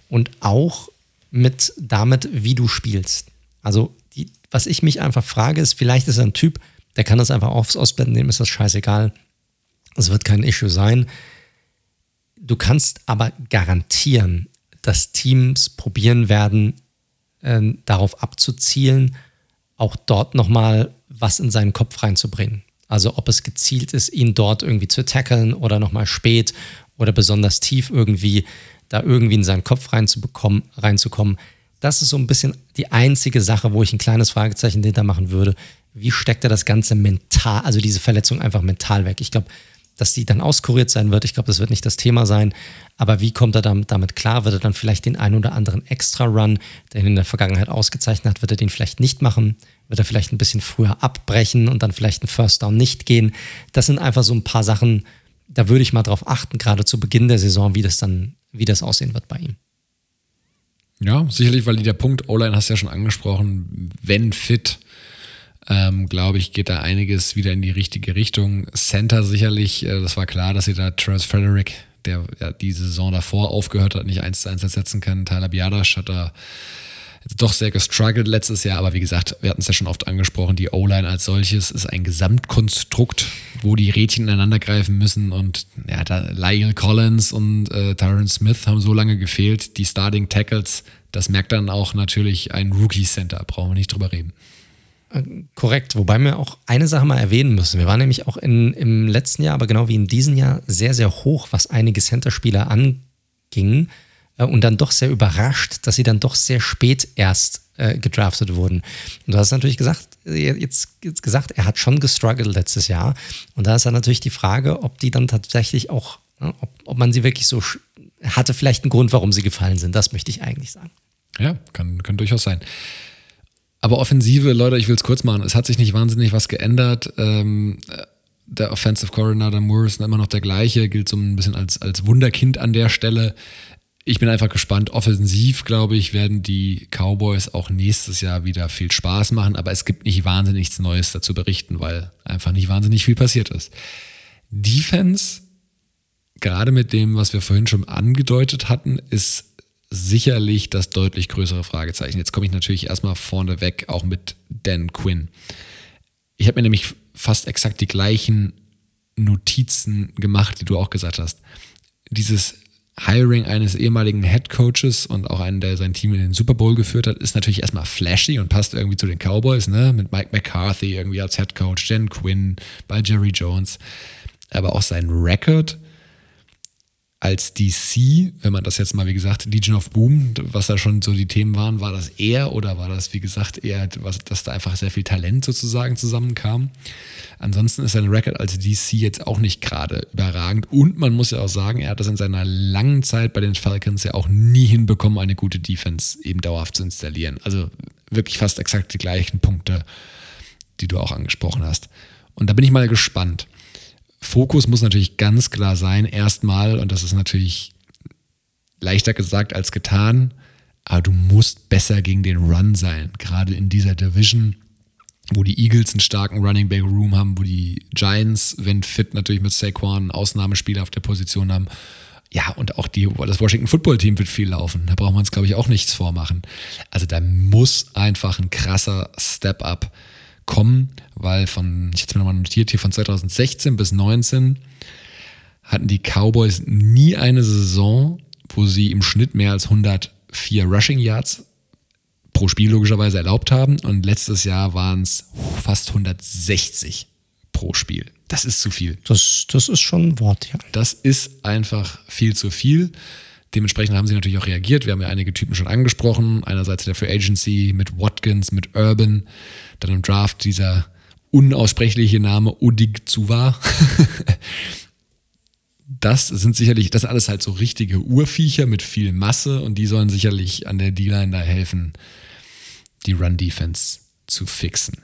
Und auch mit damit, wie du spielst. Also, die, was ich mich einfach frage, ist, vielleicht ist er ein Typ, der kann das einfach aufs Ausblenden, dem ist das scheißegal. Es wird kein Issue sein. Du kannst aber garantieren, dass Teams probieren werden, äh, darauf abzuzielen, auch dort nochmal was in seinen Kopf reinzubringen. Also ob es gezielt ist, ihn dort irgendwie zu tackeln oder nochmal spät oder besonders tief irgendwie da irgendwie in seinen Kopf reinzubekommen, reinzukommen. Das ist so ein bisschen die einzige Sache, wo ich ein kleines Fragezeichen dahinter machen würde. Wie steckt er das Ganze mental, also diese Verletzung einfach mental weg? Ich glaube, dass die dann auskuriert sein wird. Ich glaube, das wird nicht das Thema sein. Aber wie kommt er damit, damit klar? Wird er dann vielleicht den einen oder anderen Extra-Run, der ihn in der Vergangenheit ausgezeichnet hat, wird er den vielleicht nicht machen? Wird er vielleicht ein bisschen früher abbrechen und dann vielleicht einen First Down nicht gehen? Das sind einfach so ein paar Sachen, da würde ich mal drauf achten, gerade zu Beginn der Saison, wie das dann, wie das aussehen wird bei ihm. Ja, sicherlich, weil der Punkt O-Line hast du ja schon angesprochen, wenn fit, ähm, glaube ich, geht da einiges wieder in die richtige Richtung. Center sicherlich, äh, das war klar, dass sie da Travis Frederick, der ja die Saison davor aufgehört hat, nicht eins zu eins ersetzen kann. Tyler Biadasch hat da doch sehr gestruggelt letztes Jahr, aber wie gesagt, wir hatten es ja schon oft angesprochen, die O-Line als solches ist ein Gesamtkonstrukt, wo die Rädchen ineinander greifen müssen und ja, da Lyle Collins und äh, Tyron Smith haben so lange gefehlt, die Starting Tackles, das merkt dann auch natürlich ein Rookie Center, brauchen wir nicht drüber reden. Äh, korrekt, wobei wir auch eine Sache mal erwähnen müssen. Wir waren nämlich auch in, im letzten Jahr, aber genau wie in diesem Jahr, sehr, sehr hoch, was einige Center-Spieler anging äh, und dann doch sehr überrascht, dass sie dann doch sehr spät erst äh, gedraftet wurden. Und du hast natürlich gesagt, äh, jetzt, jetzt gesagt, er hat schon gestruggelt letztes Jahr. Und da ist dann natürlich die Frage, ob die dann tatsächlich auch, ne, ob, ob man sie wirklich so hatte vielleicht einen Grund, warum sie gefallen sind. Das möchte ich eigentlich sagen. Ja, kann, kann durchaus sein. Aber Offensive, Leute, ich will es kurz machen. Es hat sich nicht wahnsinnig was geändert. Ähm, der Offensive Coordinator Moore ist immer noch der gleiche, gilt so ein bisschen als, als Wunderkind an der Stelle. Ich bin einfach gespannt. Offensiv, glaube ich, werden die Cowboys auch nächstes Jahr wieder viel Spaß machen, aber es gibt nicht wahnsinnig nichts Neues dazu berichten, weil einfach nicht wahnsinnig viel passiert ist. Defense, gerade mit dem, was wir vorhin schon angedeutet hatten, ist sicherlich das deutlich größere Fragezeichen. Jetzt komme ich natürlich erstmal vorne weg, auch mit Dan Quinn. Ich habe mir nämlich fast exakt die gleichen Notizen gemacht, die du auch gesagt hast. Dieses Hiring eines ehemaligen Head Coaches und auch einen, der sein Team in den Super Bowl geführt hat, ist natürlich erstmal flashy und passt irgendwie zu den Cowboys, ne? Mit Mike McCarthy irgendwie als Head Coach, Jen Quinn bei Jerry Jones. Aber auch sein Record als DC, wenn man das jetzt mal, wie gesagt, Legion of Boom, was da schon so die Themen waren, war das er oder war das, wie gesagt, eher, was, dass da einfach sehr viel Talent sozusagen zusammenkam? Ansonsten ist sein Record als DC jetzt auch nicht gerade überragend und man muss ja auch sagen, er hat das in seiner langen Zeit bei den Falcons ja auch nie hinbekommen, eine gute Defense eben dauerhaft zu installieren. Also wirklich fast exakt die gleichen Punkte, die du auch angesprochen hast. Und da bin ich mal gespannt. Fokus muss natürlich ganz klar sein, erstmal, und das ist natürlich leichter gesagt als getan, aber du musst besser gegen den Run sein, gerade in dieser Division, wo die Eagles einen starken Running Back Room haben, wo die Giants, wenn fit, natürlich mit Saquon einen Ausnahmespieler auf der Position haben. Ja, und auch die, das Washington Football Team wird viel laufen. Da braucht man uns, glaube ich, auch nichts vormachen. Also da muss einfach ein krasser Step-up kommen, weil von, ich habe es mir nochmal notiert, hier von 2016 bis 2019 hatten die Cowboys nie eine Saison, wo sie im Schnitt mehr als 104 Rushing Yards pro Spiel logischerweise erlaubt haben. Und letztes Jahr waren es fast 160 pro Spiel. Das ist zu viel. Das, das ist schon ein Wort, ja. Das ist einfach viel zu viel. Dementsprechend haben sie natürlich auch reagiert. Wir haben ja einige Typen schon angesprochen. Einerseits der Free Agency mit Watkins, mit Urban. Dann im Draft dieser unaussprechliche Name Udig Zuwa. das sind sicherlich, das sind alles halt so richtige Urviecher mit viel Masse und die sollen sicherlich an der D-Line da helfen, die Run-Defense zu fixen.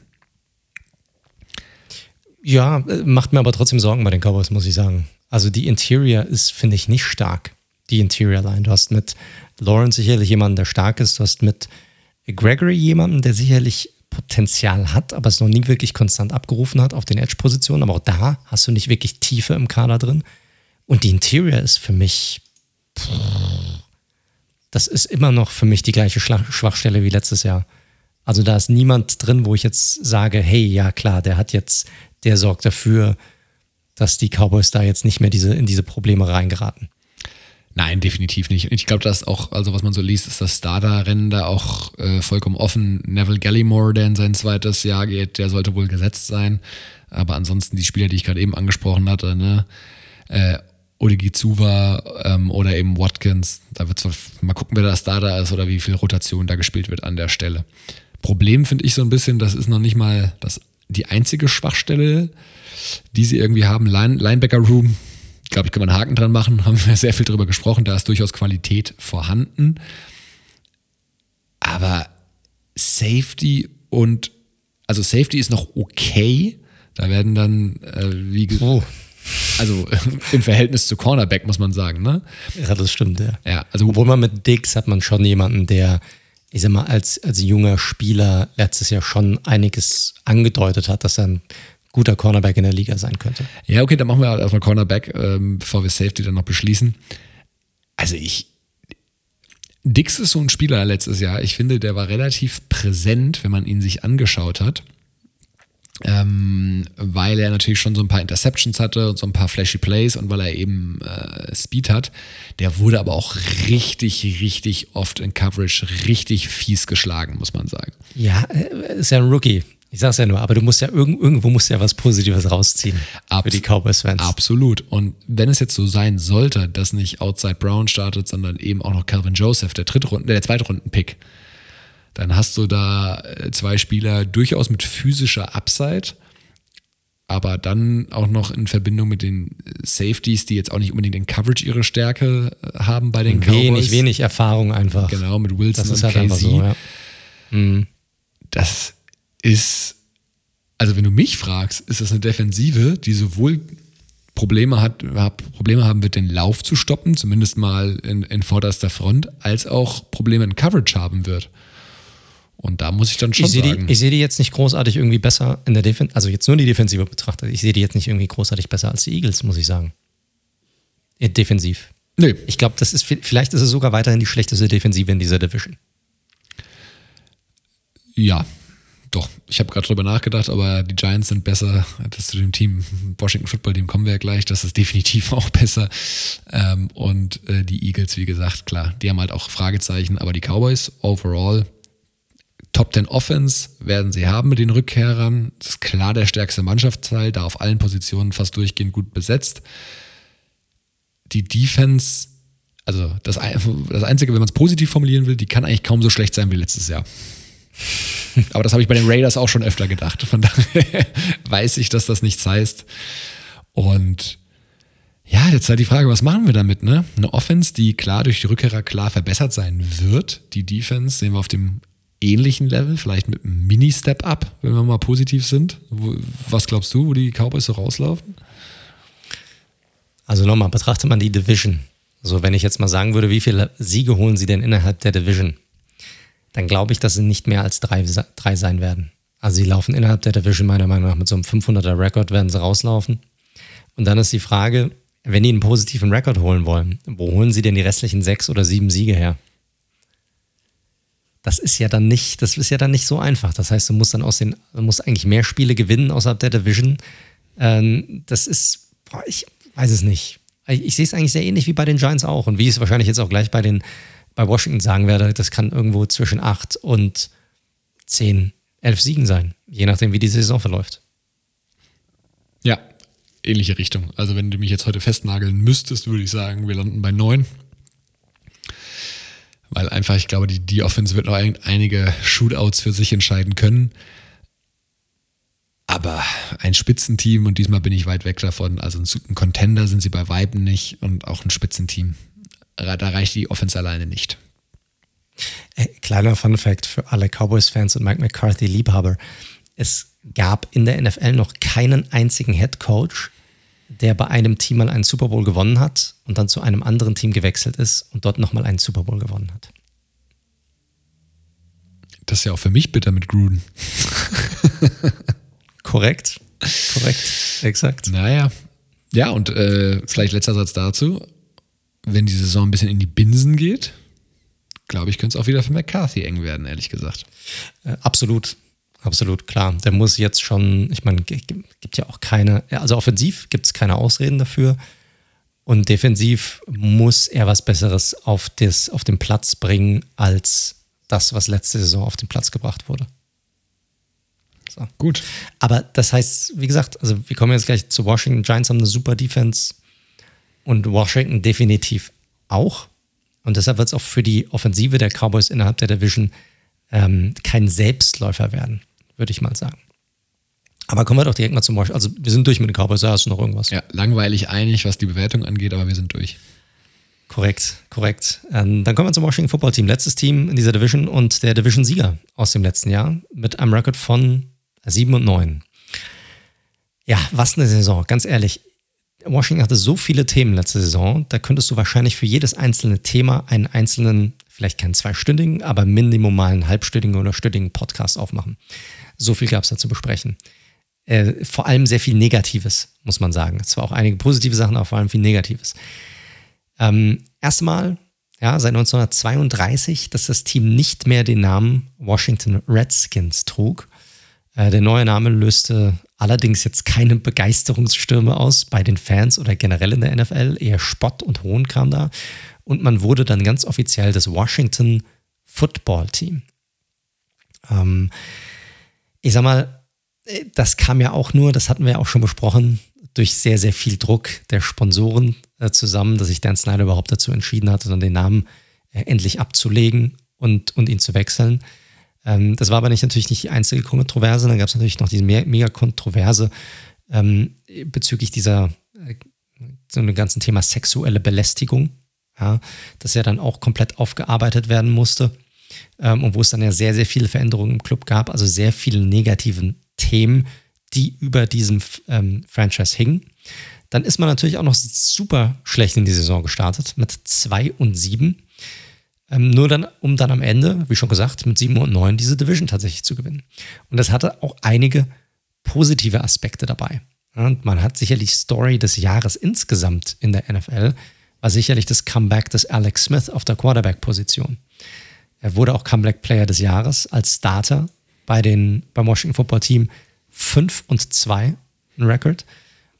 Ja, äh, macht mir aber trotzdem Sorgen bei den Cowboys, muss ich sagen. Also die Interior ist, finde ich, nicht stark, die Interior Line. Du hast mit Lawrence sicherlich jemanden, der stark ist. Du hast mit Gregory jemanden, der sicherlich Potenzial hat, aber es noch nie wirklich konstant abgerufen hat auf den Edge-Positionen. Aber auch da hast du nicht wirklich Tiefe im Kader drin. Und die Interior ist für mich, das ist immer noch für mich die gleiche Schwachstelle wie letztes Jahr. Also da ist niemand drin, wo ich jetzt sage, hey, ja klar, der hat jetzt, der sorgt dafür, dass die Cowboys da jetzt nicht mehr diese, in diese Probleme reingeraten. Nein, definitiv nicht. Ich glaube, dass auch, also was man so liest, ist das Starter-Rennen da auch äh, vollkommen offen. Neville Gallimore, der in sein zweites Jahr geht, der sollte wohl gesetzt sein. Aber ansonsten die Spieler, die ich gerade eben angesprochen hatte, ne, äh, Odegizuwa ähm, oder eben Watkins, da wird mal gucken, wer der Starter ist oder wie viel Rotation da gespielt wird an der Stelle. Problem finde ich so ein bisschen, das ist noch nicht mal das, die einzige Schwachstelle, die sie irgendwie haben. Line, Linebacker Room, glaube ich, kann man einen Haken dran machen, haben wir sehr viel drüber gesprochen, da ist durchaus Qualität vorhanden. Aber Safety und, also Safety ist noch okay. Da werden dann, äh, wie gesagt, oh. also im Verhältnis zu Cornerback, muss man sagen, ne? Ja, das stimmt, ja. ja also, Obwohl man mit Dix hat man schon jemanden, der, ich sag mal, als, als junger Spieler letztes Jahr schon einiges angedeutet hat, dass er ein guter Cornerback in der Liga sein könnte. Ja, okay, dann machen wir halt erstmal Cornerback, ähm, bevor wir Safety dann noch beschließen. Also ich, Dix ist so ein Spieler letztes Jahr. Ich finde, der war relativ präsent, wenn man ihn sich angeschaut hat. Ähm, weil er natürlich schon so ein paar Interceptions hatte und so ein paar flashy Plays und weil er eben äh, Speed hat. Der wurde aber auch richtig, richtig oft in Coverage richtig fies geschlagen, muss man sagen. Ja, äh, ist ja ein Rookie. Ich sag's ja nur, aber du musst ja irgend, irgendwo musst ja was Positives rausziehen Abs für die Cowboys-Fans. Absolut. Und wenn es jetzt so sein sollte, dass nicht Outside Brown startet, sondern eben auch noch Calvin Joseph, der Drittrunden, der Zweitrunden-Pick, dann hast du da äh, zwei Spieler durchaus mit physischer Upside, aber dann auch noch in Verbindung mit den Safeties, die jetzt auch nicht unbedingt in Coverage ihre Stärke äh, haben bei den wenig, Cowboys. Wenig, wenig Erfahrung einfach. Genau, mit Wilson das ist und halt KZ. So, ja. mhm. Das ist, also wenn du mich fragst, ist das eine Defensive, die sowohl Probleme hat, Probleme haben wird, den Lauf zu stoppen, zumindest mal in, in vorderster Front, als auch Probleme in Coverage haben wird. Und da muss ich dann schon ich sagen. Die, ich sehe die jetzt nicht großartig irgendwie besser in der Defensive, also jetzt nur die Defensive betrachtet. Ich sehe die jetzt nicht irgendwie großartig besser als die Eagles, muss ich sagen. Defensiv. Nö. Ich glaube, das ist vielleicht ist es sogar weiterhin die schlechteste Defensive in dieser Division. Ja, doch. Ich habe gerade drüber nachgedacht, aber die Giants sind besser. Das zu dem Team, Washington Football Team kommen wir ja gleich. Das ist definitiv auch besser. Ähm, und äh, die Eagles, wie gesagt, klar, die haben halt auch Fragezeichen. Aber die Cowboys overall Top 10 Offense werden sie haben mit den Rückkehrern. Das ist klar der stärkste Mannschaftsteil, da auf allen Positionen fast durchgehend gut besetzt. Die Defense, also das, das Einzige, wenn man es positiv formulieren will, die kann eigentlich kaum so schlecht sein wie letztes Jahr. Aber das habe ich bei den Raiders auch schon öfter gedacht. Von daher weiß ich, dass das nichts heißt. Und ja, jetzt halt die Frage, was machen wir damit? Ne? Eine Offense, die klar durch die Rückkehrer klar verbessert sein wird. Die Defense sehen wir auf dem ähnlichen Level, vielleicht mit einem Mini-Step-Up, wenn wir mal positiv sind. Was glaubst du, wo die Cowboys so rauslaufen? Also nochmal, betrachtet man die Division. Also wenn ich jetzt mal sagen würde, wie viele Siege holen sie denn innerhalb der Division? Dann glaube ich, dass sie nicht mehr als drei, drei sein werden. Also sie laufen innerhalb der Division meiner Meinung nach mit so einem 500er Rekord werden sie rauslaufen. Und dann ist die Frage, wenn die einen positiven Rekord holen wollen, wo holen sie denn die restlichen sechs oder sieben Siege her? das ist ja dann nicht, das ist ja dann nicht so einfach. Das heißt, du musst dann aus den, du musst eigentlich mehr Spiele gewinnen außerhalb der Division. Ähm, das ist, boah, ich weiß es nicht. Ich, ich sehe es eigentlich sehr ähnlich wie bei den Giants auch und wie es wahrscheinlich jetzt auch gleich bei den, bei Washington sagen werde, das kann irgendwo zwischen acht und zehn, elf Siegen sein, je nachdem, wie die Saison verläuft. Ja, ähnliche Richtung. Also wenn du mich jetzt heute festnageln müsstest, würde ich sagen, wir landen bei neun. Weil einfach, ich glaube, die, die Offense wird noch einige Shootouts für sich entscheiden können. Aber ein Spitzenteam, und diesmal bin ich weit weg davon, also ein Contender sind sie bei Weiben nicht und auch ein Spitzenteam. Da reicht die Offense alleine nicht. Äh, kleiner Fun Fact für alle Cowboys-Fans und Mike McCarthy-Liebhaber. Es gab in der NFL noch keinen einzigen Head Coach, der bei einem Team mal einen Super Bowl gewonnen hat und dann zu einem anderen Team gewechselt ist und dort nochmal einen Super Bowl gewonnen hat. Das ist ja auch für mich bitter mit Gruden. korrekt, korrekt, exakt. Naja, ja, und äh, vielleicht letzter Satz dazu. Wenn die Saison ein bisschen in die Binsen geht, glaube ich, könnte es auch wieder für McCarthy eng werden, ehrlich gesagt. Äh, absolut. Absolut, klar. Der muss jetzt schon, ich meine, gibt ja auch keine, also offensiv gibt es keine Ausreden dafür. Und defensiv muss er was Besseres auf, das, auf den Platz bringen, als das, was letzte Saison auf den Platz gebracht wurde. So. Gut. Aber das heißt, wie gesagt, also wir kommen jetzt gleich zu Washington. Giants haben eine super Defense und Washington definitiv auch. Und deshalb wird es auch für die Offensive der Cowboys innerhalb der Division ähm, kein Selbstläufer werden würde ich mal sagen. Aber kommen wir doch direkt mal zum Washington. Also wir sind durch mit den Cowboys, da hast du noch irgendwas. Ja, langweilig einig, was die Bewertung angeht, aber wir sind durch. Korrekt, korrekt. Ähm, dann kommen wir zum Washington Football Team. Letztes Team in dieser Division und der Division-Sieger aus dem letzten Jahr mit einem Rekord von 7 und 9. Ja, was eine Saison, ganz ehrlich. Washington hatte so viele Themen letzte Saison, da könntest du wahrscheinlich für jedes einzelne Thema einen einzelnen, vielleicht keinen zweistündigen, aber minimum mal einen halbstündigen oder stündigen Podcast aufmachen. So viel gab es da zu besprechen. Äh, vor allem sehr viel Negatives, muss man sagen. Zwar auch einige positive Sachen, aber vor allem viel Negatives. Ähm, Erstmal, ja, seit 1932, dass das Team nicht mehr den Namen Washington Redskins trug. Äh, der neue Name löste allerdings jetzt keine Begeisterungsstürme aus bei den Fans oder generell in der NFL. Eher Spott und Hohn kam da. Und man wurde dann ganz offiziell das Washington Football Team. Ähm, ich sag mal, äh, das kam ja auch nur, das hatten wir ja auch schon besprochen, durch sehr, sehr viel Druck der Sponsoren äh, zusammen, dass sich Dan Snyder überhaupt dazu entschieden hatte, dann den Namen äh, endlich abzulegen und, und ihn zu wechseln. Ähm, das war aber nicht, natürlich nicht die einzige Kontroverse. Dann gab es natürlich noch diese mega Kontroverse ähm, bezüglich dieser äh, so einem ganzen Thema sexuelle Belästigung, ja, das ja dann auch komplett aufgearbeitet werden musste ähm, und wo es dann ja sehr, sehr viele Veränderungen im Club gab, also sehr viele negativen Themen, die über diesem ähm, Franchise hingen. Dann ist man natürlich auch noch super schlecht in die Saison gestartet mit 2 und 7. Ähm, nur dann, um dann am Ende, wie schon gesagt, mit 7 und 9 diese Division tatsächlich zu gewinnen. Und das hatte auch einige positive Aspekte dabei. Und man hat sicherlich Story des Jahres insgesamt in der NFL war sicherlich das Comeback des Alex Smith auf der Quarterback-Position. Er wurde auch Comeback Player des Jahres als Starter bei den, beim Washington Football Team 5 und 2, ein Record,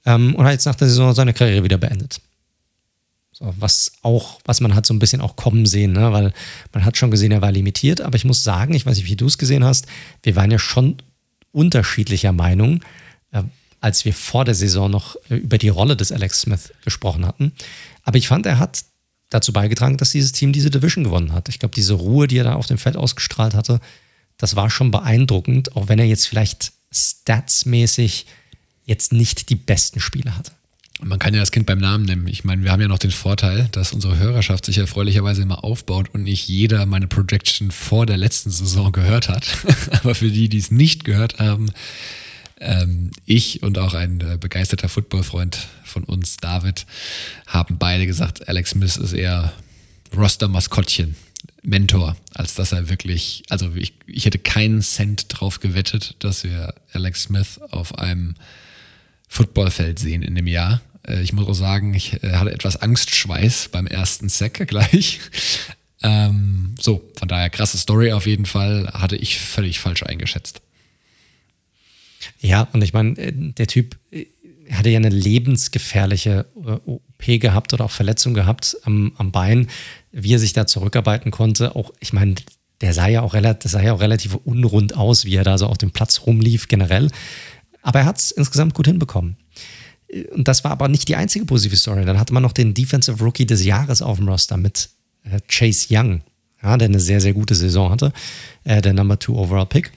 ähm, und hat jetzt nach der Saison seine Karriere wieder beendet. So, was auch, was man hat so ein bisschen auch kommen sehen, ne? weil man hat schon gesehen, er war limitiert, aber ich muss sagen, ich weiß nicht, wie du es gesehen hast, wir waren ja schon unterschiedlicher Meinung, äh, als wir vor der Saison noch äh, über die Rolle des Alex Smith gesprochen hatten. Aber ich fand, er hat dazu beigetragen, dass dieses Team diese Division gewonnen hat. Ich glaube, diese Ruhe, die er da auf dem Feld ausgestrahlt hatte, das war schon beeindruckend, auch wenn er jetzt vielleicht statsmäßig jetzt nicht die besten Spiele hatte. Man kann ja das Kind beim Namen nennen. Ich meine, wir haben ja noch den Vorteil, dass unsere Hörerschaft sich erfreulicherweise immer aufbaut und nicht jeder meine Projection vor der letzten Saison gehört hat. Aber für die, die es nicht gehört haben, ähm, ich und auch ein äh, begeisterter Footballfreund von uns, David, haben beide gesagt, Alex Smith ist eher Roster-Maskottchen, Mentor, als dass er wirklich, also ich, ich hätte keinen Cent drauf gewettet, dass wir Alex Smith auf einem Footballfeld sehen in dem Jahr. Äh, ich muss auch sagen, ich äh, hatte etwas Angstschweiß beim ersten Sack gleich. Ähm, so, von daher krasse Story auf jeden Fall, hatte ich völlig falsch eingeschätzt. Ja, und ich meine, äh, der Typ hatte ja eine lebensgefährliche OP gehabt oder auch Verletzung gehabt am, am Bein, wie er sich da zurückarbeiten konnte. Auch, ich meine, der sah ja auch relativ, sah ja auch relativ unrund aus, wie er da so auf dem Platz rumlief generell. Aber er hat es insgesamt gut hinbekommen. Und das war aber nicht die einzige positive Story. Dann hatte man noch den Defensive Rookie des Jahres auf dem Roster mit äh, Chase Young, ja, der eine sehr, sehr gute Saison hatte, äh, der Number Two Overall Pick,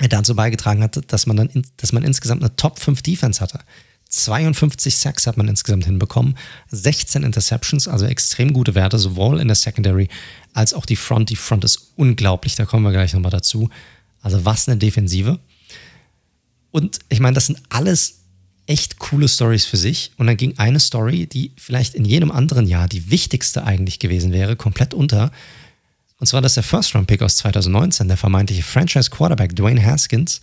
der dazu beigetragen hat, dass man dann dass man insgesamt eine Top 5 Defense hatte. 52 Sacks hat man insgesamt hinbekommen, 16 Interceptions, also extrem gute Werte, sowohl in der Secondary als auch die Front. Die Front ist unglaublich, da kommen wir gleich nochmal dazu. Also was eine Defensive. Und ich meine, das sind alles echt coole Stories für sich. Und dann ging eine Story, die vielleicht in jedem anderen Jahr die wichtigste eigentlich gewesen wäre, komplett unter. Und zwar, dass der First-Round-Pick aus 2019, der vermeintliche Franchise-Quarterback Dwayne Haskins,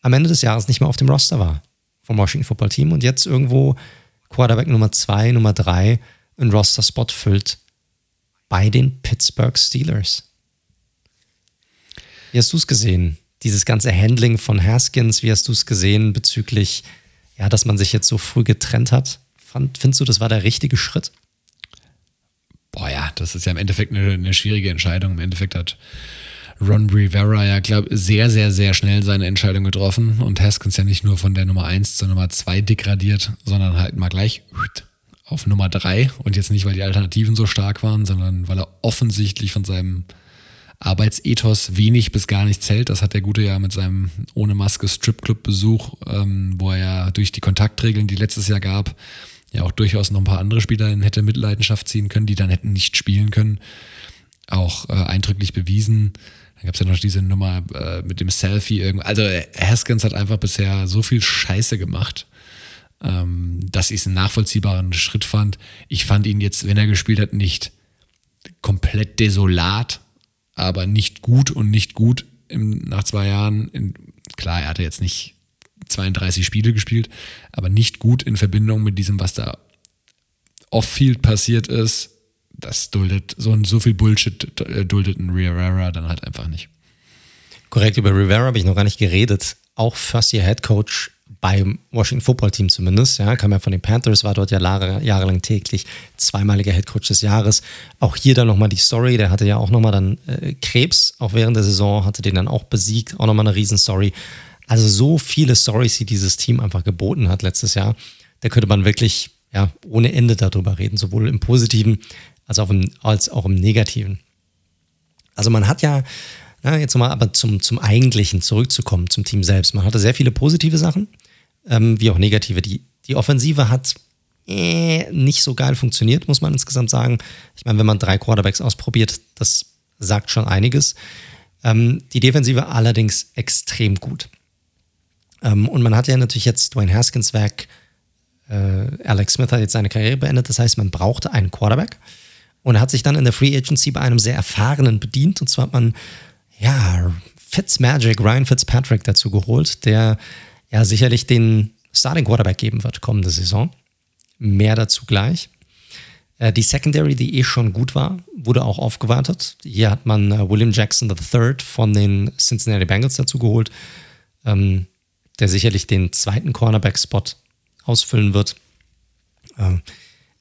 am Ende des Jahres nicht mehr auf dem Roster war vom Washington Football Team und jetzt irgendwo Quarterback Nummer 2, Nummer 3 einen Roster-Spot füllt bei den Pittsburgh Steelers. Wie hast du es gesehen? Dieses ganze Handling von Haskins, wie hast du es gesehen bezüglich ja, dass man sich jetzt so früh getrennt hat. Fand, findest du, das war der richtige Schritt? Boah, ja, das ist ja im Endeffekt eine, eine schwierige Entscheidung. Im Endeffekt hat Ron Rivera ja, glaube sehr, sehr, sehr schnell seine Entscheidung getroffen und Haskins ja nicht nur von der Nummer 1 zur Nummer 2 degradiert, sondern halt mal gleich auf Nummer 3 und jetzt nicht, weil die Alternativen so stark waren, sondern weil er offensichtlich von seinem Arbeitsethos wenig bis gar nichts hält. Das hat der Gute ja mit seinem ohne Maske Stripclub-Besuch, ähm, wo er ja durch die Kontaktregeln, die letztes Jahr gab, ja auch durchaus noch ein paar andere Spieler in hätte Mitleidenschaft ziehen können, die dann hätten nicht spielen können, auch äh, eindrücklich bewiesen. Dann gab es ja noch diese Nummer äh, mit dem Selfie. Also Haskins hat einfach bisher so viel Scheiße gemacht, ähm, dass ich es einen nachvollziehbaren Schritt fand. Ich fand ihn jetzt, wenn er gespielt hat, nicht komplett desolat, aber nicht gut und nicht gut im, nach zwei Jahren. In, klar, er hatte jetzt nicht 32 Spiele gespielt, aber nicht gut in Verbindung mit diesem, was da off-field passiert ist. Das duldet, so, so viel Bullshit äh, duldet ein Rivera dann halt einfach nicht. Korrekt, über Rivera habe ich noch gar nicht geredet. Auch First-Year-Head Coach beim Washington Football Team zumindest, ja, kam ja von den Panthers, war dort ja Jahre, jahrelang täglich zweimaliger Headcoach des Jahres. Auch hier dann nochmal die Story, der hatte ja auch nochmal dann äh, Krebs, auch während der Saison, hatte den dann auch besiegt, auch nochmal eine Riesenstory. Also so viele Stories, die dieses Team einfach geboten hat letztes Jahr, da könnte man wirklich ja, ohne Ende darüber reden, sowohl im Positiven als auch im, als auch im Negativen. Also man hat ja ja, jetzt nochmal aber zum, zum Eigentlichen zurückzukommen, zum Team selbst. Man hatte sehr viele positive Sachen, ähm, wie auch negative. Die, die Offensive hat äh, nicht so geil funktioniert, muss man insgesamt sagen. Ich meine, wenn man drei Quarterbacks ausprobiert, das sagt schon einiges. Ähm, die Defensive allerdings extrem gut. Ähm, und man hat ja natürlich jetzt Dwayne Haskins weg. Äh, Alex Smith hat jetzt seine Karriere beendet. Das heißt, man brauchte einen Quarterback. Und hat sich dann in der Free Agency bei einem sehr erfahrenen bedient. Und zwar hat man ja, Fitzmagic, Ryan Fitzpatrick dazu geholt, der ja sicherlich den Starting Quarterback geben wird kommende Saison. Mehr dazu gleich. Äh, die Secondary, die eh schon gut war, wurde auch aufgewartet. Hier hat man äh, William Jackson III von den Cincinnati Bengals dazu geholt, ähm, der sicherlich den zweiten Cornerback-Spot ausfüllen wird. Ähm,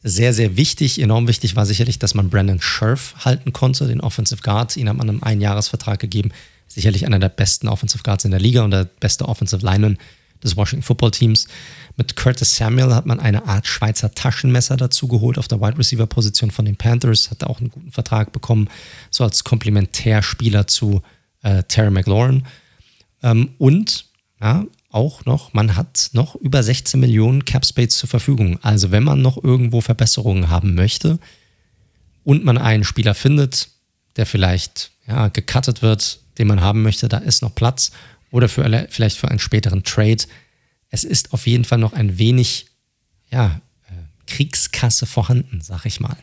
sehr, sehr wichtig, enorm wichtig war sicherlich, dass man Brandon Scherf halten konnte, den Offensive Guard. Ihn hat man einen Einjahresvertrag gegeben. Sicherlich einer der besten Offensive Guards in der Liga und der beste Offensive Lineman des Washington Football Teams. Mit Curtis Samuel hat man eine Art Schweizer Taschenmesser dazu geholt auf der Wide Receiver Position von den Panthers, hat auch einen guten Vertrag bekommen, so als Komplementärspieler zu äh, Terry McLaurin. Ähm, und ja, auch noch, man hat noch über 16 Millionen Cap Space zur Verfügung. Also wenn man noch irgendwo Verbesserungen haben möchte und man einen Spieler findet, der vielleicht ja, gecuttet wird, den man haben möchte, da ist noch Platz oder für, vielleicht für einen späteren Trade. Es ist auf jeden Fall noch ein wenig ja, äh, Kriegskasse vorhanden, sag ich mal,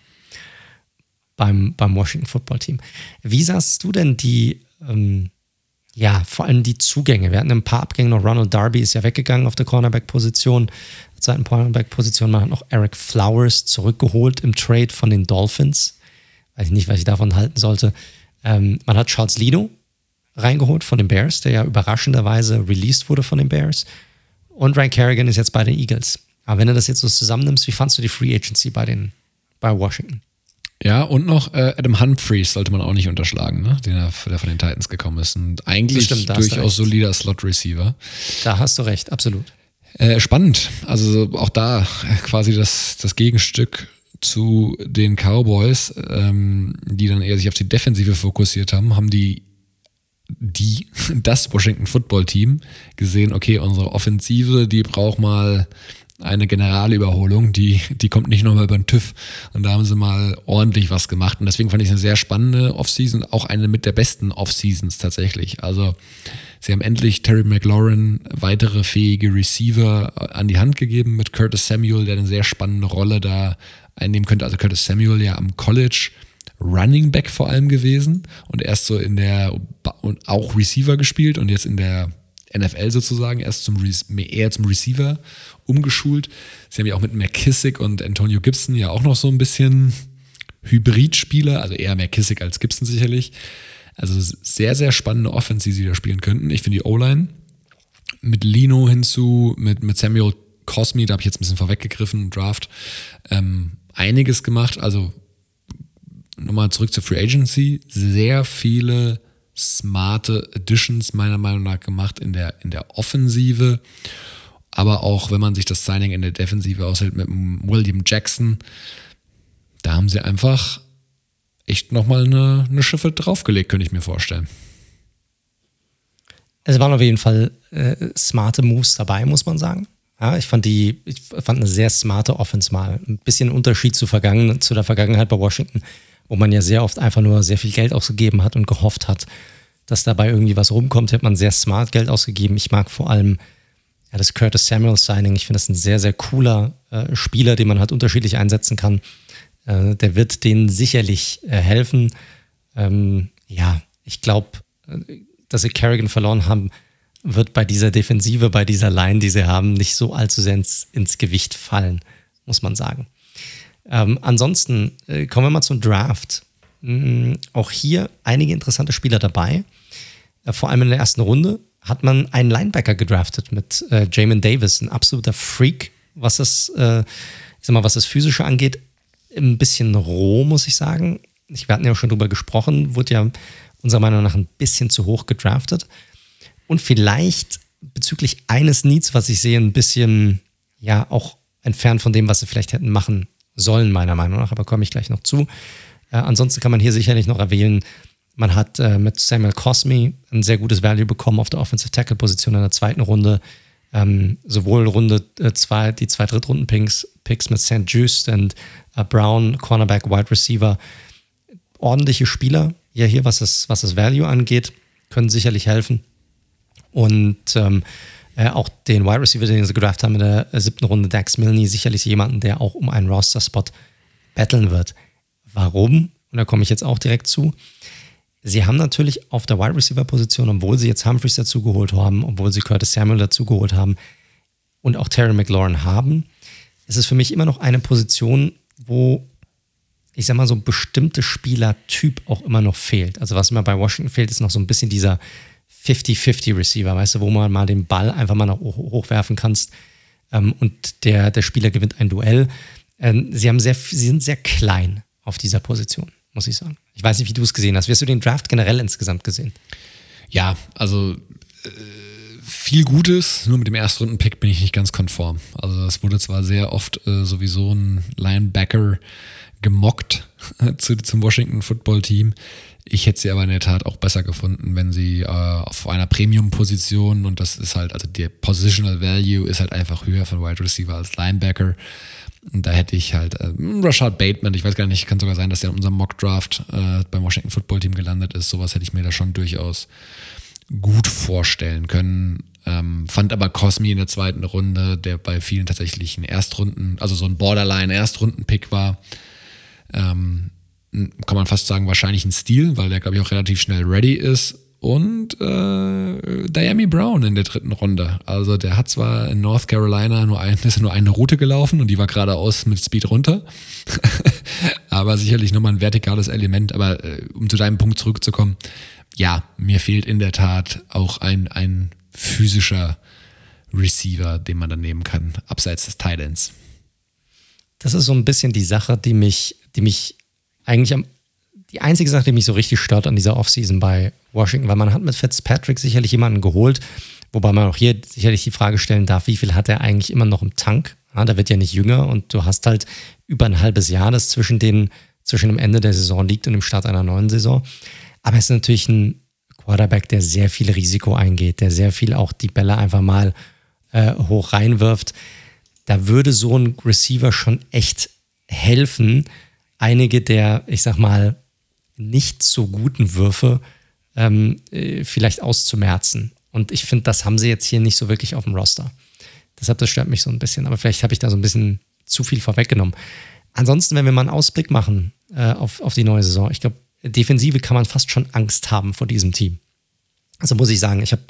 beim, beim Washington Football Team. Wie sahst du denn die, ähm, ja, vor allem die Zugänge? Wir hatten ein paar Abgänge noch. Ronald Darby ist ja weggegangen auf der Cornerback-Position, zweiten Cornerback-Position. Man hat noch Eric Flowers zurückgeholt im Trade von den Dolphins. Weiß ich nicht, was ich davon halten sollte. Ähm, man hat Charles Lino reingeholt von den Bears, der ja überraschenderweise released wurde von den Bears. Und Ryan Kerrigan ist jetzt bei den Eagles. Aber wenn du das jetzt so zusammennimmst, wie fandst du die Free Agency bei, den, bei Washington? Ja, und noch äh, Adam Humphreys sollte man auch nicht unterschlagen, ne? Den er, der von den Titans gekommen ist. Und eigentlich stimmt, durchaus solider Slot-Receiver. Da hast du recht, absolut. Äh, spannend. Also auch da quasi das, das Gegenstück zu den Cowboys, ähm, die dann eher sich auf die Defensive fokussiert haben, haben die die, das Washington Football Team gesehen, okay, unsere Offensive, die braucht mal eine Generalüberholung, die, die kommt nicht nochmal über den TÜV. Und da haben sie mal ordentlich was gemacht. Und deswegen fand ich es eine sehr spannende Offseason, auch eine mit der besten Offseasons tatsächlich. Also sie haben endlich Terry McLaurin weitere fähige Receiver an die Hand gegeben mit Curtis Samuel, der eine sehr spannende Rolle da einnehmen könnte. Also Curtis Samuel ja am College Running Back vor allem gewesen und erst so in der und auch Receiver gespielt und jetzt in der NFL sozusagen erst zum eher zum Receiver umgeschult. Sie haben ja auch mit McKissick und Antonio Gibson ja auch noch so ein bisschen Hybridspieler, also eher McKissick als Gibson sicherlich. Also sehr, sehr spannende Offense, die sie da spielen könnten. Ich finde die O-Line mit Lino hinzu, mit, mit Samuel Cosme, da habe ich jetzt ein bisschen vorweggegriffen, Draft, ähm, einiges gemacht. Also nochmal zurück zur Free Agency, sehr viele smarte Additions meiner Meinung nach gemacht in der, in der Offensive. Aber auch wenn man sich das Signing in der Defensive aushält mit William Jackson, da haben sie einfach echt nochmal eine, eine Schiffe draufgelegt, könnte ich mir vorstellen. Es waren auf jeden Fall äh, smarte Moves dabei, muss man sagen. Ja, ich fand die, ich fand eine sehr smarte Offense mal. Ein bisschen Unterschied zu, Vergangen, zu der Vergangenheit bei Washington wo man ja sehr oft einfach nur sehr viel Geld ausgegeben hat und gehofft hat, dass dabei irgendwie was rumkommt, hat man sehr smart Geld ausgegeben. Ich mag vor allem ja, das Curtis Samuel Signing. Ich finde das ein sehr, sehr cooler äh, Spieler, den man halt unterschiedlich einsetzen kann. Äh, der wird denen sicherlich äh, helfen. Ähm, ja, ich glaube, äh, dass sie Kerrigan verloren haben, wird bei dieser Defensive, bei dieser Line, die sie haben, nicht so allzu sehr ins, ins Gewicht fallen, muss man sagen. Ähm, ansonsten äh, kommen wir mal zum Draft. Mhm, auch hier einige interessante Spieler dabei. Äh, vor allem in der ersten Runde hat man einen Linebacker gedraftet mit äh, Jamin Davis, ein absoluter Freak, was das, äh, sag mal, was das Physische angeht. Ein bisschen roh, muss ich sagen. Ich, wir hatten ja auch schon drüber gesprochen, wurde ja unserer Meinung nach ein bisschen zu hoch gedraftet. Und vielleicht bezüglich eines Needs, was ich sehe, ein bisschen, ja, auch entfernt von dem, was sie vielleicht hätten machen sollen, meiner Meinung nach, aber komme ich gleich noch zu. Äh, ansonsten kann man hier sicherlich noch erwähnen, man hat äh, mit Samuel Cosme ein sehr gutes Value bekommen auf der Offensive Tackle Position in der zweiten Runde. Ähm, sowohl Runde 2, äh, die zwei Drittrunden-Picks Picks mit St. Just und äh, Brown, Cornerback, Wide Receiver. Ordentliche Spieler, ja hier, was das, was das Value angeht, können sicherlich helfen. Und ähm, äh, auch den Wide Receiver, den sie gedraft haben in der siebten Runde, Dax Milne, sicherlich jemanden, der auch um einen Roster-Spot battlen wird. Warum? Und da komme ich jetzt auch direkt zu. Sie haben natürlich auf der Wide Receiver-Position, obwohl sie jetzt Humphreys dazugeholt haben, obwohl sie Curtis Samuel dazugeholt haben und auch Terry McLaurin haben, ist es für mich immer noch eine Position, wo ich sag mal, so ein bestimmter Spielertyp auch immer noch fehlt. Also was mir bei Washington fehlt, ist noch so ein bisschen dieser 50-50 Receiver, weißt du, wo man mal den Ball einfach mal noch hochwerfen kannst ähm, und der, der Spieler gewinnt ein Duell. Ähm, sie, haben sehr, sie sind sehr klein auf dieser Position, muss ich sagen. Ich weiß nicht, wie du es gesehen hast. Wie hast du den Draft generell insgesamt gesehen? Ja, also äh, viel Gutes, nur mit dem Erstrunden-Pick bin ich nicht ganz konform. Also es wurde zwar sehr oft äh, sowieso ein Linebacker gemockt zu, zum Washington Football Team. Ich hätte sie aber in der Tat auch besser gefunden, wenn sie äh, auf einer Premium-Position und das ist halt, also der Positional Value ist halt einfach höher von Wide Receiver als Linebacker. Und da hätte ich halt äh, Rashad Bateman, ich weiß gar nicht, kann sogar sein, dass der in unserem Mock-Draft äh, beim Washington Football Team gelandet ist. Sowas hätte ich mir da schon durchaus gut vorstellen können. Ähm, fand aber Cosmi in der zweiten Runde, der bei vielen tatsächlich ein Erstrunden, also so ein Borderline-Erstrunden-Pick war, ähm, kann man fast sagen, wahrscheinlich ein Stil, weil der, glaube ich, auch relativ schnell ready ist. Und äh, Diami Brown in der dritten Runde. Also der hat zwar in North Carolina nur, ein, ist nur eine Route gelaufen und die war geradeaus mit Speed runter. aber sicherlich nochmal ein vertikales Element. Aber äh, um zu deinem Punkt zurückzukommen, ja, mir fehlt in der Tat auch ein, ein physischer Receiver, den man dann nehmen kann, abseits des Titans. Das ist so ein bisschen die Sache, die mich, die mich eigentlich am, die einzige Sache, die mich so richtig stört an dieser Offseason bei Washington, weil man hat mit Fitzpatrick sicherlich jemanden geholt, wobei man auch hier sicherlich die Frage stellen darf, wie viel hat er eigentlich immer noch im Tank? Ja, der wird ja nicht jünger und du hast halt über ein halbes Jahr, das zwischen, den, zwischen dem Ende der Saison liegt und dem Start einer neuen Saison. Aber es ist natürlich ein Quarterback, der sehr viel Risiko eingeht, der sehr viel auch die Bälle einfach mal äh, hoch reinwirft. Da würde so ein Receiver schon echt helfen, einige der, ich sag mal, nicht so guten Würfe ähm, äh, vielleicht auszumerzen. Und ich finde, das haben sie jetzt hier nicht so wirklich auf dem Roster. Deshalb, das stört mich so ein bisschen. Aber vielleicht habe ich da so ein bisschen zu viel vorweggenommen. Ansonsten, wenn wir mal einen Ausblick machen äh, auf, auf die neue Saison, ich glaube, Defensive kann man fast schon Angst haben vor diesem Team. Also muss ich sagen, ich habe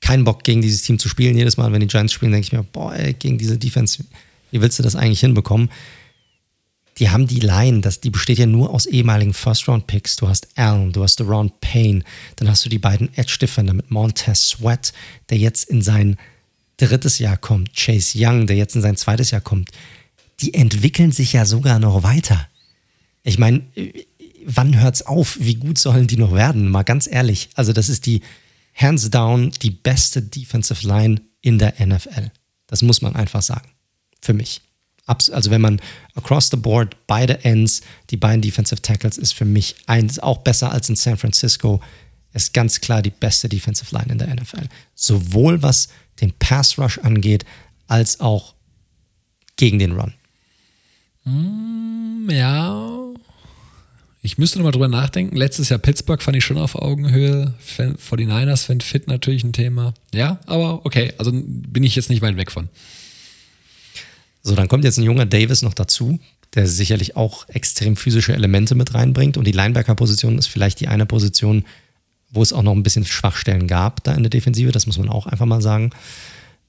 keinen Bock, gegen dieses Team zu spielen. Jedes Mal, wenn die Giants spielen, denke ich mir, boah, ey, gegen diese Defense, wie willst du das eigentlich hinbekommen? Die haben die Line, das, die besteht ja nur aus ehemaligen First-Round-Picks. Du hast Allen, du hast Deron Payne, dann hast du die beiden Edge-Defender mit Montez Sweat, der jetzt in sein drittes Jahr kommt, Chase Young, der jetzt in sein zweites Jahr kommt. Die entwickeln sich ja sogar noch weiter. Ich meine, wann hört's auf? Wie gut sollen die noch werden? Mal ganz ehrlich. Also, das ist die hands down die beste Defensive Line in der NFL. Das muss man einfach sagen. Für mich. Also, wenn man across the board beide Ends, die beiden Defensive Tackles, ist für mich eins auch besser als in San Francisco. Ist ganz klar die beste Defensive Line in der NFL. Sowohl was den Pass Rush angeht, als auch gegen den Run. Mm, ja, ich müsste nochmal drüber nachdenken. Letztes Jahr Pittsburgh fand ich schon auf Augenhöhe. 49ers fand Fit natürlich ein Thema. Ja, aber okay, also bin ich jetzt nicht weit weg von. So, dann kommt jetzt ein junger Davis noch dazu, der sicherlich auch extrem physische Elemente mit reinbringt. Und die Linebacker-Position ist vielleicht die eine Position, wo es auch noch ein bisschen Schwachstellen gab da in der Defensive. Das muss man auch einfach mal sagen.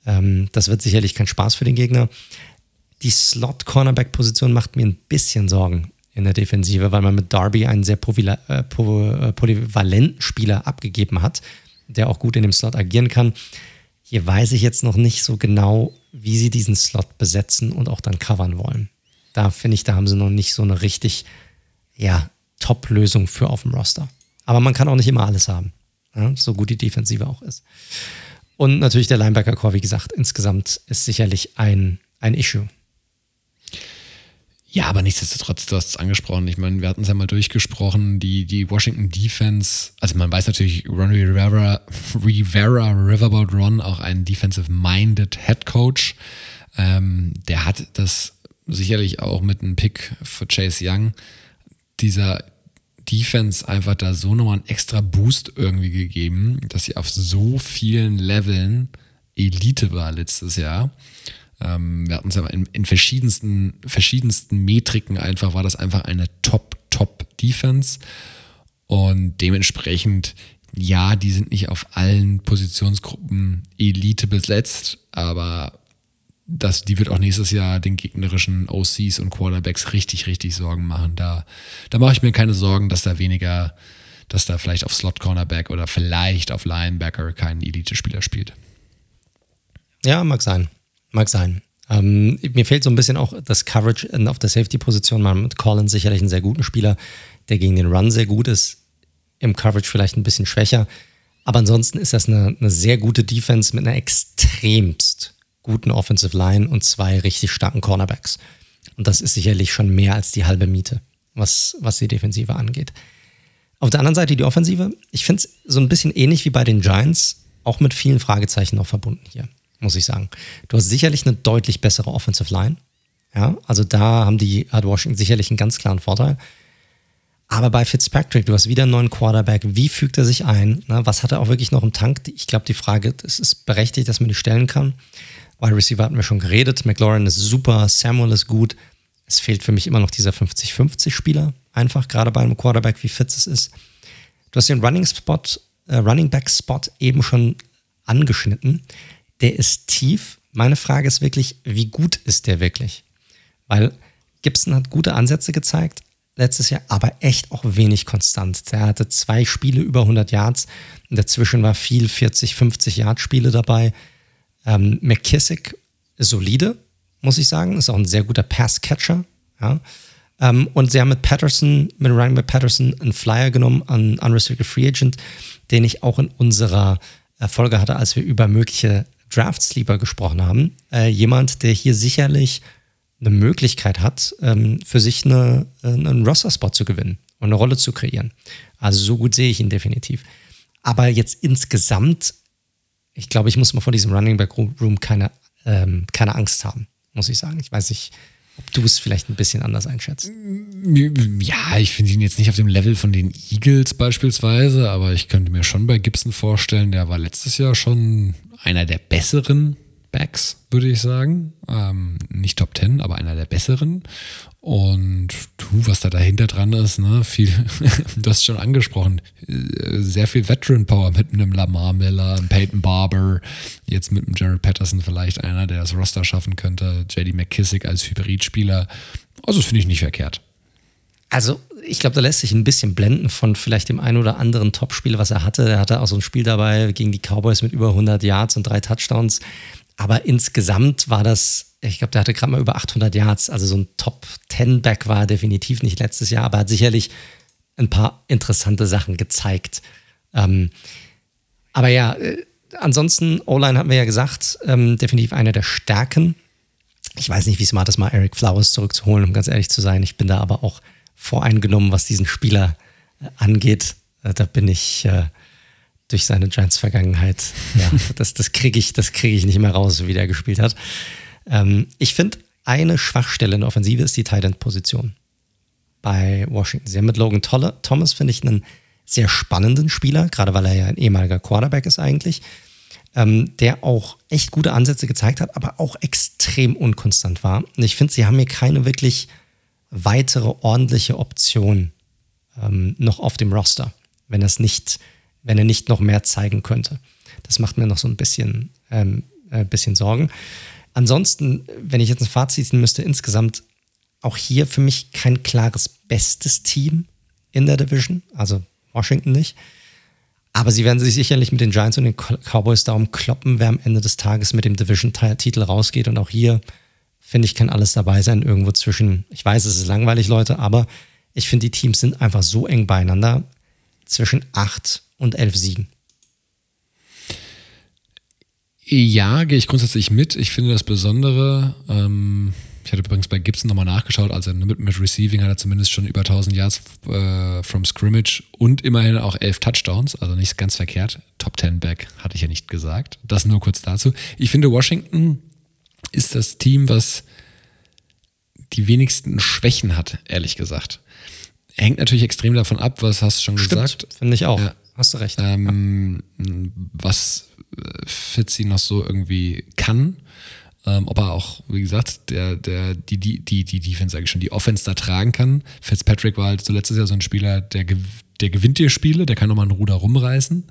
Ähm, das wird sicherlich kein Spaß für den Gegner. Die Slot-Cornerback-Position macht mir ein bisschen Sorgen in der Defensive, weil man mit Darby einen sehr äh, äh, polyvalenten Spieler abgegeben hat, der auch gut in dem Slot agieren kann. Hier weiß ich jetzt noch nicht so genau, wie sie diesen Slot besetzen und auch dann covern wollen. Da finde ich, da haben sie noch nicht so eine richtig, ja, Top-Lösung für auf dem Roster. Aber man kann auch nicht immer alles haben, ja, so gut die Defensive auch ist. Und natürlich der Linebacker-Core, wie gesagt, insgesamt ist sicherlich ein, ein Issue. Ja, aber nichtsdestotrotz, du hast es angesprochen. Ich meine, wir hatten es ja mal durchgesprochen, die, die Washington Defense, also man weiß natürlich, Ron Rivera, Rivera Riverboat Ron, auch ein defensive-minded Head Coach. Ähm, der hat das sicherlich auch mit einem Pick für Chase Young, dieser Defense einfach da so nochmal einen extra Boost irgendwie gegeben, dass sie auf so vielen Leveln Elite war letztes Jahr. Ähm, wir hatten es ja in, in, verschiedensten, verschiedensten Metriken einfach, war das einfach eine Top, Top Defense. Und dementsprechend, ja, die sind nicht auf allen Positionsgruppen Elite besetzt, aber das, die wird auch nächstes Jahr den gegnerischen OCs und Quarterbacks richtig, richtig Sorgen machen. Da, da mache ich mir keine Sorgen, dass da weniger, dass da vielleicht auf Slot Cornerback oder vielleicht auf Linebacker kein Elite-Spieler spielt. Ja, mag sein. Mag sein. Ähm, mir fehlt so ein bisschen auch das Coverage auf der Safety-Position. Man mit Collins sicherlich einen sehr guten Spieler, der gegen den Run sehr gut ist. Im Coverage vielleicht ein bisschen schwächer. Aber ansonsten ist das eine, eine sehr gute Defense mit einer extremst guten Offensive Line und zwei richtig starken Cornerbacks. Und das ist sicherlich schon mehr als die halbe Miete, was, was die Defensive angeht. Auf der anderen Seite die Offensive. Ich finde es so ein bisschen ähnlich wie bei den Giants, auch mit vielen Fragezeichen noch verbunden hier, muss ich sagen. Du hast sicherlich eine deutlich bessere Offensive Line. Ja, also da haben die, hat Washington sicherlich einen ganz klaren Vorteil. Aber bei Fitzpatrick, du hast wieder einen neuen Quarterback. Wie fügt er sich ein? Na, was hat er auch wirklich noch im Tank? Ich glaube, die Frage es ist berechtigt, dass man die stellen kann. Wide Receiver hatten wir schon geredet. McLaurin ist super, Samuel ist gut. Es fehlt für mich immer noch dieser 50-50-Spieler, einfach gerade bei einem Quarterback, wie Fitz es ist. Du hast den Running Spot, äh, Running Back Spot eben schon angeschnitten. Der ist tief. Meine Frage ist wirklich, wie gut ist der wirklich? Weil Gibson hat gute Ansätze gezeigt letztes Jahr, aber echt auch wenig konstant. Der hatte zwei Spiele über 100 Yards. Dazwischen war viel 40, 50 Yard Spiele dabei. Ähm, McKissick solide, muss ich sagen. Ist auch ein sehr guter Pass-Catcher. Ja. Ähm, und sie haben mit Patterson, mit Ryan mit Patterson einen Flyer genommen an Unrestricted Free Agent, den ich auch in unserer Folge hatte, als wir über mögliche Draft-Sleeper gesprochen haben. Äh, jemand, der hier sicherlich eine Möglichkeit hat, ähm, für sich eine, äh, einen Roster-Spot zu gewinnen und eine Rolle zu kreieren. Also so gut sehe ich ihn definitiv. Aber jetzt insgesamt ich glaube, ich muss mal vor diesem Running Back Room keine, ähm, keine Angst haben, muss ich sagen. Ich weiß nicht, ob du es vielleicht ein bisschen anders einschätzt. Ja, ich finde ihn jetzt nicht auf dem Level von den Eagles beispielsweise, aber ich könnte mir schon bei Gibson vorstellen, der war letztes Jahr schon einer der besseren Backs, würde ich sagen. Ähm, nicht Top 10, aber einer der besseren. Und du, was da dahinter dran ist, ne, viel, du hast es schon angesprochen, sehr viel Veteran Power mit einem Lamar Miller, einem Peyton Barber, jetzt mit einem Jared Patterson vielleicht einer, der das Roster schaffen könnte, JD McKissick als Hybridspieler. Also, das finde ich nicht verkehrt. Also, ich glaube, da lässt sich ein bisschen blenden von vielleicht dem einen oder anderen Topspiel, was er hatte. Er hatte auch so ein Spiel dabei gegen die Cowboys mit über 100 Yards und drei Touchdowns. Aber insgesamt war das, ich glaube, der hatte gerade mal über 800 Yards. Also so ein Top-10-Back war definitiv nicht letztes Jahr, aber hat sicherlich ein paar interessante Sachen gezeigt. Ähm, aber ja, äh, ansonsten, O-Line hatten wir ja gesagt, ähm, definitiv eine der Stärken. Ich weiß nicht, wie smart es mal, Eric Flowers zurückzuholen, um ganz ehrlich zu sein. Ich bin da aber auch voreingenommen, was diesen Spieler äh, angeht. Äh, da bin ich äh, durch seine Giants-Vergangenheit. Ja, das, das kriege ich, krieg ich nicht mehr raus, wie der gespielt hat. Ähm, ich finde, eine Schwachstelle in der Offensive ist die Tight End-Position bei Washington. Sie haben mit Logan Tolle, Thomas, finde ich, einen sehr spannenden Spieler, gerade weil er ja ein ehemaliger Quarterback ist eigentlich, ähm, der auch echt gute Ansätze gezeigt hat, aber auch extrem unkonstant war. Und ich finde, sie haben hier keine wirklich weitere ordentliche Option ähm, noch auf dem Roster, wenn das nicht wenn er nicht noch mehr zeigen könnte. Das macht mir noch so ein bisschen, ähm, äh, bisschen Sorgen. Ansonsten, wenn ich jetzt ein Fazit ziehen müsste, insgesamt auch hier für mich kein klares bestes Team in der Division, also Washington nicht. Aber sie werden sich sicherlich mit den Giants und den Cowboys darum kloppen, wer am Ende des Tages mit dem Division-Titel rausgeht. Und auch hier, finde ich, kann alles dabei sein, irgendwo zwischen, ich weiß, es ist langweilig, Leute, aber ich finde, die Teams sind einfach so eng beieinander, zwischen acht und elf Siegen. Ja, gehe ich grundsätzlich mit. Ich finde das Besondere, ähm, ich hatte übrigens bei Gibson nochmal nachgeschaut, also mit, mit Receiving hat er zumindest schon über 1000 Yards äh, from Scrimmage und immerhin auch elf Touchdowns, also nicht ganz verkehrt. Top 10 Back hatte ich ja nicht gesagt. Das nur kurz dazu. Ich finde, Washington ist das Team, was die wenigsten Schwächen hat, ehrlich gesagt. Hängt natürlich extrem davon ab, was hast du schon Stimmt, gesagt. Finde ich auch. Ja. Hast du recht. Ähm, ja. Was Fitzy noch so irgendwie kann. Ähm, ob er auch, wie gesagt, der, der, die, die, die, die Defense, sage ich schon, die Offense da tragen kann. Fitzpatrick war halt so letztes Jahr so ein Spieler, der, der gewinnt dir Spiele, der kann nochmal ein Ruder rumreißen.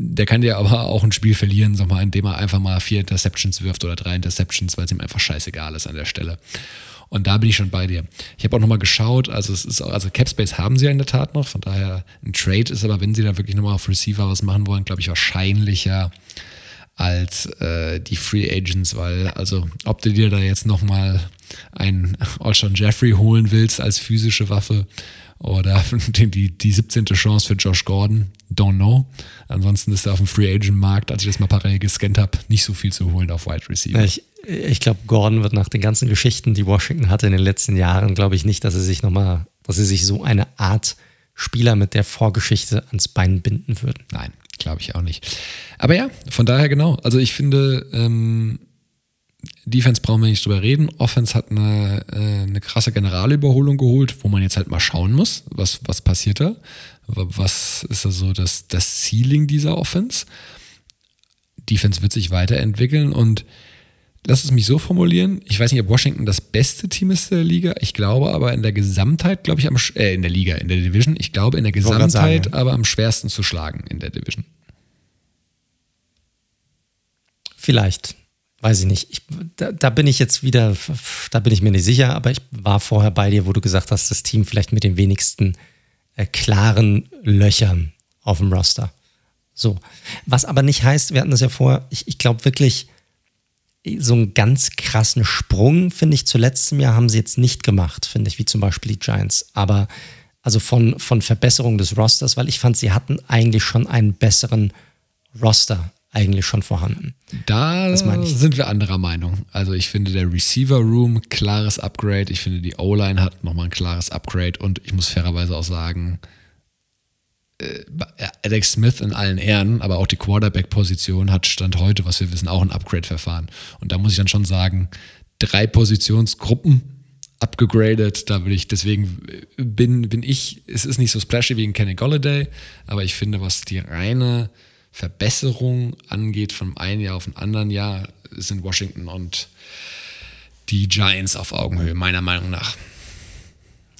Der kann dir aber auch ein Spiel verlieren, sag mal, indem er einfach mal vier Interceptions wirft oder drei Interceptions, weil es ihm einfach scheißegal ist an der Stelle. Und da bin ich schon bei dir. Ich habe auch nochmal geschaut, also es ist auch, also Capspace haben sie ja in der Tat noch, von daher ein Trade ist aber, wenn sie da wirklich nochmal auf Receiver was machen wollen, glaube ich, wahrscheinlicher als äh, die Free Agents, weil, also ob du dir da jetzt nochmal einen Alshon Jeffrey holen willst als physische Waffe oder die, die 17. Chance für Josh Gordon, don't know. Ansonsten ist da auf dem Free Agent Markt, als ich das mal parallel gescannt habe, nicht so viel zu holen auf Wide Receiver. Ich, ich glaube, Gordon wird nach den ganzen Geschichten, die Washington hatte in den letzten Jahren, glaube ich nicht, dass er sich nochmal, dass sie sich so eine Art Spieler mit der Vorgeschichte ans Bein binden würden. Nein, glaube ich auch nicht. Aber ja, von daher genau. Also ich finde, ähm, Defense brauchen wir nicht drüber reden. Offense hat eine, äh, eine krasse Generalüberholung geholt, wo man jetzt halt mal schauen muss, was, was passiert da. Was ist da so das, das Ceiling dieser Offense? Defense wird sich weiterentwickeln und lass es mich so formulieren. Ich weiß nicht, ob Washington das beste Team ist der Liga. Ich glaube aber in der Gesamtheit, glaube ich, am, äh, in der Liga, in der Division. Ich glaube in der Gesamtheit sagen, aber am schwersten zu schlagen in der Division. Vielleicht. Weiß ich nicht. Ich, da, da, bin ich jetzt wieder, da bin ich mir nicht sicher, aber ich war vorher bei dir, wo du gesagt hast, das Team vielleicht mit den wenigsten äh, klaren Löchern auf dem Roster. So. Was aber nicht heißt, wir hatten das ja vorher, ich, ich glaube wirklich, so einen ganz krassen Sprung, finde ich, zu letztem Jahr haben sie jetzt nicht gemacht, finde ich, wie zum Beispiel die Giants. Aber also von, von Verbesserung des Rosters, weil ich fand, sie hatten eigentlich schon einen besseren Roster eigentlich schon vorhanden. Da sind wir anderer Meinung. Also ich finde der Receiver Room klares Upgrade. Ich finde die O-Line hat nochmal ein klares Upgrade und ich muss fairerweise auch sagen, äh, Alex Smith in allen Ehren, aber auch die Quarterback-Position hat Stand heute, was wir wissen, auch ein Upgrade-Verfahren. Und da muss ich dann schon sagen, drei Positionsgruppen abgegradet. Da will ich, deswegen bin, bin ich, es ist nicht so splashy wie in Kenny Golladay, aber ich finde, was die reine Verbesserung angeht von einem Jahr auf ein anderen Jahr, sind Washington und die Giants auf Augenhöhe, meiner Meinung nach.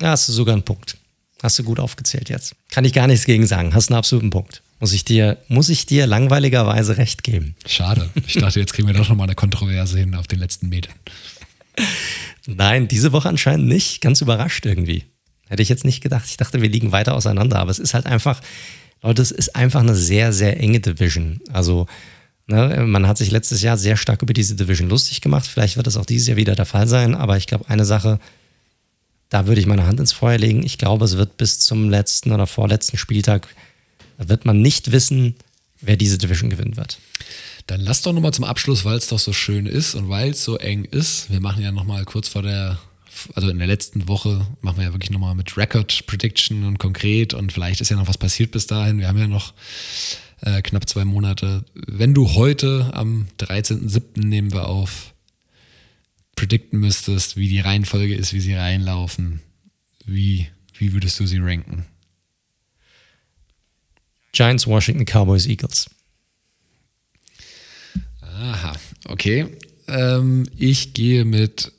Ja, hast du sogar einen Punkt. Hast du gut aufgezählt jetzt. Kann ich gar nichts gegen sagen. Hast einen absoluten Punkt. Muss ich dir, muss ich dir langweiligerweise recht geben. Schade. Ich dachte, jetzt kriegen wir doch nochmal eine Kontroverse hin auf den letzten Metern. Nein, diese Woche anscheinend nicht. Ganz überrascht irgendwie. Hätte ich jetzt nicht gedacht. Ich dachte, wir liegen weiter auseinander. Aber es ist halt einfach, Leute, es ist einfach eine sehr, sehr enge Division. Also, ne, man hat sich letztes Jahr sehr stark über diese Division lustig gemacht. Vielleicht wird das auch dieses Jahr wieder der Fall sein. Aber ich glaube, eine Sache, da würde ich meine Hand ins Feuer legen. Ich glaube, es wird bis zum letzten oder vorletzten Spieltag, wird man nicht wissen, wer diese Division gewinnen wird. Dann lass doch nochmal zum Abschluss, weil es doch so schön ist und weil es so eng ist. Wir machen ja nochmal kurz vor der also in der letzten Woche machen wir ja wirklich nochmal mit Record Prediction und konkret und vielleicht ist ja noch was passiert bis dahin. Wir haben ja noch äh, knapp zwei Monate. Wenn du heute am 13.07. nehmen wir auf, predikten müsstest, wie die Reihenfolge ist, wie sie reinlaufen, wie, wie würdest du sie ranken? Giants, Washington, Cowboys, Eagles. Aha, okay. Ähm, ich gehe mit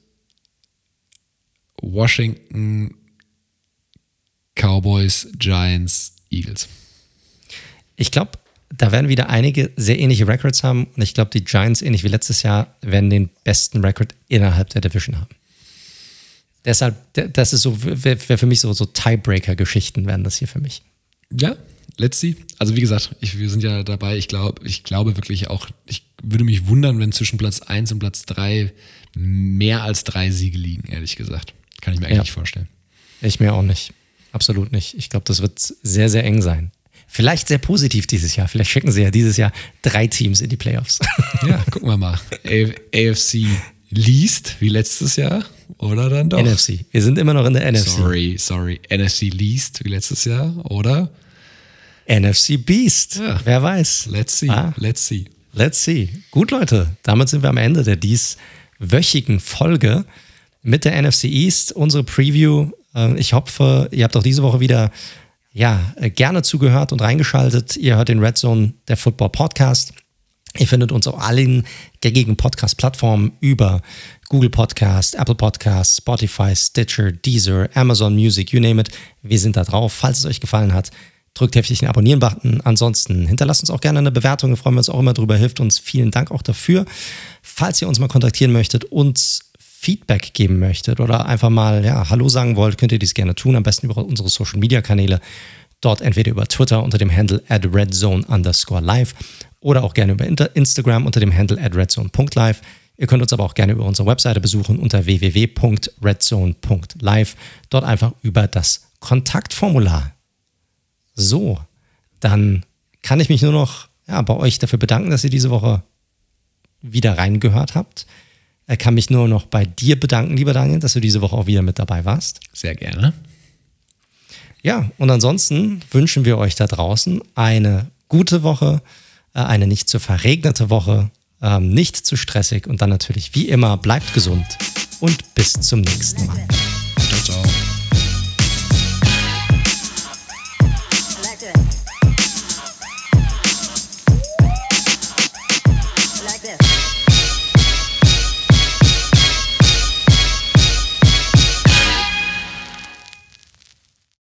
Washington, Cowboys, Giants, Eagles. Ich glaube, da werden wieder einige sehr ähnliche Records haben und ich glaube, die Giants, ähnlich wie letztes Jahr, werden den besten Record innerhalb der Division haben. Deshalb, das ist so, wäre wär für mich so, so Tiebreaker-Geschichten werden das hier für mich. Ja, let's see. Also wie gesagt, ich, wir sind ja dabei. Ich glaube, ich glaube wirklich auch, ich würde mich wundern, wenn zwischen Platz 1 und Platz 3 mehr als drei Siege liegen, ehrlich gesagt. Kann ich mir eigentlich ja. nicht vorstellen. Ich mir auch nicht. Absolut nicht. Ich glaube, das wird sehr, sehr eng sein. Vielleicht sehr positiv dieses Jahr. Vielleicht schicken sie ja dieses Jahr drei Teams in die Playoffs. Ja, gucken wir mal. AFC Least wie letztes Jahr oder dann doch? NFC. Wir sind immer noch in der NFC. Sorry, sorry. NFC Least wie letztes Jahr oder? NFC Beast. Ja. Wer weiß. Let's see. Ah. Let's see. Let's see. Gut, Leute. Damit sind wir am Ende der dieswöchigen Folge mit der NFC East, unsere Preview. Ähm, ich hoffe, ihr habt auch diese Woche wieder ja, gerne zugehört und reingeschaltet. Ihr hört den Red Zone, der Football Podcast. Ihr findet uns auf allen gängigen Podcast-Plattformen über Google Podcast, Apple Podcast, Spotify, Stitcher, Deezer, Amazon Music, you name it. Wir sind da drauf. Falls es euch gefallen hat, drückt heftig den Abonnieren-Button. Ansonsten hinterlasst uns auch gerne eine Bewertung, da freuen wir uns auch immer drüber, hilft uns. Vielen Dank auch dafür. Falls ihr uns mal kontaktieren möchtet, uns Feedback geben möchtet oder einfach mal ja, Hallo sagen wollt, könnt ihr dies gerne tun, am besten über unsere Social-Media-Kanäle. Dort entweder über Twitter unter dem Handle at redzone underscore live oder auch gerne über Instagram unter dem Handle at redzone.live. Ihr könnt uns aber auch gerne über unsere Webseite besuchen unter www.redzone.live. Dort einfach über das Kontaktformular. So, dann kann ich mich nur noch ja, bei euch dafür bedanken, dass ihr diese Woche wieder reingehört habt. Ich kann mich nur noch bei dir bedanken, lieber Daniel, dass du diese Woche auch wieder mit dabei warst. Sehr gerne. Ja, und ansonsten wünschen wir euch da draußen eine gute Woche, äh, eine nicht zu verregnete Woche ähm, nicht zu stressig und dann natürlich wie immer bleibt gesund und bis zum nächsten Mal. Ciao, ciao.